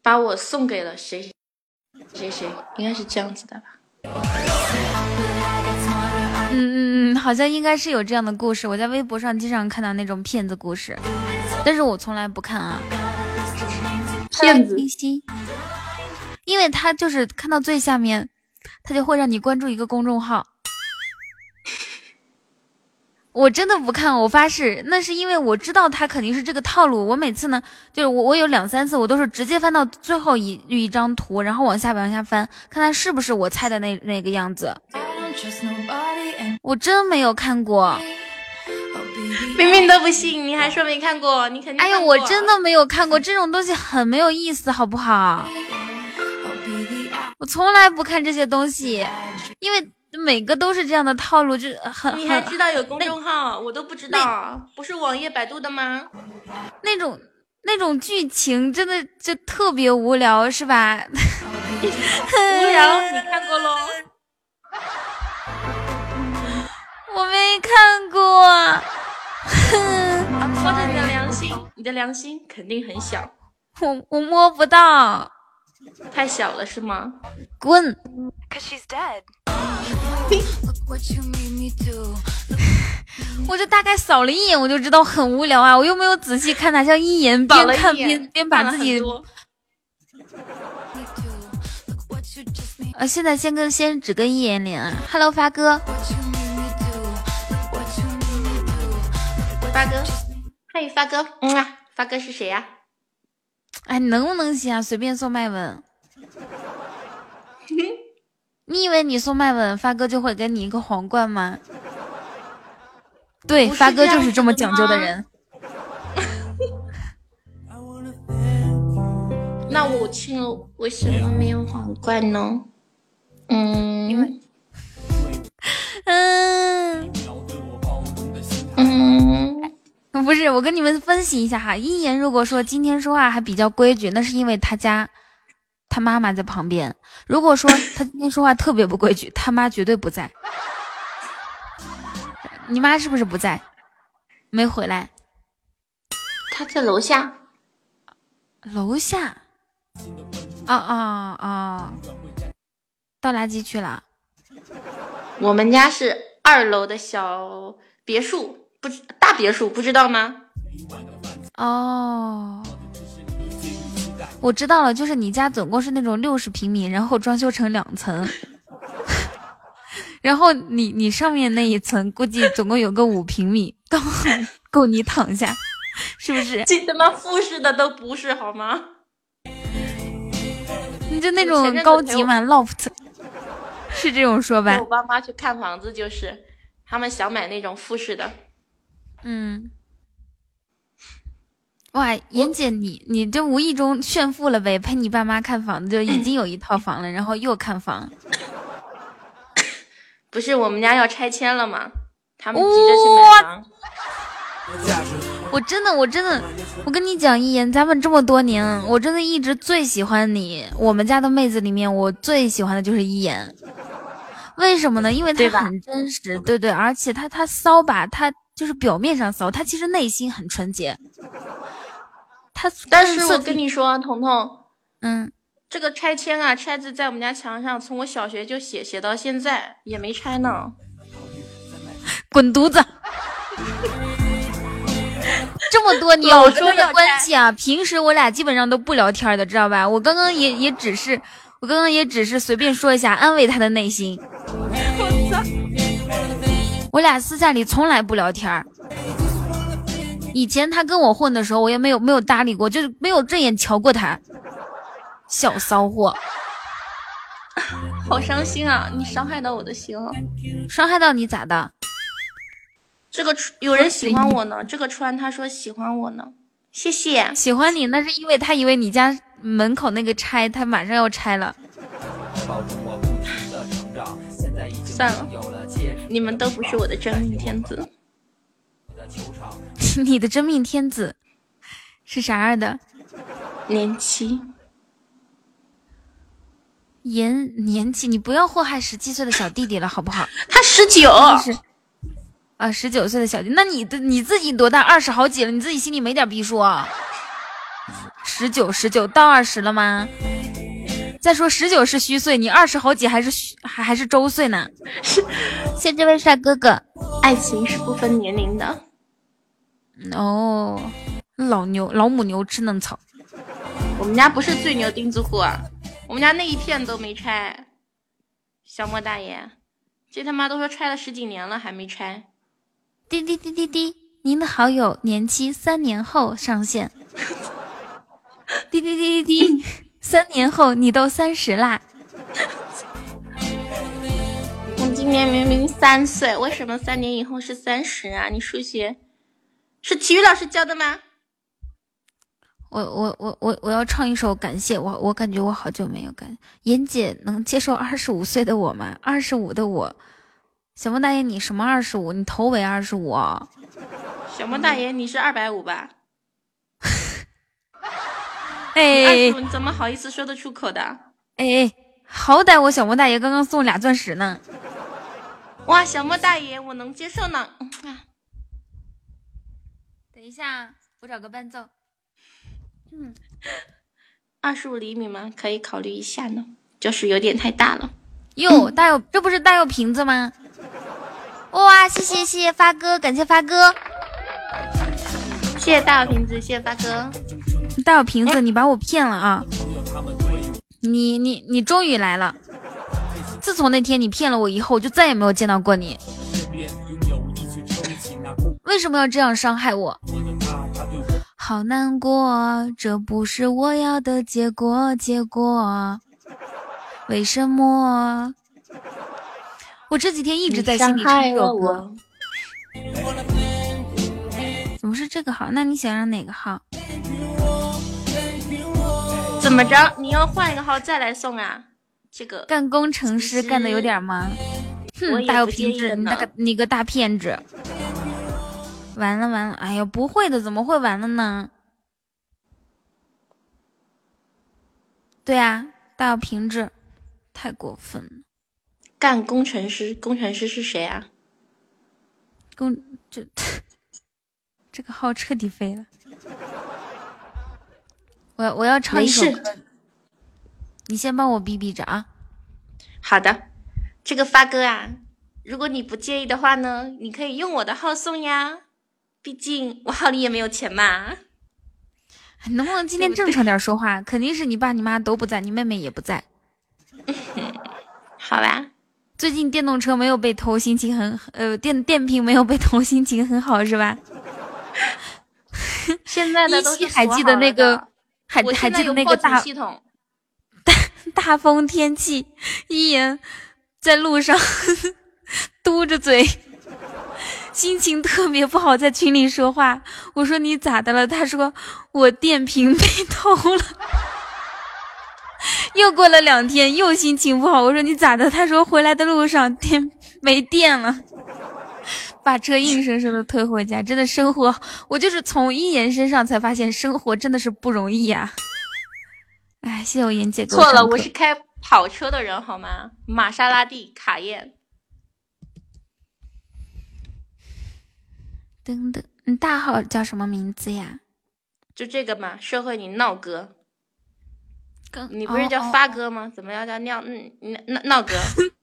把我送给了谁谁谁，应该是这样子的吧？嗯嗯嗯，好像应该是有这样的故事。我在微博上经常看到那种骗子故事。但是我从来不看啊，骗子，因为他就是看到最下面，他就会让你关注一个公众号。我真的不看，我发誓，那是因为我知道他肯定是这个套路。我每次呢，就是我我有两三次，我都是直接翻到最后一一张图，然后往下往下翻，看他是不是我猜的那那个样子。我真没有看过。明明都不信，你还说没看过？你肯定。哎呀，我真的没有看过这种东西，很没有意思，好不好？我从来不看这些东西，因为每个都是这样的套路，就很。你还知道有公众号？我都不知道，不是网页百度的吗？那种那种剧情真的就特别无聊，是吧？无聊，你看过喽？我没看过。哼，摸着你的良心，你的良心肯定很小。我我摸不到，太小了是吗？滚！我就大概扫了一眼，我就知道很无聊啊！我又没有仔细看它，像一眼边看边边把自己。呃，现在先跟先只跟一眼连啊！Hello，发哥。发哥，嗨，发哥，嗯啊，发哥是谁呀？哎，能不能行啊？随便送麦吻。你以为你送麦吻，发哥就会给你一个皇冠吗？对，发哥就是这么讲究的人。那我亲了，为什么没有皇冠呢？嗯，因为嗯嗯，不是，我跟你们分析一下哈。一言如果说今天说话还比较规矩，那是因为他家他妈妈在旁边。如果说他今天说话特别不规矩，他妈绝对不在。你妈是不是不在？没回来？他在楼下。楼下？啊啊啊！倒垃圾去了。我们家是二楼的小别墅，不知大别墅，不知道吗？哦，我知道了，就是你家总共是那种六十平米，然后装修成两层，然后你你上面那一层估计总共有个五平米，刚好够你躺下，是不是？这他妈复式的都不是好吗？你就那种高级嘛，loft，是这种说吧？我爸妈去看房子，就是他们想买那种复式的。嗯。哇，妍姐，你你这无意中炫富了呗？陪你爸妈看房子，就已经有一套房了，然后又看房。不是我们家要拆迁了吗？他们急着去买房。我真的，我真的，我跟你讲，一言，咱们这么多年，我真的一直最喜欢你。我们家的妹子里面，我最喜欢的就是一言。为什么呢？因为对吧她很真实，对对，而且她她骚吧，她就是表面上骚，他其实内心很纯洁。他，但是我跟你说，彤彤，嗯，这个拆迁啊，拆字在我们家墙上，从我小学就写，写到现在也没拆呢。滚犊子！这么多年老我跟他的关系啊，平时我俩基本上都不聊天的，知道吧？我刚刚也也只是，我刚刚也只是随便说一下，安慰他的内心。我俩私下里从来不聊天儿。以前他跟我混的时候，我也没有没有搭理过，就是没有正眼瞧过他。小骚货，好伤心啊！你伤害到我的心了。伤害到你咋的？这个有人喜欢我呢，这个川他说喜欢我呢，谢谢。喜欢你那是因为他以为你家门口那个拆，他马上要拆了。算了，你们都不是我的真命天子。你的真命天子是啥样的？年期年年纪，你不要祸害十七岁的小弟弟了，好不好？他十九，是啊，十九岁的小弟，那你的你自己多大？二十好几了，你自己心里没点逼数啊？十九，十九到二十了吗？再说十九是虚岁，你二十好几还是虚还还是周岁呢？谢这位帅哥哥爱情是不分年龄的。哦，老牛老母牛吃嫩草，我们家不是最牛钉子户啊，我们家那一片都没拆。小莫大爷，这他妈都说拆了十几年了还没拆。滴滴滴滴滴，您的好友年期三年后上线。滴滴滴滴滴，三年后你都三十啦。我今年明明三岁，为什么三年以后是三十啊？你数学是体育老师教的吗？我我我我我要唱一首感谢我，我感觉我好久没有感。妍姐能接受二十五岁的我吗？二十五的我，小莫大爷你什么二十五？你头围二十五？小莫大爷，你是二百五吧？二 哎你怎么好意思说得出口的？哎，好歹我小莫大爷刚刚送俩钻石呢。哇，小莫大爷，我能接受呢。啊 等一下，我找个伴奏。嗯，二十五厘米吗？可以考虑一下呢，就是有点太大了。哟，大有这不是大有瓶子吗？哇，谢谢谢谢发哥，感谢发哥。谢谢大有瓶子，谢谢发哥。大有瓶子，你把我骗了啊！你你你终于来了！自从那天你骗了我以后，我就再也没有见到过你。为什么要这样伤害我？好难过，这不是我要的结果，结果为什么？我这几天一直在心里唱这首歌。怎么是这个号？那你想让哪个号？怎么着？你要换一个号再来送啊？这个干工程师干的有点忙。哼，大有品质，你个你个大骗子！完了完了，哎呀，不会的，怎么会完了呢？对啊，大有品质，太过分了！干工程师，工程师是谁啊？工这这个号彻底废了。我我要唱一首歌，你先帮我逼逼着啊。好的，这个发哥啊，如果你不介意的话呢，你可以用我的号送呀。毕竟我号里也没有钱嘛。能不能今天正常点说话？肯定是你爸你妈都不在，你妹妹也不在。好吧。最近电动车没有被偷，心情很呃电电瓶没有被偷，心情很好是吧？现在的都还记得那个还还记得那个大 大大风天气，一言在路上 嘟着嘴。心情特别不好，在群里说话。我说你咋的了？他说我电瓶被偷了。又过了两天，又心情不好。我说你咋的？他说回来的路上电没电了，把车硬生生的推回家。真的生活，我就是从一言身上才发现生活真的是不容易呀。哎，谢谢我妍姐。错了，我是开跑车的人好吗？玛莎拉蒂卡宴。等等，你大号叫什么名字呀？就这个嘛，社会你闹哥。你不是叫发哥吗？怎么要叫尿嗯闹闹哥？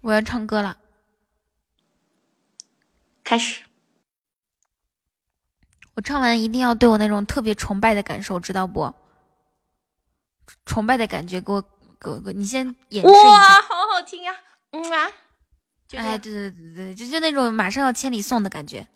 我要唱歌了，开始。我唱完一定要对我那种特别崇拜的感受，知道不？崇拜的感觉，给我。给我，你先演示一下。哇，好好听呀！嗯啊，哎，对对对对，就就那种马上要千里送的感觉。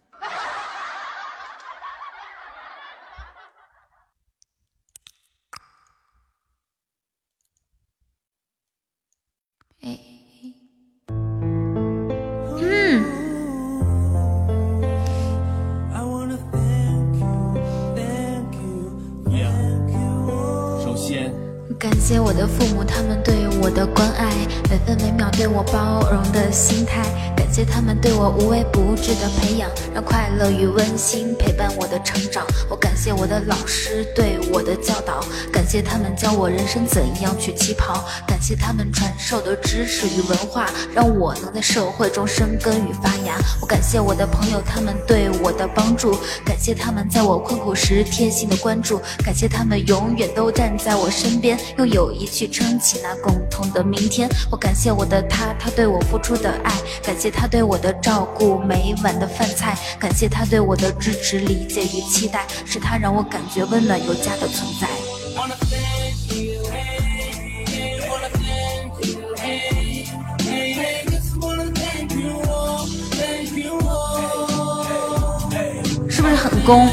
包容的心态。感谢他们对我无微不至的培养，让快乐与温馨陪伴我的成长。我感谢我的老师对我的教导，感谢他们教我人生怎样去起跑。感谢他们传授的知识与文化，让我能在社会中生根与发芽。我感谢我的朋友，他们对我的帮助，感谢他们在我困苦时贴心的关注，感谢他们永远都站在我身边。用友谊去撑起那共同的明天。我感谢我的他，他对我付出的爱，感谢他对我的照顾，每晚的饭菜，感谢他对我的支持、理解与期待，是他让我感觉温暖有家的存在。是不是很攻？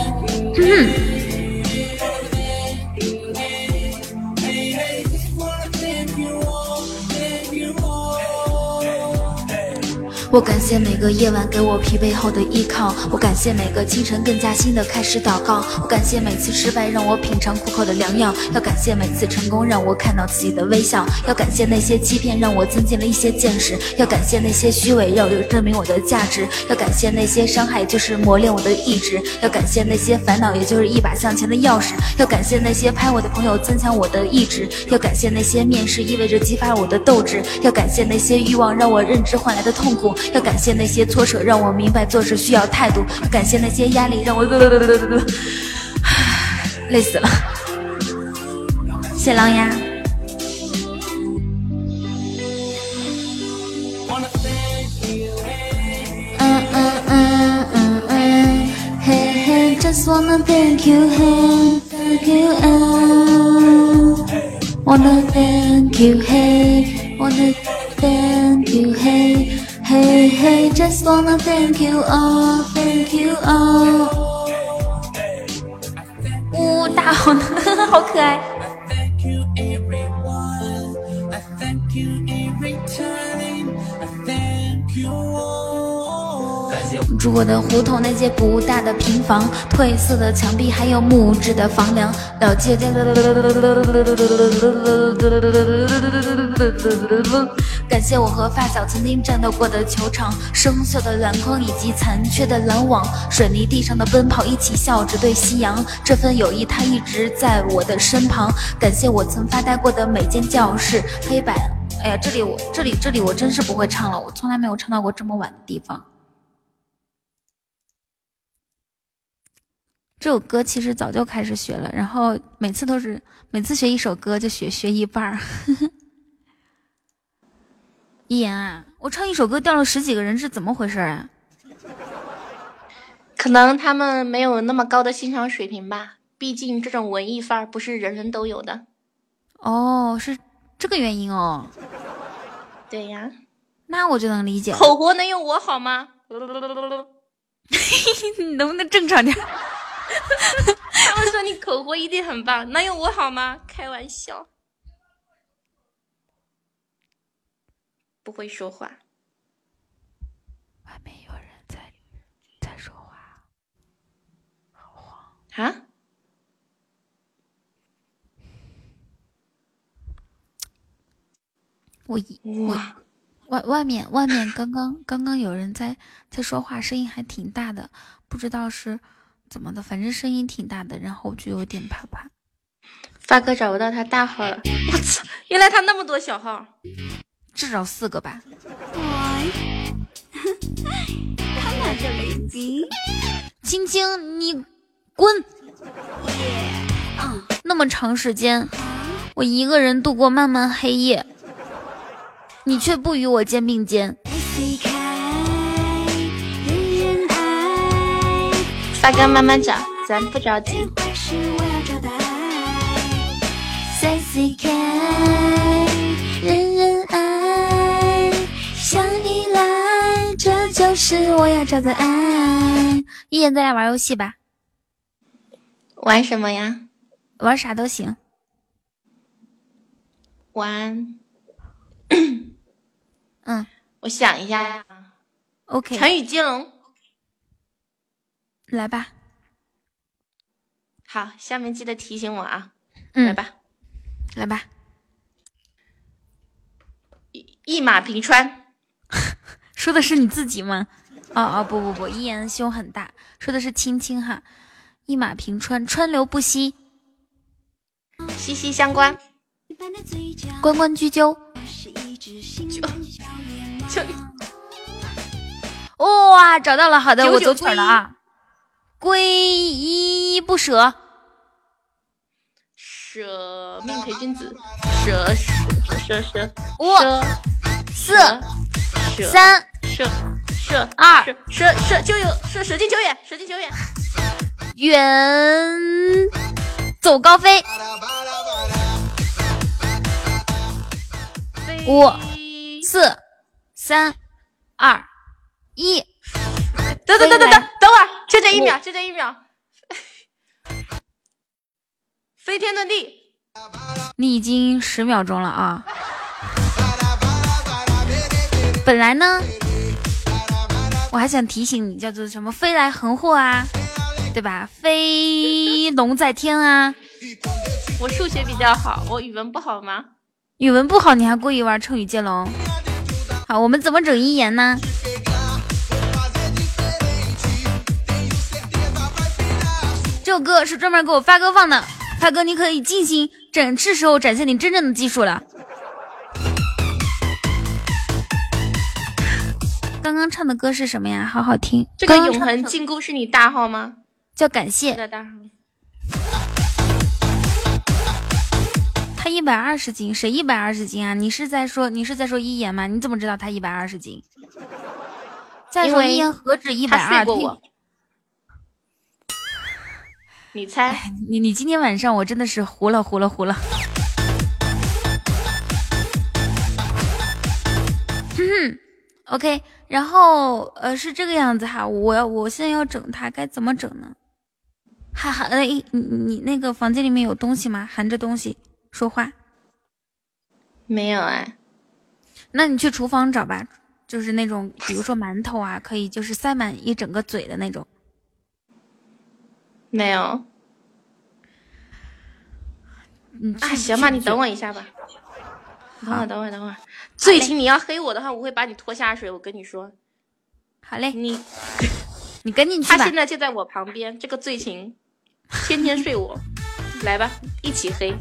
我感谢每个夜晚给我疲惫后的依靠，我感谢每个清晨更加新的开始祷告，我感谢每次失败让我品尝苦口的良药，要感谢每次成功让我看到自己的微笑，要感谢那些欺骗让我增进了一些见识，要感谢那些虚伪让我证明我的价值，要感谢那些伤害就是磨练我的意志，要感谢那些烦恼也就是一把向前的钥匙，要感谢那些拍我的朋友增强我的意志，要感谢那些面试意味着激发我的斗志，要感谢那些欲望让我认知换来的痛苦。要感谢那些挫折，让我明白做事需要态度；要感谢那些压力，让我累死了。谢狼牙。嘿嘿，Just wanna thank you, hey, thank you, wanna thank you, hey, wanna thank you, hey. Hey hey, just wanna thank you all, thank you all。呜，大好呢，好可爱。住过的胡同，那些不大的平房，褪色的墙壁，还有木质的房梁。了解。感谢我和发小曾经战斗过的球场，生锈的篮筐以及残缺的篮网，水泥地上的奔跑，一起笑着对夕阳。这份友谊，它一直在我的身旁。感谢我曾发呆过的每间教室，黑板。哎呀，这里我这里这里我真是不会唱了，我从来没有唱到过这么晚的地方。这首歌其实早就开始学了，然后每次都是每次学一首歌就学学一半儿。一言啊，我唱一首歌掉了十几个人是怎么回事啊？可能他们没有那么高的欣赏水平吧，毕竟这种文艺范儿不是人人都有的。哦，是这个原因哦。对呀，那我就能理解。口活能有我好吗？你能不能正常点？他们说你口活一定很棒，能有我好吗？开玩笑，不会说话。外面有人在在说话，好慌啊！我我外外面外面刚刚刚刚有人在在说话，声音还挺大的，不知道是。怎么的？反正声音挺大的，然后我就有点怕怕。发哥找不到他大号了，我操！原来他那么多小号，至少四个吧。青青，你滚！那么长时间，我一个人度过漫漫黑夜，你却不与我肩并肩。发哥慢慢找，咱不着急。人人爱，想依赖，这就是我要找的爱。一言，咱俩玩游戏吧。玩什么呀？玩啥都行。玩。嗯，我想一下呀。OK。成语接龙。来吧，好，下面记得提醒我啊。嗯，来吧，来吧。一一马平川，说的是你自己吗？哦哦不不不，一言胸很大，说的是青青哈。一马平川，川流不息，息息相关，关关雎鸠，就哇，找到了，好的，我走腿了啊。归依不舍，舍命陪君子，舍舍舍舍五四三舍舍二舍舍就有舍舍近求远，舍近求远，远走高飞，五四三二一。等等等等等，等会儿，就这一秒，就这一秒，飞天遁地。你已经十秒钟了啊！本来呢，我还想提醒你，叫做什么“飞来横祸”啊，对吧？飞龙在天啊！我数学比较好，我语文不好吗？语文不好，你还故意玩成语接龙？好，我们怎么整一言呢？这首歌是专门给我发哥放的，发哥你可以尽情展，是时候展现你真正的技术了。刚刚唱的歌是什么呀？好好听。这个永恒禁锢是你大号吗？叫感谢。大号。他一百二十斤，谁一百二十斤啊？你是在说你是在说一言吗？你怎么知道他一百二十斤？再说一言何止一百二？你猜，你你今天晚上我真的是糊了糊了糊了。哼，OK，然后呃是这个样子哈，我要我现在要整他，该怎么整呢？哈哈，哎，你你那个房间里面有东西吗？含着东西说话？没有哎，那你去厨房找吧，就是那种，比如说馒头啊，可以就是塞满一整个嘴的那种。没有。嗯啊，行吧，你等我一下吧。等会儿，等会儿，等会儿。最近你要黑我的话，我会把你拖下水。我跟你说。好嘞，你 你跟进去吧他现在就在我旁边，这个醉情，天天睡我。来吧，一起黑。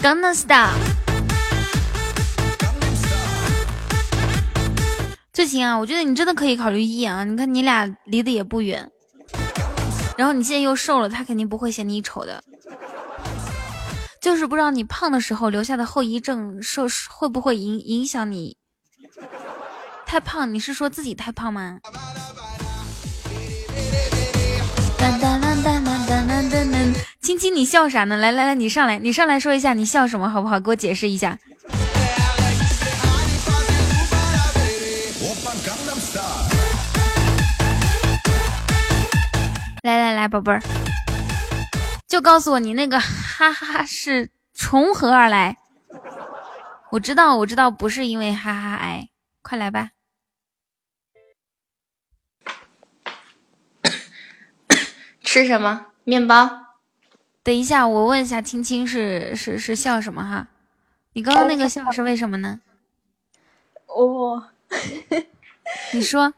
Gangnam Style。最近啊，我觉得你真的可以考虑一啊，你看你俩离得也不远，然后你现在又瘦了，他肯定不会嫌你丑的。就是不知道你胖的时候留下的后遗症，受会不会影影响你？太胖，你是说自己太胖吗？亲亲，你笑啥呢？来来来，你上来，你上来说一下你笑什么好不好？给我解释一下。来来来，宝贝儿。就告诉我你那个 哈哈是从何而来？我知道，我知道，不是因为哈哈癌，快来吧。吃什么？面包。等一下，我问一下青青是是是笑什么哈？你刚刚那个笑是为什么呢？我，你说，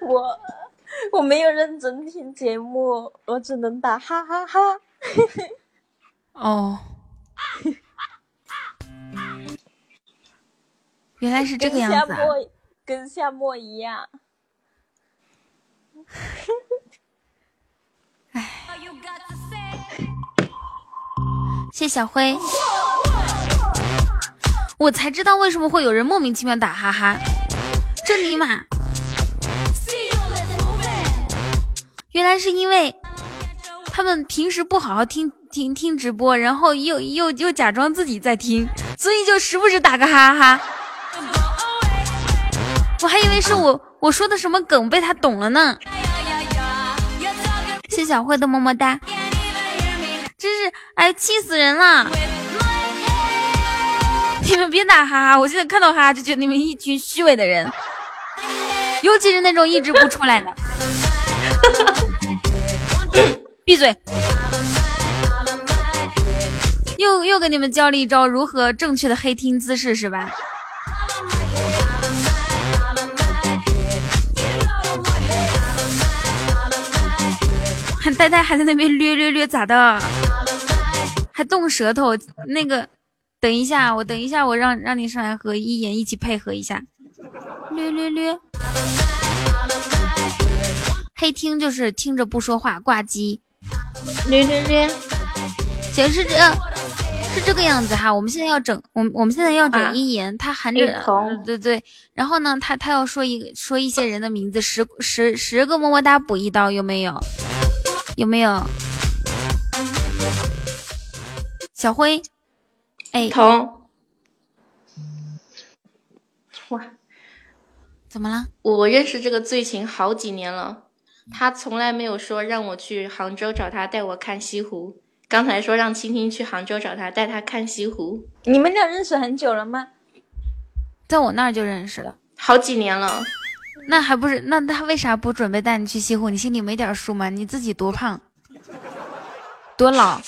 我。我没有认真听节目，我只能打哈哈哈。哦，原来是这个样子啊！跟夏沫一样。哎，谢小辉，我才知道为什么会有人莫名其妙打哈哈，这尼玛！原来是因为他们平时不好好听听听直播，然后又又又假装自己在听，所以就时不时打个哈哈。我还以为是我我说的什么梗被他懂了呢。谢小慧的么么哒，真是哎气死人了！你们别打哈哈，我现在看到哈哈就觉得你们一群虚伪的人，尤其是那种一直不出来的。闭嘴！又又给你们教了一招如何正确的黑听姿势是吧？还 呆呆还在那边略略略咋的？还动舌头？那个，等一下，我等一下，我让让你上来和一言一起配合一下，略略略。黑听就是听着不说话，挂机。略略略，行是这，是这个样子哈。我们现在要整，我们我们现在要整一言，他喊着，对对。然后呢，他他要说一说一些人的名字，十十十个么么哒补一刀，有没有？有没有？小辉，哎，疼。哇，怎么了？我认识这个醉情好几年了。他从来没有说让我去杭州找他带我看西湖。刚才说让青青去杭州找他带他看西湖。你们俩认识很久了吗？在我那儿就认识了好几年了。那还不是？那他为啥不准备带你去西湖？你心里没点数吗？你自己多胖，多老？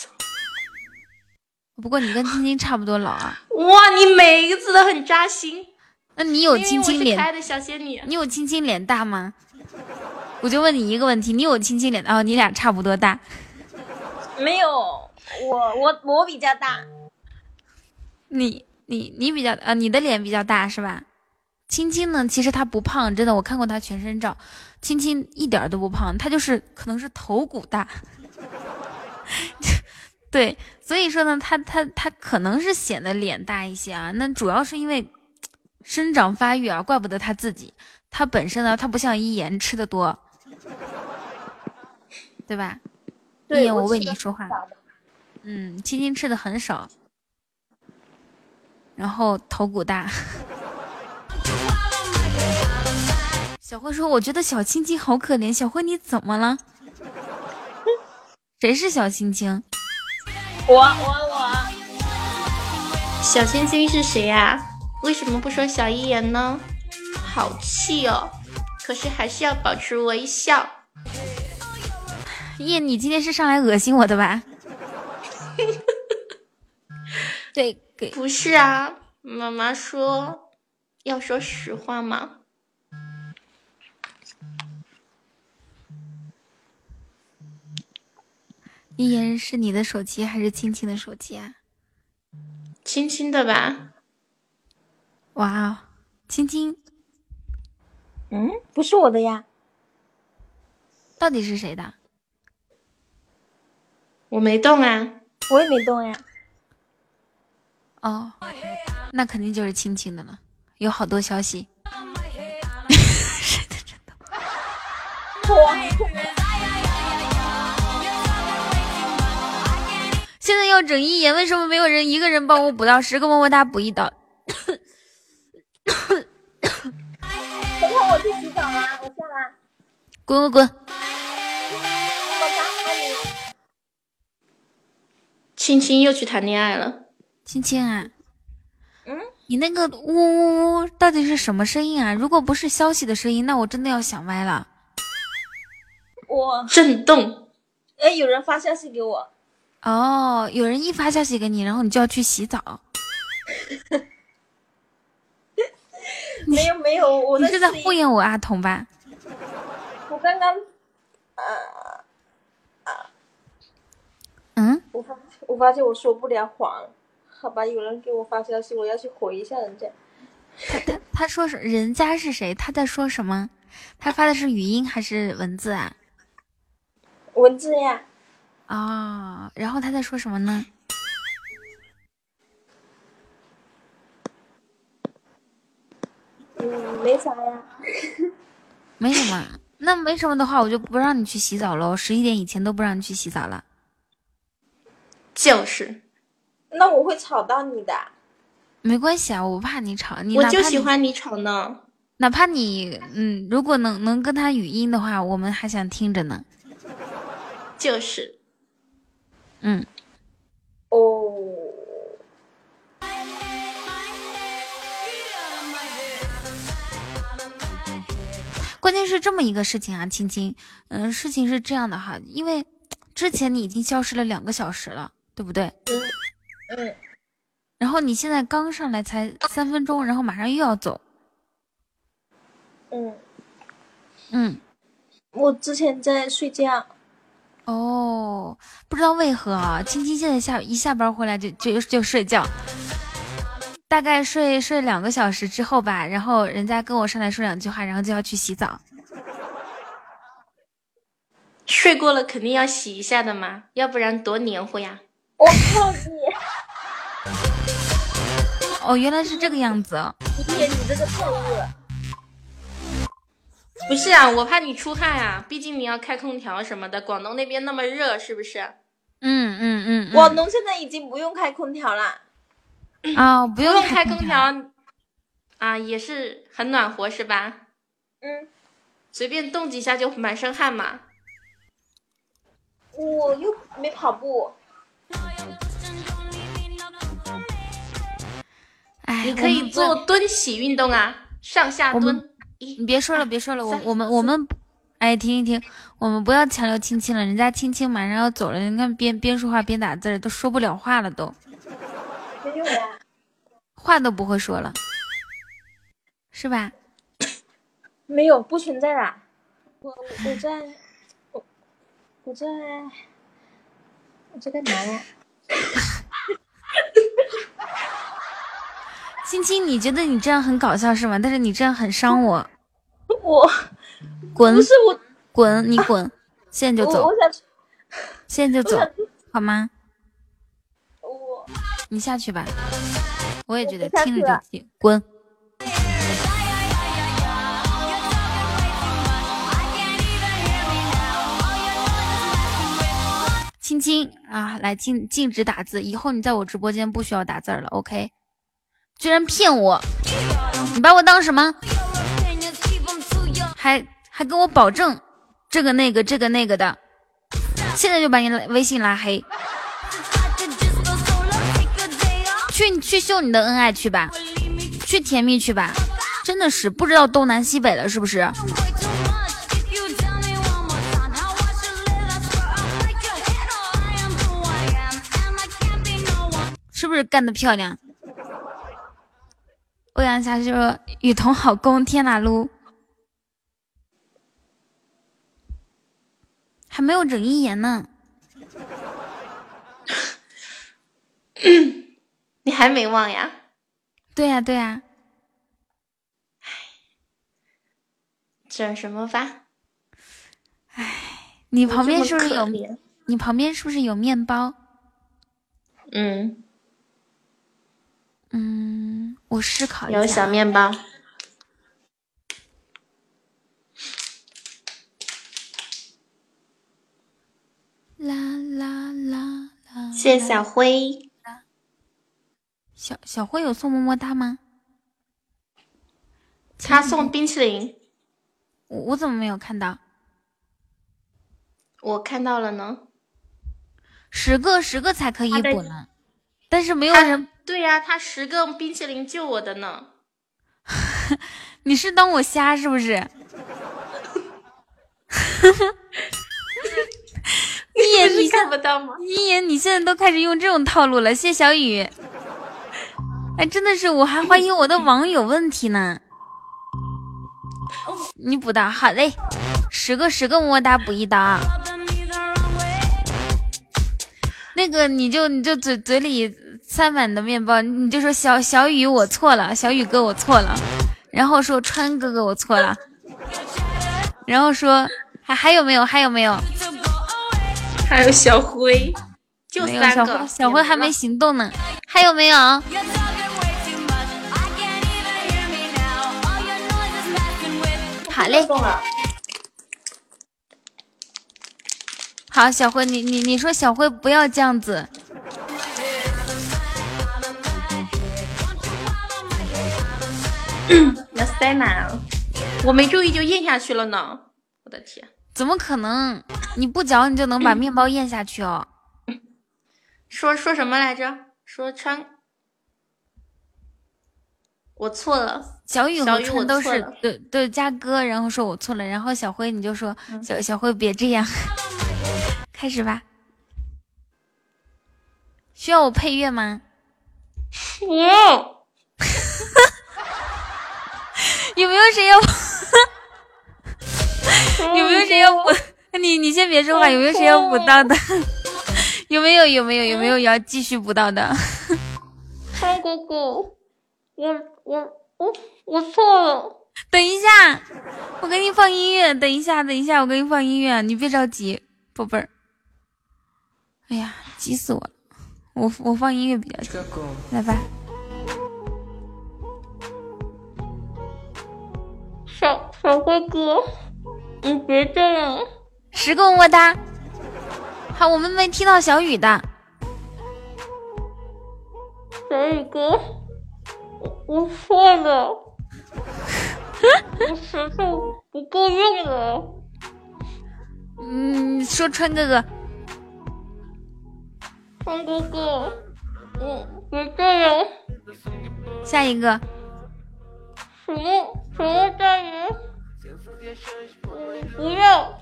不过你跟青青差不多老啊。哇，你每一个字都很扎心。那你有青青脸？可的小仙女。你有青青脸大吗？我就问你一个问题，你有青青脸哦，你俩差不多大。没有，我我我比较大。你你你比较呃，你的脸比较大是吧？青青呢，其实她不胖，真的，我看过她全身照，青青一点都不胖，她就是可能是头骨大。对，所以说呢，她她她可能是显得脸大一些啊，那主要是因为生长发育啊，怪不得她自己，她本身呢，她不像一言吃的多。对吧？对，我为你说话。嗯，青青吃的很少，然后头骨大。小辉说：“我觉得小青青好可怜。”小辉，你怎么了？谁是小青青？我我我。小青青是谁呀？为什么不说小一言呢？好气哦！可是还是要保持微笑。叶，你今天是上来恶心我的吧？对，给不是啊，妈妈说要说实话吗？依言是你的手机还是青青的手机啊？青青的吧。哇哦，青青，嗯，不是我的呀，到底是谁的？我没动啊，我也没动呀。哦，那肯定就是青青的了，有好多消息。谁的真的？现在要整一眼，为什么没有人一个人帮我补到十个么么哒补一刀？等会我去洗澡啦，我下来。滚滚滚！我打卡你。青青又去谈恋爱了。青青啊，嗯，你那个呜呜呜到底是什么声音啊？如果不是消息的声音，那我真的要想歪了。我震动。哎，有人发消息给我。哦，有人一发消息给你，然后你就要去洗澡。没有没有，我你是在敷衍我阿童吧？我刚刚，啊嗯，我发我发现我说不了谎，好吧，有人给我发消息，我要去回一下人家。他他他说是人家是谁？他在说什么？他发的是语音还是文字啊？文字呀。啊、然后他在说什么呢？嗯，没啥呀。没什么。那没什么的话，我就不让你去洗澡喽。十一点以前都不让你去洗澡了。就是，那我会吵到你的。没关系啊，我不怕你吵。你我就喜欢你吵呢。哪怕你嗯，如果能能跟他语音的话，我们还想听着呢。就是，嗯，关键是这么一个事情啊，青青，嗯，事情是这样的哈，因为之前你已经消失了两个小时了，对不对？嗯嗯。然后你现在刚上来才三分钟，然后马上又要走。嗯嗯，我之前在睡觉。哦，不知道为何啊，青青现在下一下班回来就就就睡觉，大概睡睡两个小时之后吧，然后人家跟我上来说两句话，然后就要去洗澡。睡过了肯定要洗一下的嘛，要不然多黏糊呀。我靠你！哦，原来是这个样子。爷，你这个太恶。不是啊，我怕你出汗啊，毕竟你要开空调什么的，广东那边那么热，是不是？嗯嗯嗯，广东现在已经不用开空调啦。啊、不用不用开空空调啊，也是很暖和，是吧？嗯，随便动几下就满身汗嘛。我又没跑步。哎，你可以做蹲起运动啊，上下蹲。你别说了，别说了，我我们我们，哎，停一停，我们不要强留青青了，人家青青马上要走了，你看边边说话边打字，都说不了话了都，呀。话都不会说了，是吧？没有，不存在的。我我在，我我在，我在干嘛呀？青青，你觉得你这样很搞笑是吗？但是你这样很伤我，我滚不是我，滚，你滚，现在就走我我，想现在就走好吗？我你下去吧，我也觉得听着就气，滚。青青啊，来禁禁止打字，以后你在我直播间不需要打字了，OK？居然骗我，你把我当什么？还还跟我保证这个那个这个那个的，现在就把你微信拉黑。去去秀你的恩爱去吧，去甜蜜去吧，真的是不知道东南西北了，是不是？是不是干得漂亮？欧阳霞说：“雨桐好攻，天哪噜！还没有整一言呢。你还没忘呀？对呀，对呀。整什么发？唉，你旁边是不是有？你旁边是不是有面包？嗯。嗯，我思考一下。有小面包。啦啦啦啦！谢谢小辉。小小辉有送么么哒吗？他送冰淇淋。我我怎么没有看到？我看到了呢。十个十个才可以补呢，但是没有人。对呀，他十个冰淇淋救我的呢。你是当我瞎是不是？一 言你看不到吗？一言你现在都开始用这种套路了，谢小雨。哎，真的是，我还怀疑我的网有问题呢。你补刀好嘞，十个十个么么哒补一刀。那个你就你就嘴嘴里。塞满的面包，你就说小小雨我错了，小雨哥我错了，然后说川哥哥我错了，然后说还还有没有还有没有？还有小辉，就三个，小辉还没行动呢，还有没有？好嘞，好小辉，你你你说小辉不要这样子。要塞满了，我没注意就咽下去了呢！我的天，怎么可能？你不嚼你就能把面包咽下去哦？说说什么来着？说川，我错了。小雨和春都是对对加哥，然后说我错了，然后小辉你就说小小辉别这样，开始吧。需要我配乐吗？我。有没有谁要？有没有谁要补？你你先别说话，有没有谁要补到的？有没有有没有有没有要继续补到的？嗨哥哥，我我我我错了。等一下，我给你放音乐。等一下，等一下，我给你放音乐，你别着急，宝贝儿。哎呀，急死我了！我我放音乐比较急，来吧。小小哥哥，你别这样！十个么么哒。好，我们没听到小雨的。小雨哥，我我错了，我舌头不够用了。嗯，说川哥哥，川哥哥，我我这样。下一个。什么？什么大鱼？不要！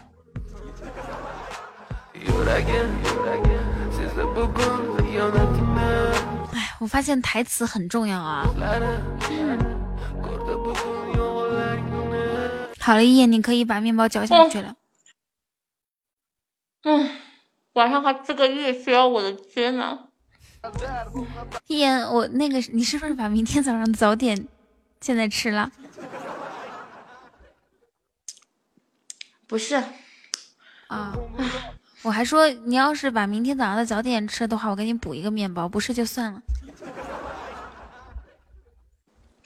哎，我发现台词很重要啊。好了，一眼你可以把面包嚼下去了。嗯，晚上还这个月需要我的接呢。一眼，我那个，你是不是把明天早上早点现在吃了？不是，啊，我还说你要是把明天早上的早点吃的话，我给你补一个面包。不是就算了。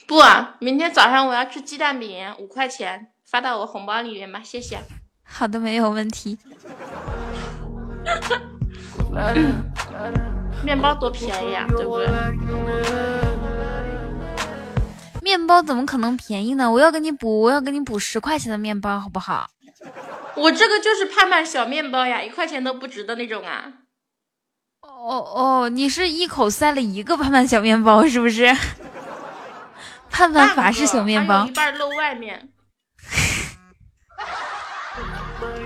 不啊，明天早上我要吃鸡蛋饼，五块钱发到我红包里面吧，谢谢。好的，没有问题。面包多便宜啊，对不对？面包怎么可能便宜呢？我要给你补，我要给你补十块钱的面包，好不好？我这个就是盼盼小面包呀，一块钱都不值的那种啊！哦哦，你是一口塞了一个盼盼小面包是不是？盼盼法式小面包，一半露外面，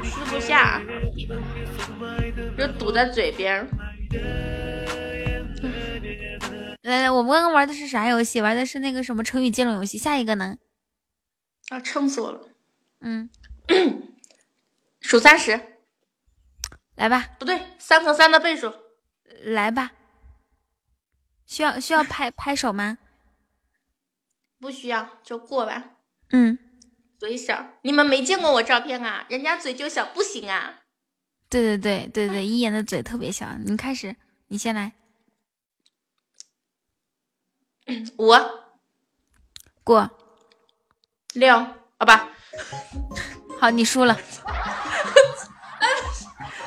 吃不下，就堵在嘴边。来来，我们刚刚玩的是啥游戏？玩的是那个什么成语接龙游戏。下一个呢？啊，撑死我了。嗯，数三十，来吧。不对，三和三的倍数。来吧。需要需要拍 拍手吗？不需要，就过吧。嗯。嘴小，你们没见过我照片啊？人家嘴就小，不行啊。对对对对对，一言的嘴特别小。你开始，你先来。五过六，好吧。好，你输了。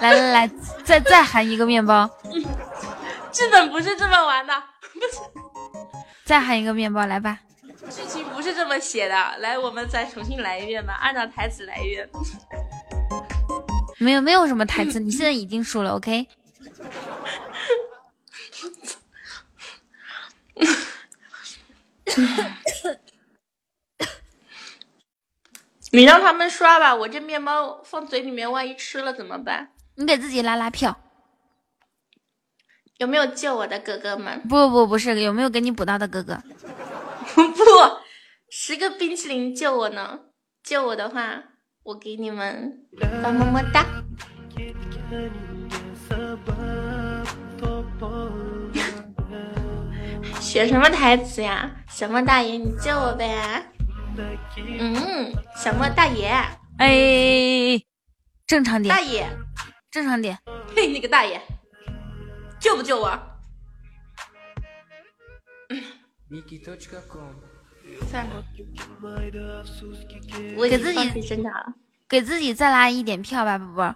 来来来，再再喊一个面包。剧本不是这么玩的，不是。再喊一个面包，来吧。剧情不是这么写的，来，我们再重新来一遍吧，按照台词来一遍。没有，没有什么台词，你现在已经输了，OK。你让他们刷吧，我这面包放嘴里面，万一吃了怎么办？你给自己拉拉票。有没有救我的哥哥们？不不不是，有没有给你补刀的哥哥？不，十个冰淇淋救我呢？救我的话，我给你们发么么哒。学什么台词呀？什么大爷，你救我呗！嗯，小莫大爷，哎，正常点，大爷，正常点。嘿，你个大爷，救不救我？算了，我给自己挣扎了，给自己再拉一点票吧，宝宝，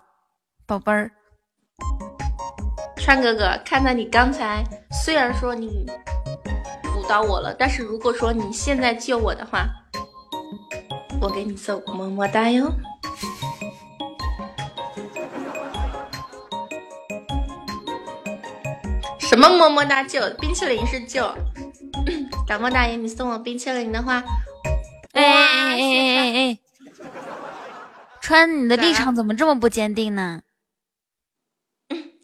宝贝儿。川哥哥，看到你刚才虽然说你补到我了，但是如果说你现在救我的话，我给你送么么哒哟。什么么么哒就？冰淇淋是就。感冒大爷，你送我冰淇淋的话，哎哎哎哎哎！川，你的立场怎么这么不坚定呢？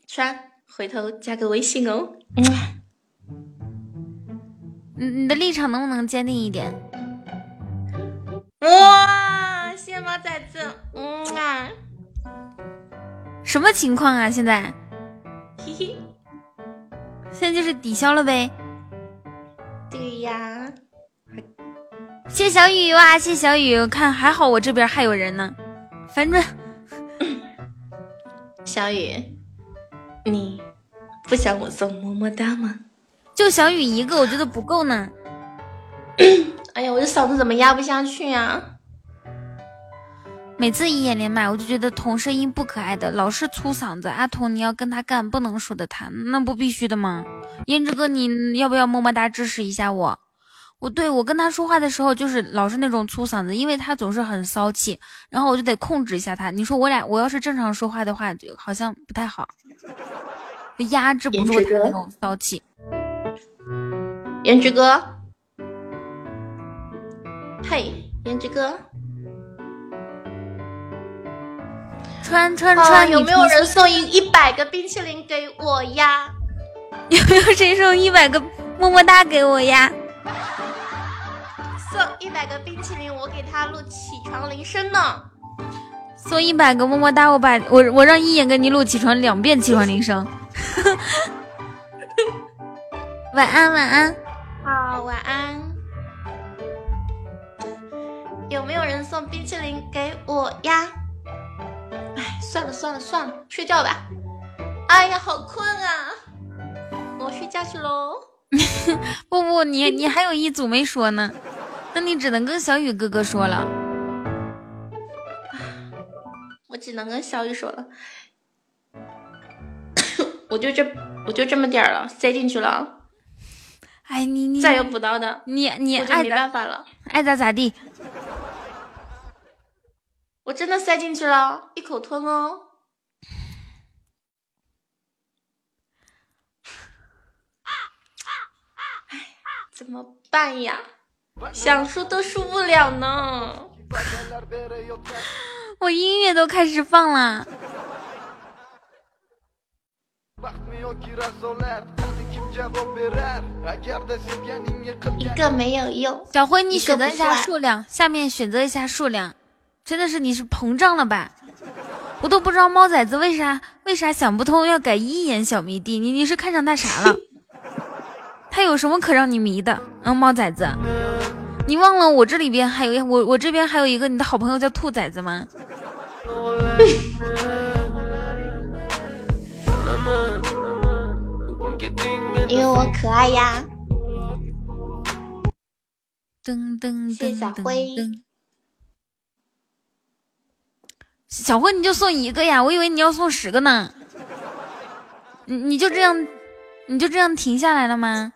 川。回头加个微信哦。你你的立场能不能坚定一点？哇，谢猫崽子，嗯啊。什么情况啊？现在？嘿嘿。现在就是抵消了呗。对呀。谢小雨哇，谢小雨，看还好我这边还有人呢。反正，小雨，你。不想我送么么哒吗？就小雨一个，我觉得不够呢。哎呀，我这嗓子怎么压不下去呀？每次一眼连麦，我就觉得童声音不可爱的，老是粗嗓子。阿童，你要跟他干，不能输的他，那不必须的吗？胭脂哥，你要不要么么哒支持一下我？我对我跟他说话的时候，就是老是那种粗嗓子，因为他总是很骚气，然后我就得控制一下他。你说我俩，我要是正常说话的话，就好像不太好。就压制不住他那种骚气，颜值哥，嘿，颜值哥，川川川，有没有人送一一百个冰淇淋给我呀？有没有谁送一百个么么哒给我呀？送一百个冰淇淋，我给他录起床铃声呢。送一百个么么哒，我把我我让一眼给你录起床两遍起床铃声。晚安，晚安。好，晚安。有没有人送冰淇淋给我呀？哎，算了算了算了，睡觉吧。哎呀，好困啊！我睡觉去喽。不不，你你还有一组没说呢，那你只能跟小雨哥哥说了。我只能跟小雨说了。我就这，我就这么点儿了，塞进去了。哎，你你再有补刀的，你你爱没办法了，爱咋咋地。我真的塞进去了，一口吞哦！哎，怎么办呀？想输都输不了呢！我音乐都开始放啦！一个没有用，小辉，你选择一下数量，下面选择一下数量。真的是你是膨胀了吧？我都不知道猫崽子为啥为啥想不通要改一眼小迷弟，你你是看上他啥了？他有什么可让你迷的？嗯，猫崽子，你忘了我这里边还有我我这边还有一个你的好朋友叫兔崽子吗？因为我可爱呀。噔噔，谢谢小辉。小辉，你就送一个呀？我以为你要送十个呢。你你就这样，你就这样停下来了吗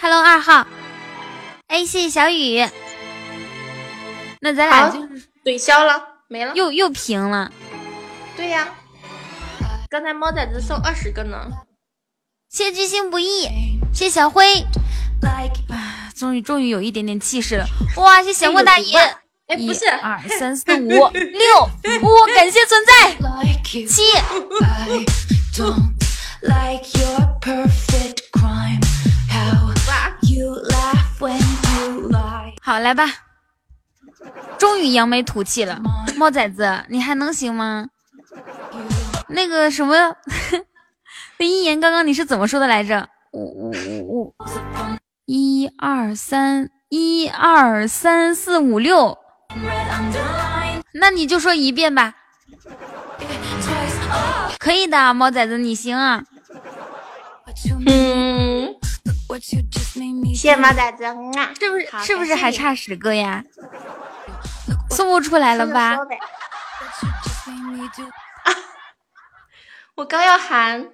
？Hello，二号。哎，谢谢小雨。那咱俩就是怼消了，没了，又又平了。对呀，刚才猫崽子送二十个呢。谢居心不易，谢小辉。啊，终于终于有一点点气势了。哇，谢谢莫大爷。哎，不是，二三四五六，五，感谢存在，七。好，来吧，终于扬眉吐气了，猫崽子，你还能行吗？那个什么，那一言刚刚你是怎么说的来着？五五五五，一二三，一二三四五六。那你就说一遍吧，可以的，猫崽子你行啊。嗯，谢谢猫崽子，是不是是不是还差十个呀？送不出来了吧？我刚要喊，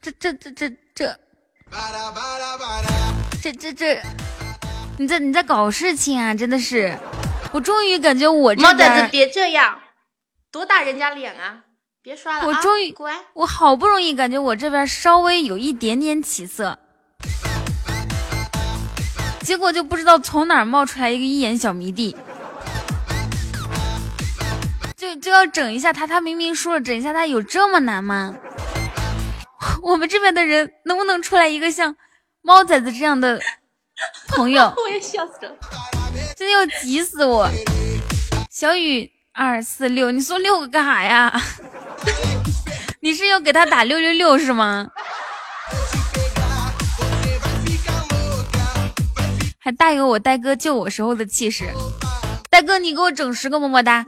这这这这这。这这这，你在你在搞事情啊！真的是，我终于感觉我猫崽子别这样，多打人家脸啊！别刷了，我终于乖，我好不容易感觉我这边稍微有一点点起色，结果就不知道从哪冒出来一个一眼小迷弟，就就要整一下他，他明明输了，整一下他有这么难吗？我们这边的人能不能出来一个像猫崽子这样的朋友？我也笑死了，真的要急死我！小雨二四六，你说六个干啥呀？你是要给他打六六六是吗？还大有我呆哥救我时候的气势，呆哥你给我整十个么么哒！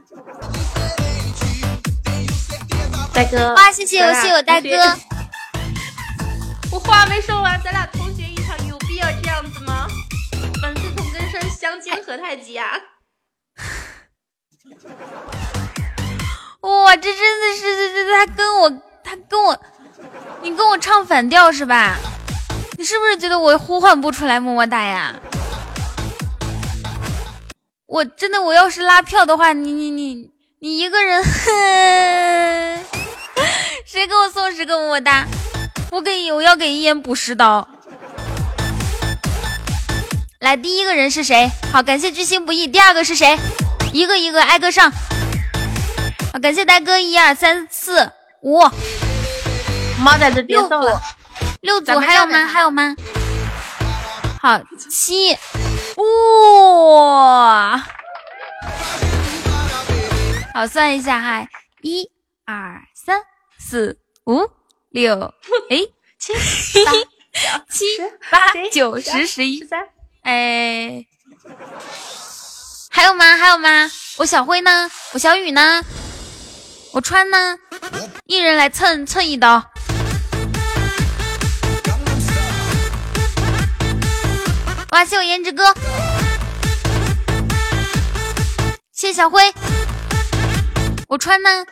呆哥，哇，谢谢我谢我呆哥。话没说完，咱俩同学一场，有必要这样子吗？本是同根生，相煎何太急啊！哇，这真的是这这他跟我他跟我，你跟我唱反调是吧？你是不是觉得我呼唤不出来么么哒呀？我真的，我要是拉票的话，你你你你一个人，谁给我送十个么么哒？我给我要给一言补十刀。来，第一个人是谁？好，感谢居心不易。第二个是谁？一个一个挨个上。好，感谢呆哥，一二三四五。妈在这别送了，六组还有吗？还有吗？好，七。哇！好，算一下哈，一二三四五。六，哎，七 七八九十十一十三，哎，还有吗？还有吗？我小辉呢？我小雨呢？我川呢？一人来蹭蹭一刀。哇，谢我颜值哥，谢小辉。我川呢？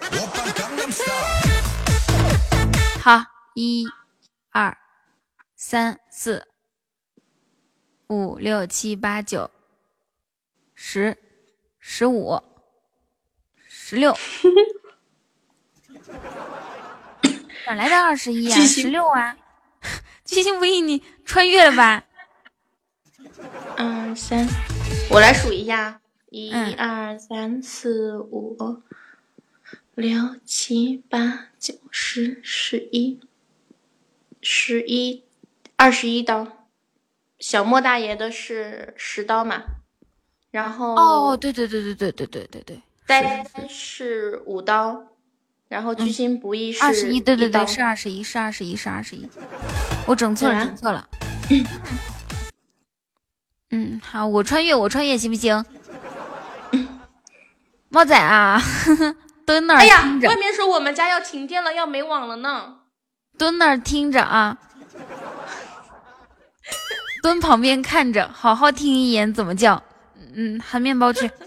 好，一、二、三、四、五、六、七、八、九、十、十五、十六、哪来的二十一啊？十六啊！七星不易，你穿越了吧？嗯，三，我来数一下，一二三四五六七八九十十一十一二十一刀，小莫大爷的是十刀嘛？然后哦，对对对对对对对对对，呆是五刀，然后居心不易是二十一，对对对，是二十一，是二十一，是二十一，我整错了，整错了。嗯，好，我穿越，我穿越行不行？猫仔啊，蹲那儿听着。外面说我们家要停电了，要没网了呢。蹲那儿听着啊，蹲旁边看着，好好听一眼怎么叫。嗯，喊面包去。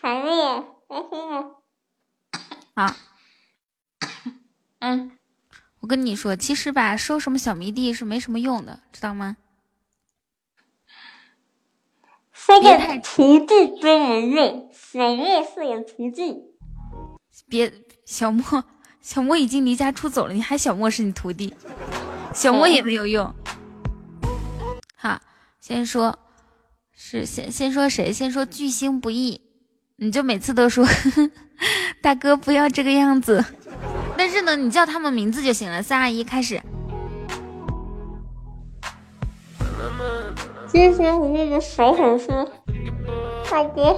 好饿，我 饿。好。嗯。我跟你说，其实吧，收什么小迷弟是没什么用的，知道吗？收个徒弟真没用，小莫是我徒弟。别，小莫，小莫已经离家出走了，你还小莫是你徒弟？小莫也没有用。好，先说，是先先说谁？先说巨星不易，你就每次都说，大哥不要这个样子。但是呢，你叫他们名字就行了。三二一，开始。今天我那个小粉丝，大哥，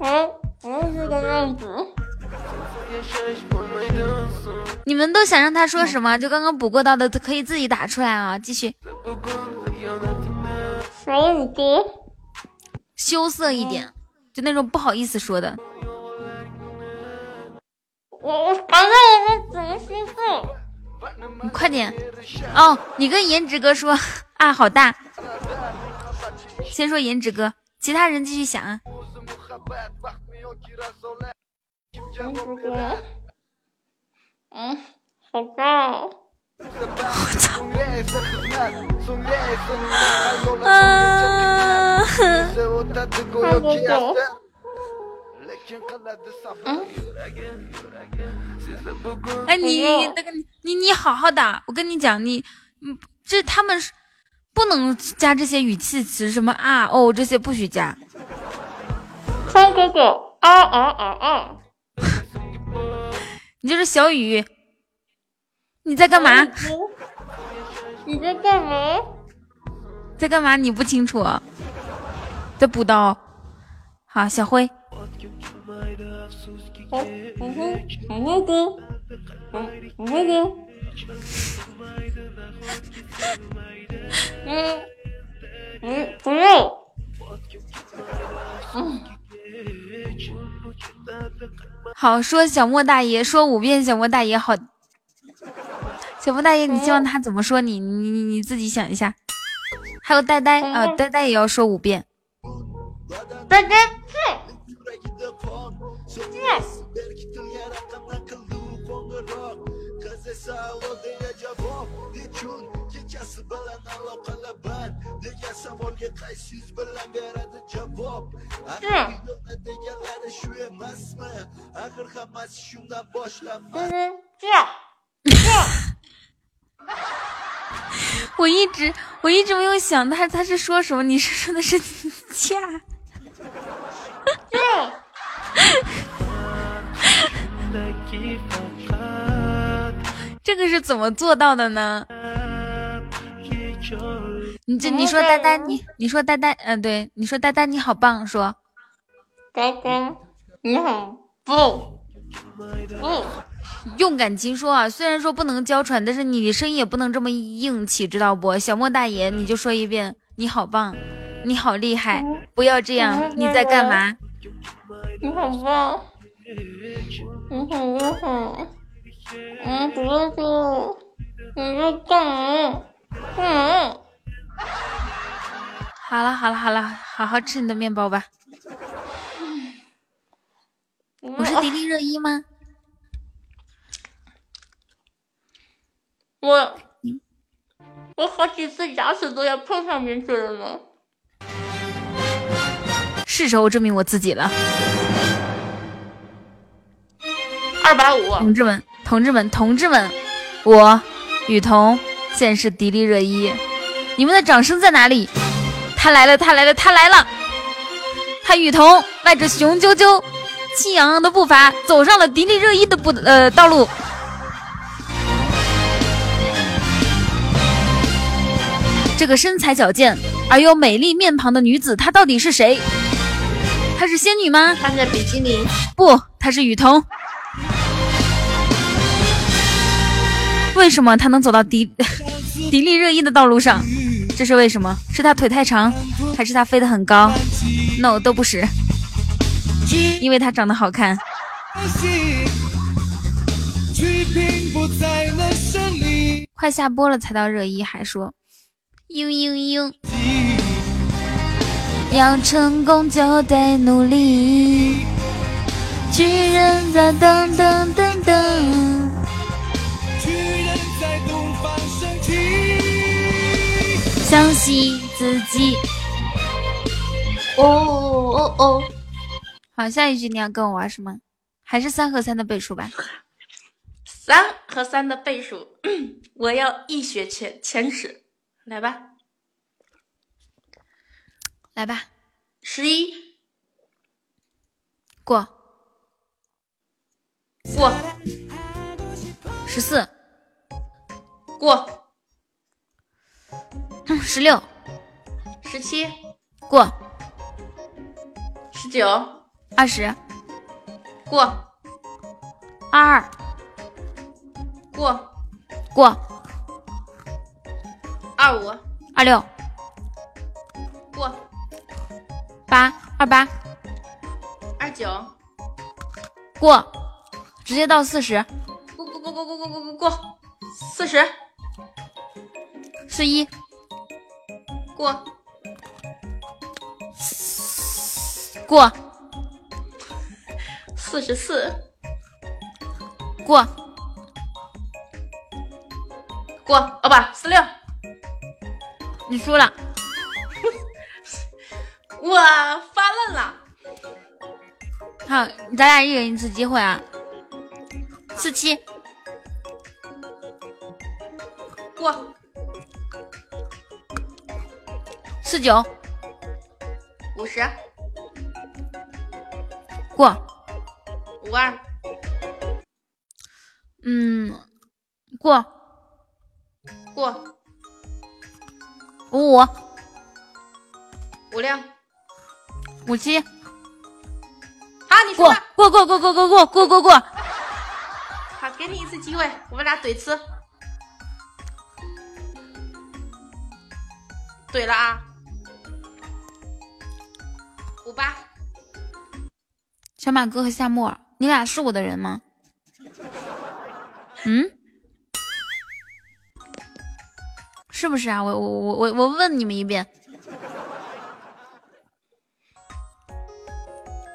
啊，不要这个样子。你们都想让他说什么？就刚刚补过到的，可以自己打出来啊！继续。小五哥，羞涩一点，就那种不好意思说的。我我反正我怎么心痛？你快点哦！你跟颜值哥说啊，好大。先说颜值哥，其他人继续想啊。颜值哥，嗯，好大。我操！啊！嗯，哎，你那个你你好好的，我跟你讲，你嗯，这他们是不能加这些语气词，什么啊哦这些不许加。三哥哥啊啊啊啊！你就是小雨，你在干嘛？你在干嘛？在干嘛？你不清楚？在补刀。好，小辉。好，嗯哼，嗯哼哥，嗯嗯哼哥，嗯嗯嗯，好说小莫大爷说五遍小莫大爷好，小莫大爷你希望他怎么说你？你你你自己想一下，还有呆呆啊呆呆也要说五遍，呆呆我一直我一直没有想他，他是说什么？你是说的是嫁？对。这个是怎么做到的呢？你这你说呆呆你你说呆呆嗯对你说呆呆你好棒说，呆呆你好不不，用感情说啊，虽然说不能娇喘，但是你的声音也不能这么硬气，知道不？小莫大爷你就说一遍你好棒，你好厉害，不要这样，你在干嘛？你好棒。你好，你好，嗯，不要说，你在干嘛？嗯，好了好了好了，好好吃你的面包吧。我是迪丽热依吗？我，我好几次牙齿都要碰上面去了呢。是时候证明我自己了。二百五。同志们，同志们，同志们，我雨桐现是迪丽热依，你们的掌声在哪里？他来了，他来了，他来了！他雨桐迈着雄赳赳、气昂昂的步伐，走上了迪丽热依的步呃道路。这个身材矫健而又美丽面庞的女子，她到底是谁？她是仙女吗？穿着比基尼。不，她是雨桐。为什么他能走到迪 迪丽热依的道路上？这是为什么？是她腿太长，还是她飞得很高？No，都不是，因为她长得好看。快下播了才到热依，还说。嘤嘤嘤！要成功就得努力。巨人在等等等等。相信自己。哦哦哦！好，下一句你要跟我玩什么？还是三和三的倍数吧。三和三的倍数，我要一雪前前耻。来吧，来吧，十一过过，十四过，十六十七。过，十九。二十。过，二二。过。过。二五。二六。过。八。二八。二九。过，直接到四十。过过过过过过过过过。四十。四一过。过。四十四。过。过。哦不四六。你输了，我发愣了。好，咱俩一人一次机会啊。四七。过，四九。五十。过，五二。嗯过。过。五五。五六。五七，好，你说过过过过过过过过过，好，给你一次机会，我们俩怼呲，怼了啊，五八，小马哥和夏沫，你俩是我的人吗？嗯？是不是啊？我我我我我问你们一遍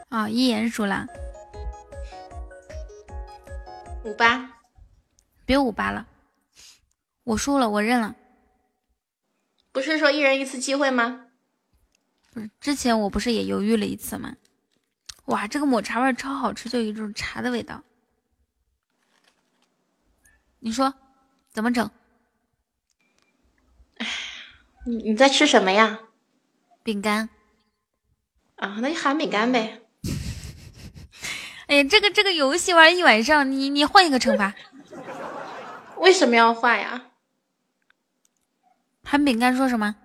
啊！一言输了，五八，别五八了，我输了，我认了。不是说一人一次机会吗？不是，之前我不是也犹豫了一次吗？哇，这个抹茶味超好吃，就有一种茶的味道。你说怎么整？你你在吃什么呀？饼干啊，那就喊饼干呗。哎呀，这个这个游戏玩一晚上，你你换一个惩罚。为什么要换呀？喊饼干说什么？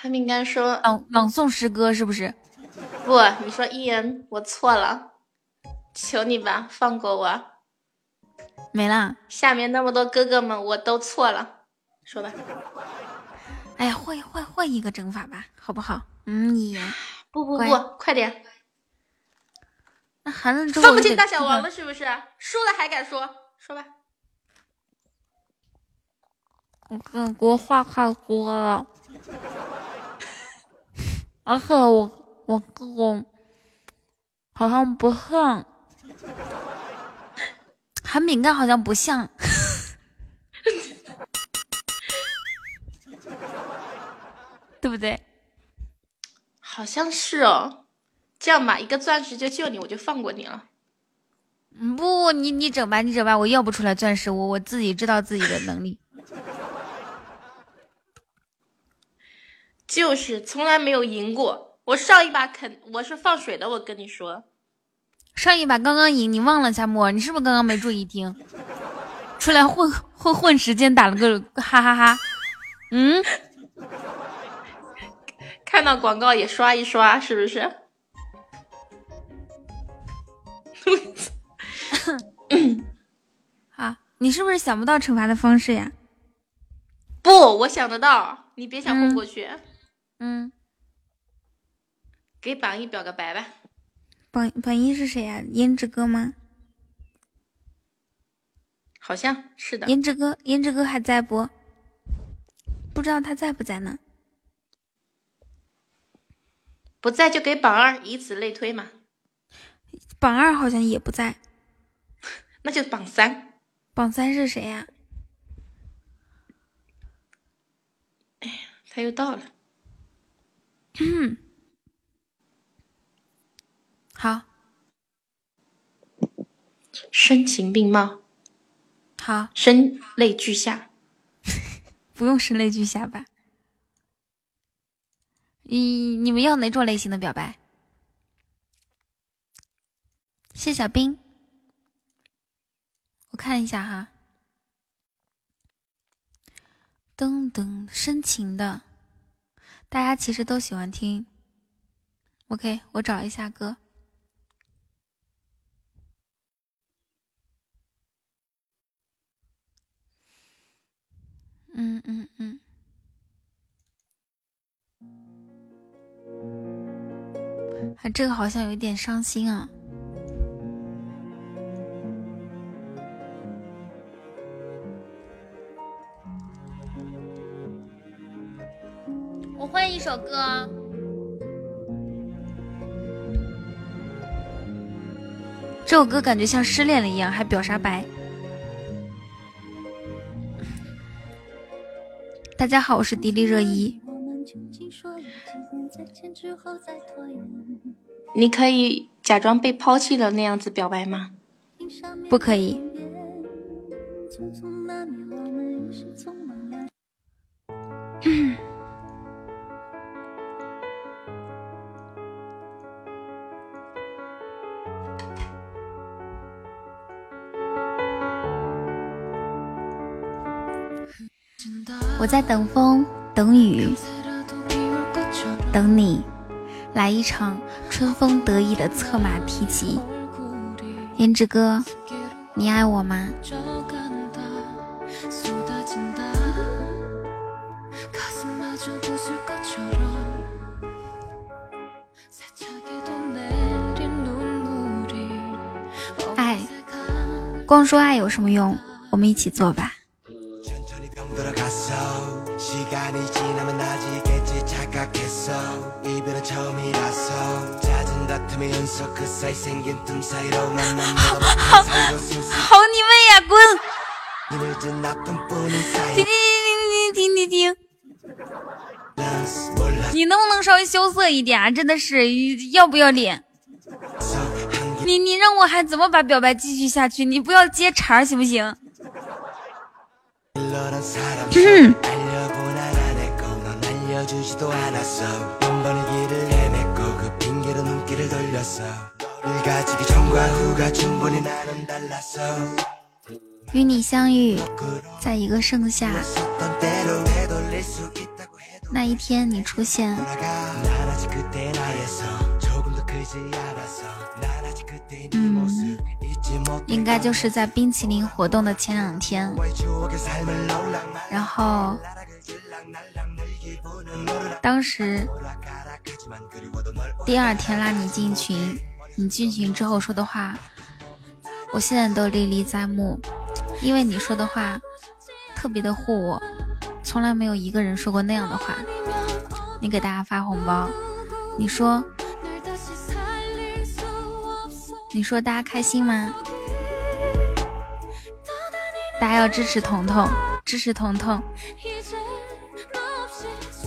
喊饼干说朗朗诵诗歌是不是？不，你说一言，我错了，求你吧，放过我。没啦。下面那么多哥哥们，我都错了。说吧，哎呀，换换换一个整法吧，好不好？嗯，你不不不，快点！那寒了之后分不清大小王了是不是？输了还敢说？说吧。我跟国话太多了，而且我我我好像不像，含饼干好像不像。对不对？好像是哦，这样吧，一个钻石就救你，我就放过你了。嗯，不，你你整吧，你整吧，我要不出来钻石，我我自己知道自己的能力。就是从来没有赢过，我上一把肯我是放水的，我跟你说。上一把刚刚赢，你忘了夏沫？你是不是刚刚没注意听？出来混混混时间，打了个哈哈哈。嗯，看到广告也刷一刷，是不是？啊，你是不是想不到惩罚的方式呀？不，我想得到，你别想混过去。嗯，给榜一表个白吧。榜榜一是谁呀？胭脂哥吗？好像是的。胭脂哥，胭脂哥还在不？不知道他在不在呢？不在就给榜二，以此类推嘛。榜二好像也不在，那就榜三。榜三是谁呀？哎呀，他又到了。嗯。好，声情并茂。好，声泪俱下。不用声泪俱下吧？你你们要哪种类型的表白？谢小兵，我看一下哈。噔噔，深情的，大家其实都喜欢听。OK，我找一下歌。嗯嗯嗯，啊，这个好像有点伤心啊。一首歌，这首歌感觉像失恋了一样，还表啥白？大家好，我是迪丽热依。你可以假装被抛弃了那样子表白吗？不可以。我在等风，等雨，等你来一场春风得意的策马提骑。胭脂哥，你爱我吗？爱，光说爱有什么用？我们一起做吧。好，好好你妹呀！滚！停停停停停停停！你能不能稍微羞涩一点啊？真的是要不要脸？你你让我还怎么把表白继续下去？你不要接茬行不行？嗯。与你相遇在一个盛夏，那一天你出现，嗯，应该就是在冰淇淋活动的前两天，然后。当时第二天拉你进群，你进群之后说的话，我现在都历历在目。因为你说的话特别的护我，从来没有一个人说过那样的话。你给大家发红包，你说，你说大家开心吗？大家要支持彤彤，支持彤彤。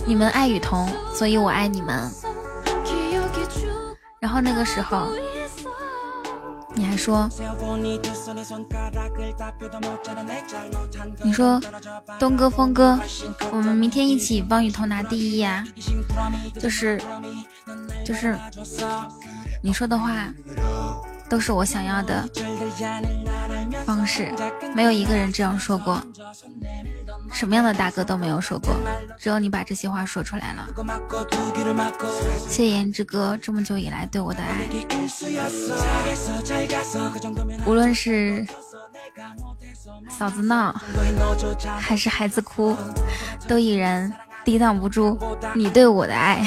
你们爱雨桐，所以我爱你们。然后那个时候你还说，你说东哥、峰哥，我们明天一起帮雨桐拿第一呀，就是就是你说的话。都是我想要的方式，没有一个人这样说过，什么样的大哥都没有说过，只有你把这些话说出来了。谢谢颜值哥这么久以来对我的爱，无论是嫂子闹还是孩子哭，都依然抵挡不住你对我的爱。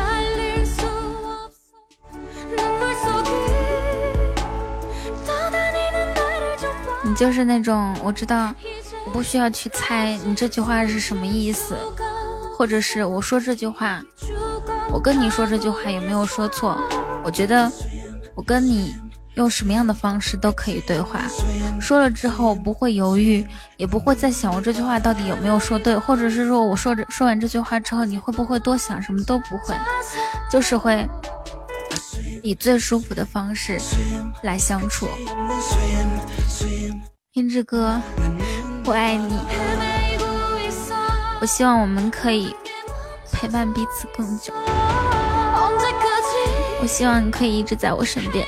你就是那种我知道，我不需要去猜你这句话是什么意思，或者是我说这句话，我跟你说这句话有没有说错。我觉得我跟你用什么样的方式都可以对话，说了之后不会犹豫，也不会再想我这句话到底有没有说对，或者是说我说着说完这句话之后你会不会多想什么都不会，就是会以最舒服的方式来相处。天之哥，我爱你。我希望我们可以陪伴彼此更久。我希望你可以一直在我身边。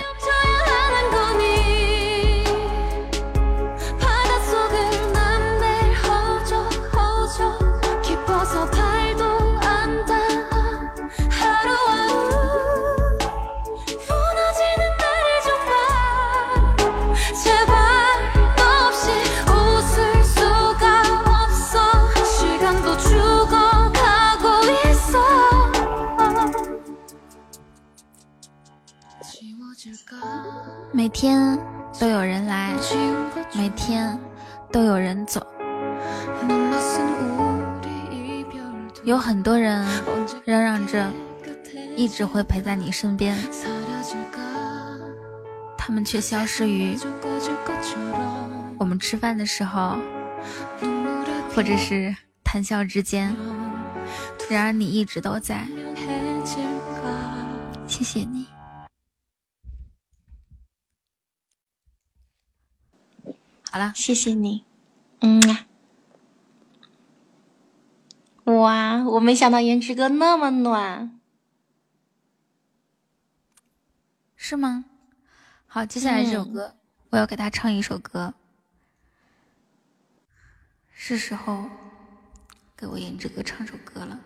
每天都有人来，每天都有人走，有很多人嚷嚷着一直会陪在你身边，他们却消失于我们吃饭的时候，或者是谈笑之间。然而你一直都在，谢谢你。好了，谢谢你，嗯。啊，哇，我没想到颜值哥那么暖，是吗？好，接下来这首歌，我要给他唱一首歌，是时候给我颜值哥唱首歌了。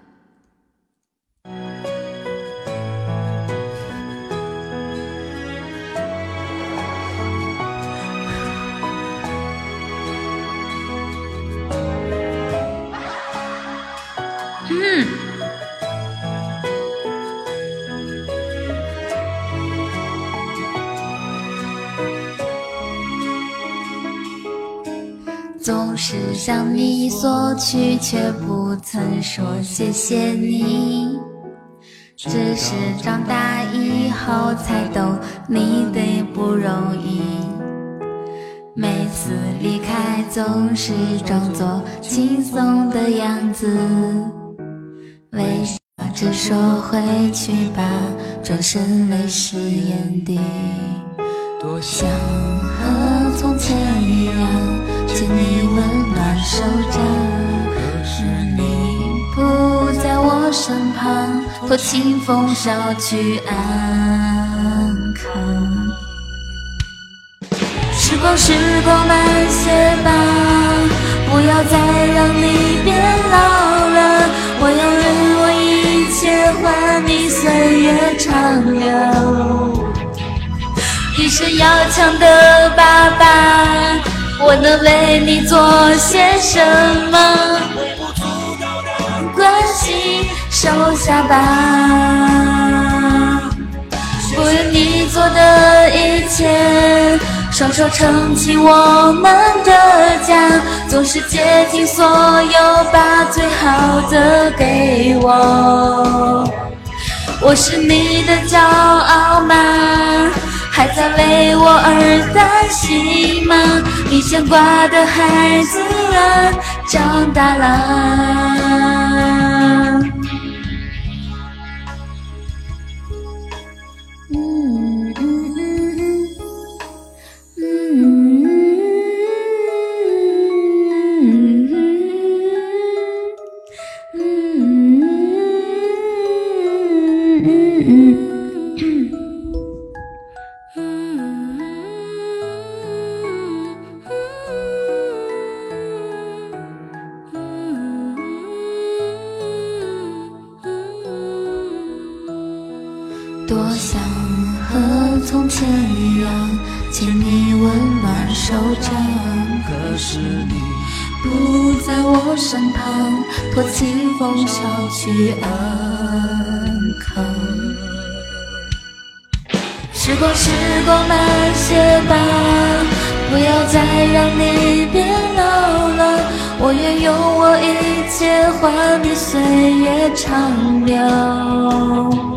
是向你索取，却不曾说谢谢你。只是长大以后才懂你的不容易。每次离开总是装作轻松的样子，微笑着说回去吧，转身泪湿眼底。多想和从前一样。牵你守着，可是你不在我身旁，托清风捎去安康。时光，时光慢些吧，不要再让你变老了。我要用我一切换你岁月长留，一生要强的爸爸。我能为你做些什么？微不足道的关心收下吧，不愿你做的一切双手撑起我们的家，总是竭尽所有把最好的给我。我是你的骄傲吗？还在为我而担心吗？你牵挂的孩子啊，长大了。身旁，托清风捎去安康。时光，时光慢些吧，不要再让你变老了。我愿用我一切换你岁月长留。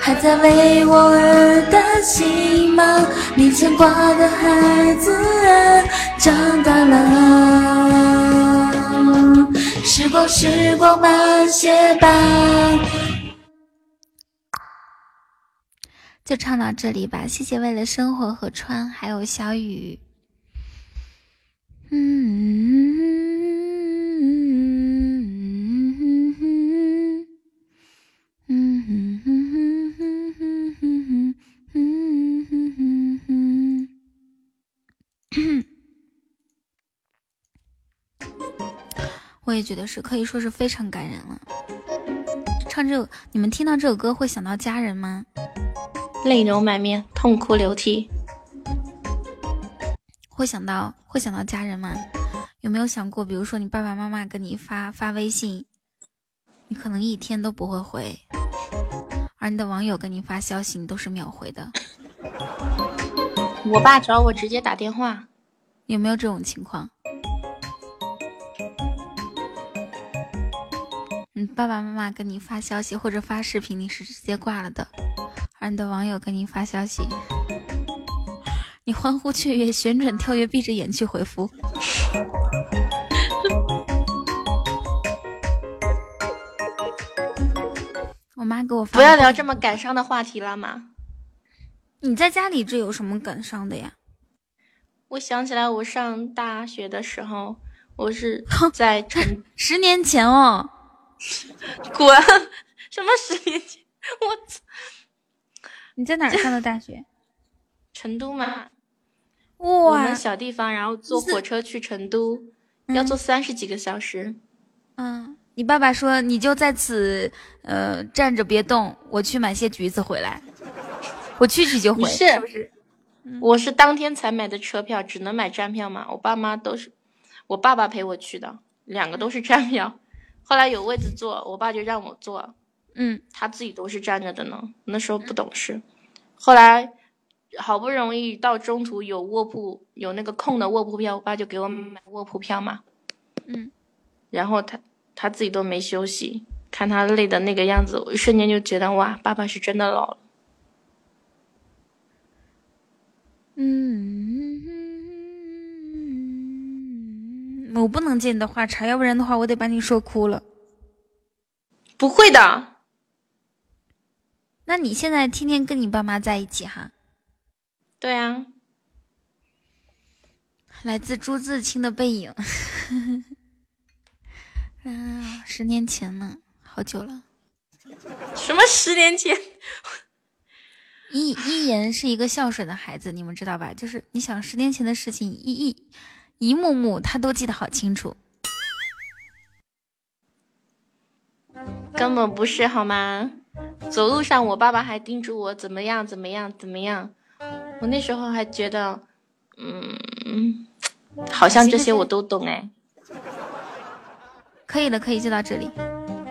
还在为我而担心吗？你牵挂的孩子啊，长大了。时光，时光慢些吧。就唱到这里吧，谢谢为了生活和川，还有小雨。嗯。我也觉得是，可以说是非常感人了。唱这首，你们听到这首歌会想到家人吗？泪流满面，痛哭流涕。会想到会想到家人吗？有没有想过，比如说你爸爸妈妈给你发发微信，你可能一天都不会回，而你的网友给你发消息，你都是秒回的。我爸找我直接打电话，有没有这种情况？你爸爸妈妈给你发消息或者发视频，你是直接挂了的；而你的网友给你发消息，你欢呼雀跃、旋转跳跃、闭着眼去回复。我妈给我发。不要聊这么感伤的话题了嘛？你在家里这有什么感伤的呀？我想起来，我上大学的时候，我是在成十年前哦。滚！什么十年前？我操！你在哪儿上的大学？成都吗。哇！我们小地方，然后坐火车去成都，要坐三十几个小时。嗯，你爸爸说你就在此呃站着别动，我去买些橘子回来。我去去就回，是不是？我是当天才买的车票，只能买站票嘛。我爸妈都是我爸爸陪我去的，两个都是站票。后来有位子坐，我爸就让我坐，嗯，他自己都是站着的呢。那时候不懂事，后来好不容易到中途有卧铺，有那个空的卧铺票，我爸就给我买卧铺票嘛，嗯，然后他他自己都没休息，看他累的那个样子，我一瞬间就觉得哇，爸爸是真的老了，嗯。我不能接你的话茬，要不然的话，我得把你说哭了。不会的，那你现在天天跟你爸妈在一起哈？对啊。来自朱自清的背影。啊，十年前呢，好久了。什么十年前？一一言是一个孝顺的孩子，你们知道吧？就是你想十年前的事情，一一一幕幕他都记得好清楚。根本不是好吗？走路上我爸爸还叮嘱我怎么样怎么样怎么样，我那时候还觉得，嗯，好像这些我都懂哎。可以了，可以就到这里。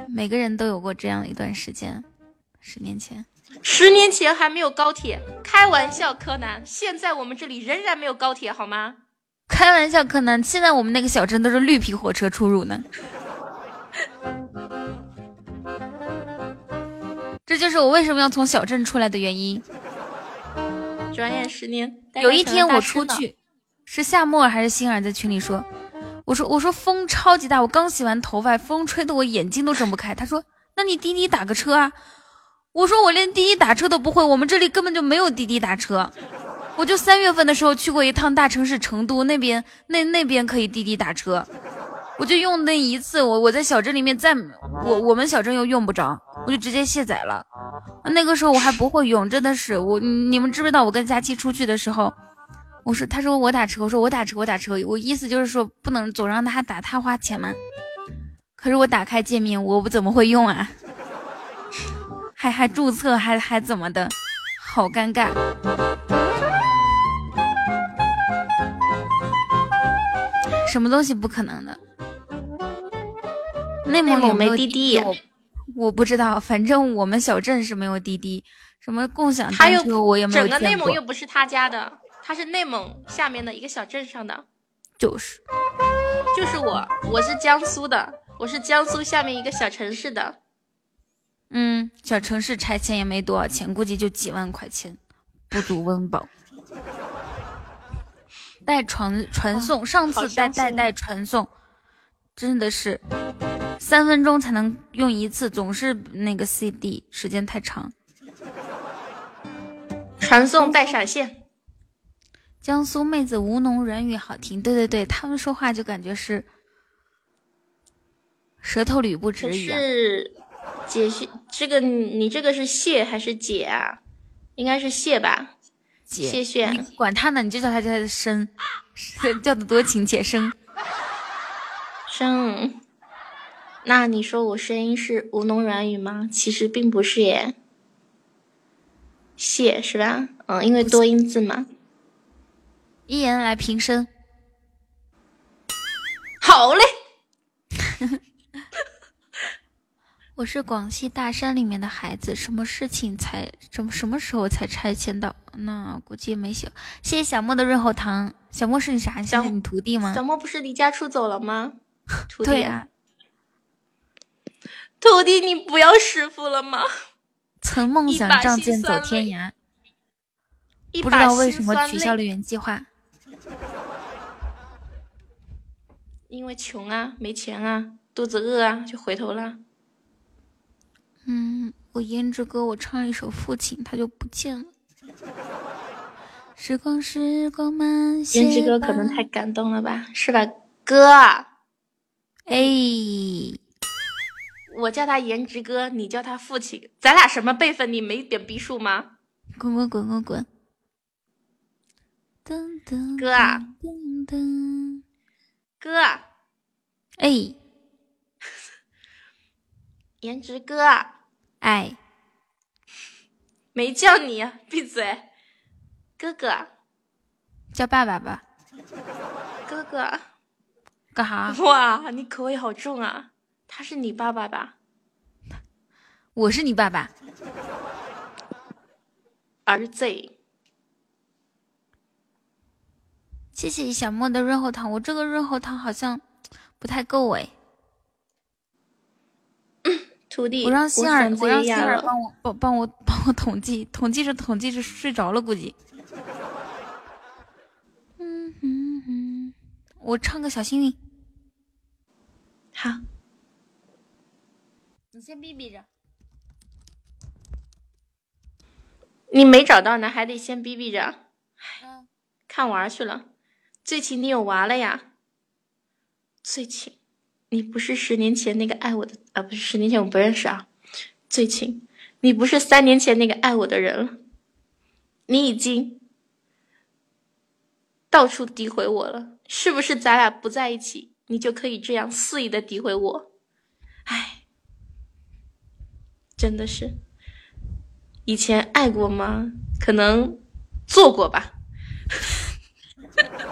每个人都有过这样的一段时间，十年前。十年前还没有高铁，开玩笑，柯南。现在我们这里仍然没有高铁，好吗？开玩笑，柯南。现在我们那个小镇都是绿皮火车出入呢。这就是我为什么要从小镇出来的原因。转眼十年，有一天我出去，是夏沫还是星儿在群里说，我说我说风超级大，我刚洗完头发，风吹得我眼睛都睁不开。他说，那你滴滴打个车啊。我说我连滴滴打车都不会，我们这里根本就没有滴滴打车。我就三月份的时候去过一趟大城市成都那边，那那边可以滴滴打车，我就用那一次，我我在小镇里面再我我们小镇又用不着，我就直接卸载了。那个时候我还不会用，真的是我你们知不知道？我跟佳期出去的时候，我说他说我打车，我说我打车我打车，我意思就是说不能总让他打，他花钱嘛。可是我打开界面，我不怎么会用啊。还还注册还还怎么的，好尴尬。什么东西不可能的？内蒙有没滴滴？我我不知道，反正我们小镇是没有滴滴。什么共享单车我也没有整个内蒙又不是他家的，他是内蒙下面的一个小镇上的。就是，就是我，我是江苏的，我是江苏下面一个小城市的。嗯，小城市拆迁也没多少钱，估计就几万块钱，不足温饱。带传传送，上次带带带传送，真的是三分钟才能用一次，总是那个 CD 时间太长。传送带闪现。江苏妹子吴侬软语好听，对对对，他们说话就感觉是舌头捋不直一样。解释这个，你这个是谢还是姐啊？应该是谢吧。谢谢。你管他呢，你就叫他叫他生，叫的多亲切生。生。那你说我声音是吴侬软语吗？其实并不是耶。谢是吧？嗯，因为多音字嘛。一言来平声。好嘞。我是广西大山里面的孩子，什么事情才什么什么时候才拆迁到？那估计没写。谢谢小莫的润喉糖。小莫是你啥？小你徒弟吗？小莫不是离家出走了吗？徒弟啊，徒弟，你不要师傅了吗？曾梦想仗剑走天涯，不知道为什么取消了原计划。因为穷啊，没钱啊，肚子饿啊，就回头了。嗯，我胭脂哥，我唱一首《父亲》，他就不见了。时光，时光慢些。胭脂歌可能太感动了吧，是吧，哥？哎，我叫他颜值哥，你叫他父亲，咱俩什么辈分？你没点逼数吗？滚滚滚滚滚！哥啊，哥，哎，颜值哥。哎，没叫你，闭嘴，哥哥，叫爸爸吧，哥哥，干哈？哇，你口味好重啊！他是你爸爸吧？我是你爸爸，儿子。谢谢小莫的润喉糖，我这个润喉糖好像不太够哎。徒弟，我让星儿，我让星儿帮我帮帮我帮我统计统计着统计着睡着了，估计。嗯嗯嗯，我唱个小幸运。好，你先逼逼着。你没找到呢，还得先逼逼着。看娃去了。最起你有娃了呀？最起。你不是十年前那个爱我的啊，不是十年前我不认识啊。最亲，你不是三年前那个爱我的人了。你已经到处诋毁我了，是不是？咱俩不在一起，你就可以这样肆意的诋毁我？哎，真的是，以前爱过吗？可能做过吧。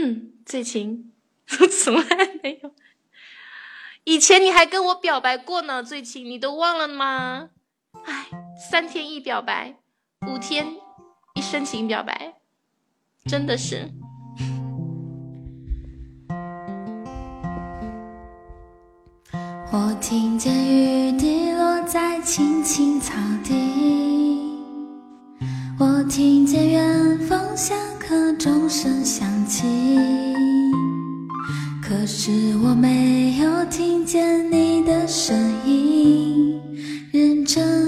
嗯，最近我，从来没有。以前你还跟我表白过呢，最近，你都忘了吗？哎，三天一表白，五天一深情表白，真的是。我听见雨滴落在青青草地，我听见远方下课钟声响起，可是我没有听见你的声音，认真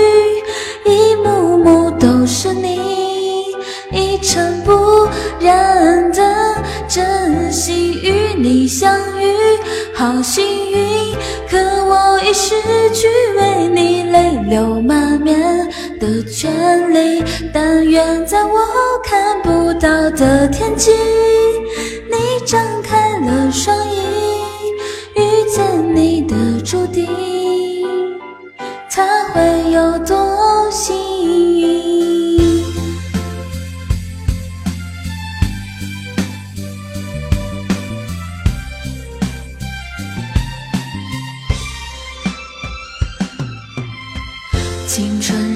你相遇，好幸运。可我已失去为你泪流满面的权利，但愿在我看不到的天际，你张开了双翼，遇见你的注定，他会有多幸运？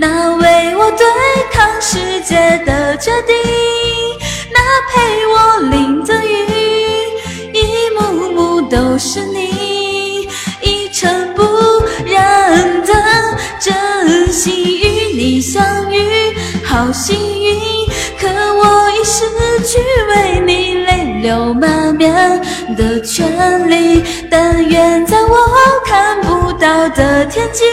那为我对抗世界的决定，那陪我淋的雨，一幕幕都是你，一尘不染的真心与你相遇，好幸运。可我已失去为你泪流满面的权利，但愿在我看不到的天际，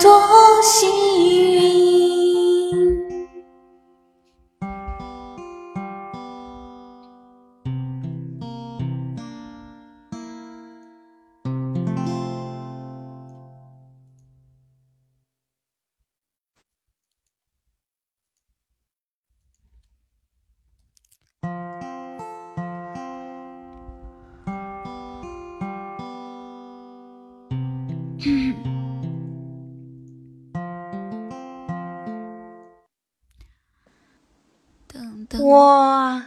多幸运哇，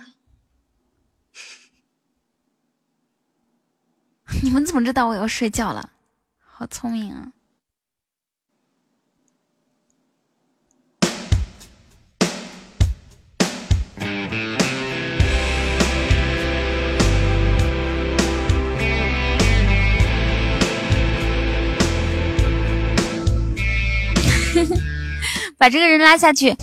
你们怎么知道我要睡觉了？好聪明啊！把这个人拉下去。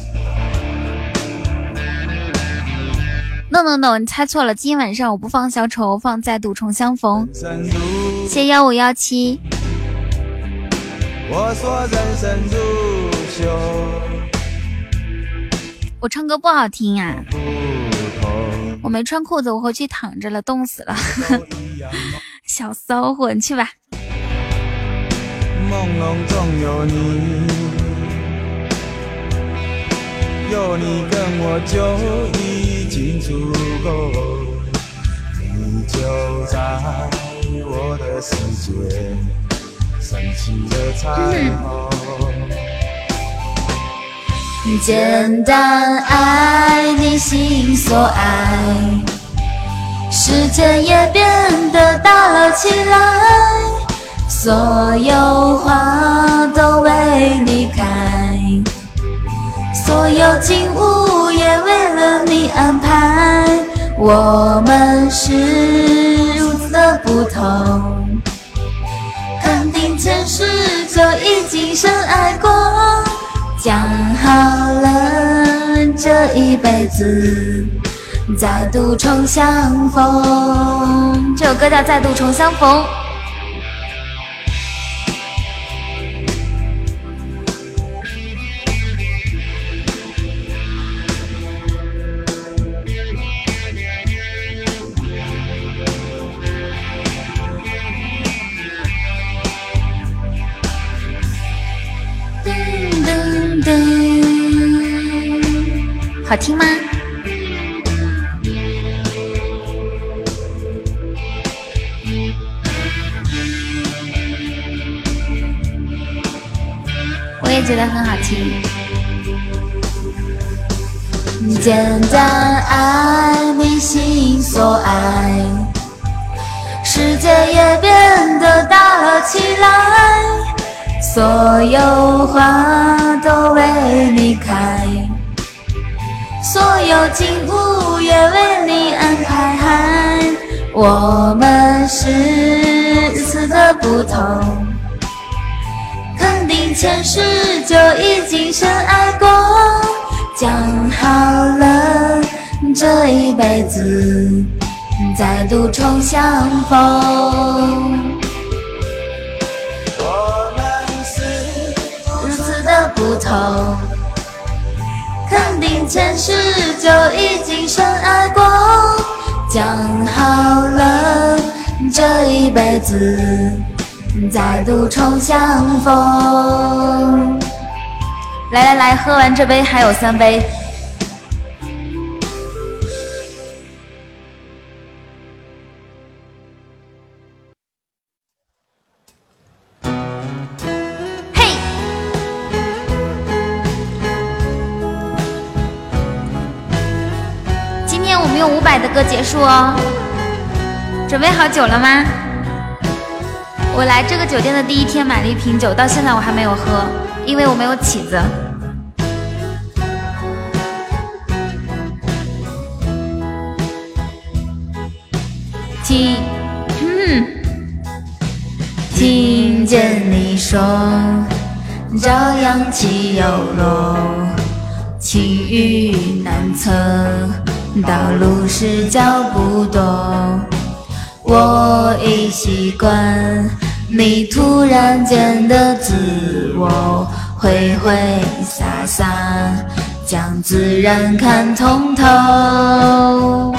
No No No，你猜错了。今天晚上我不放小丑，放再度重相逢。谢幺五幺七。我唱歌不好听啊！我没穿裤子，我回去躺着了，冻死了。小骚货，你去吧。梦中有你，有你跟我就已经足够，你就在我的世界，升起了彩虹。简单爱你心所爱，世界也变得大了起来。所有花都为你开，所有景物也为了你安排。我们是如此的不同，肯定前世就已经深爱过，讲好了这一辈子再度重相逢。这首歌叫《再度重相逢》。好听吗？我也觉得很好听。简单爱你心所爱，世界也变得大了起来，所有花都为你开。所有景物也为你安排，我们是如此的不同，肯定前世就已经深爱过，讲好了这一辈子再度重相逢。我们是如此的不同。肯定前世就已经深爱过，讲好了这一辈子再度重相逢。来来来，喝完这杯还有三杯。用五百的歌结束哦，准备好酒了吗？我来这个酒店的第一天买了一瓶酒，到现在我还没有喝，因为我没有起子。听，听见你说，朝阳起又落，晴雨难测。道路是脚步多，我已习惯你突然间的自我，挥挥洒洒，将自然看通透。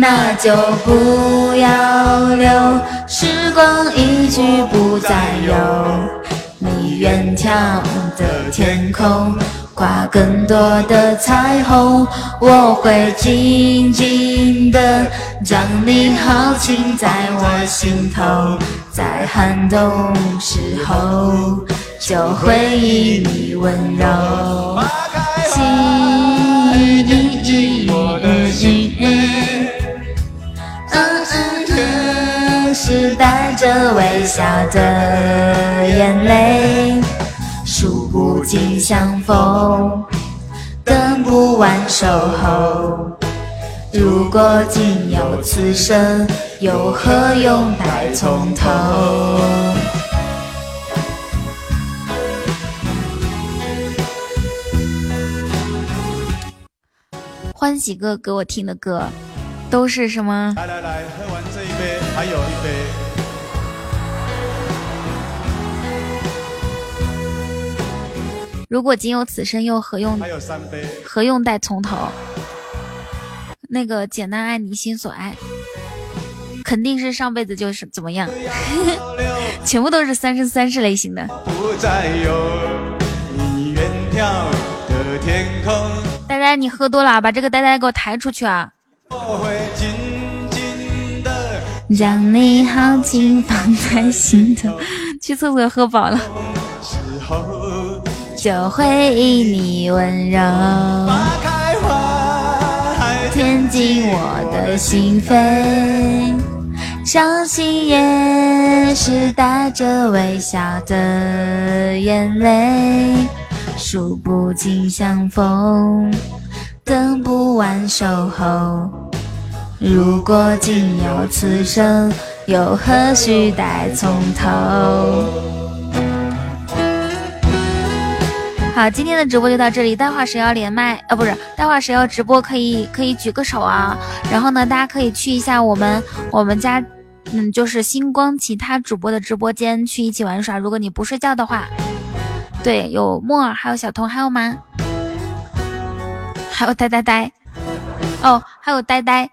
那就不要留，时光一去不再有，你远眺的天空。挂更多的彩虹，我会紧紧的将你豪情在我心头，在寒冬时候就回忆你温柔。是带着微笑的眼泪，数不尽相逢，等不完守候。如果仅有此生，又何用待从头？欢喜哥给我听的歌，都是什么？来来来，喝完这一杯，还有一杯。如果仅有此生，又何用？还有三杯。何用待从头？那个简单爱你心所爱，肯定是上辈子就是怎么样，全部都是三生三世类型的。不再有你远眺的天空。呆呆，你喝多了，把这个呆呆给我抬出去啊！我会紧紧的将你好紧放在心头。去厕所喝饱了，时候就会以你温柔花开花填进我的心扉。伤心也是带着微笑的眼泪，数不尽相逢，等不完守候。如果仅有此生，又何须待从头？好，今天的直播就到这里。待会儿谁要连麦啊？不是，待会儿谁要直播可以可以举个手啊。然后呢，大家可以去一下我们我们家，嗯，就是星光其他主播的直播间去一起玩耍。如果你不睡觉的话，对，有木耳，还有小童，还有吗？还有呆呆呆，哦，还有呆呆。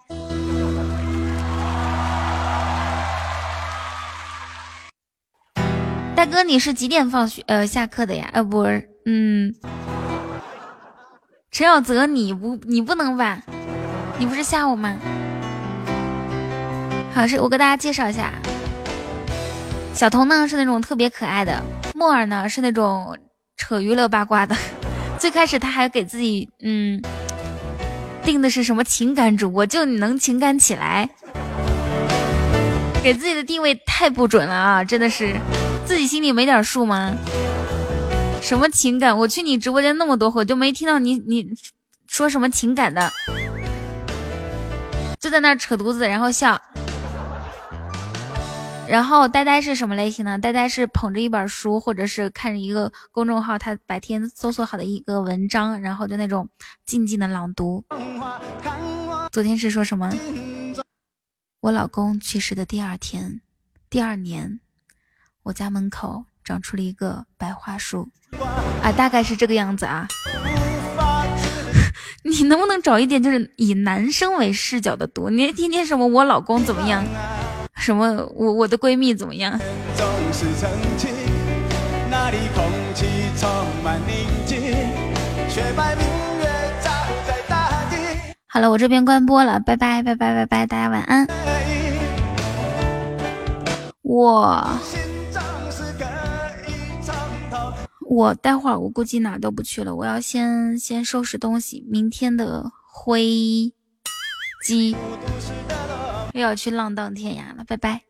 大哥，你是几点放学呃下课的呀？呃，不是，嗯，陈小泽，你不你不能晚，你不是下午吗？好，是我给大家介绍一下，小童呢是那种特别可爱的，木耳呢是那种扯娱乐八卦的。最开始他还给自己嗯定的是什么情感主播，就你能情感起来，给自己的定位太不准了啊！真的是。自己心里没点数吗？什么情感？我去你直播间那么多回，就没听到你你说什么情感的，就在那扯犊子，然后笑。然后呆呆是什么类型呢？呆呆是捧着一本书，或者是看着一个公众号，他白天搜索好的一个文章，然后就那种静静的朗读。昨天是说什么？我老公去世的第二天，第二年。我家门口长出了一个白桦树，啊，大概是这个样子啊。你能不能找一点就是以男生为视角的读？你天天什么我老公怎么样，什么我我的闺蜜怎么样？好了，我这边关播了，拜拜拜拜拜拜，大家晚安。我。我待会儿我估计哪都不去了，我要先先收拾东西，明天的灰机又要去浪荡天涯了，拜拜。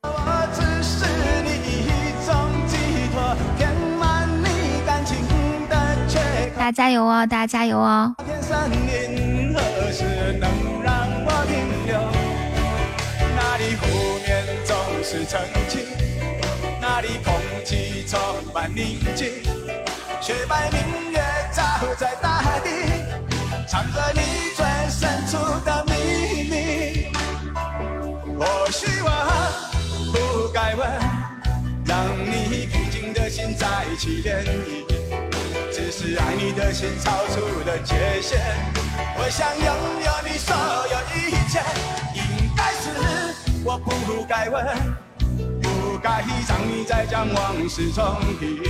大家加油哦，大家加油哦。雪白明月照在大地，藏着你最深处的秘密。或许我不该问，让你平静的心再起涟漪。只是爱你的心超出了界限，我想拥有你所有一切。应该是我不该问，不该让你再将往事重提。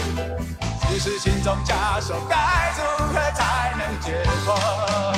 是心中枷锁该如何才能解脱？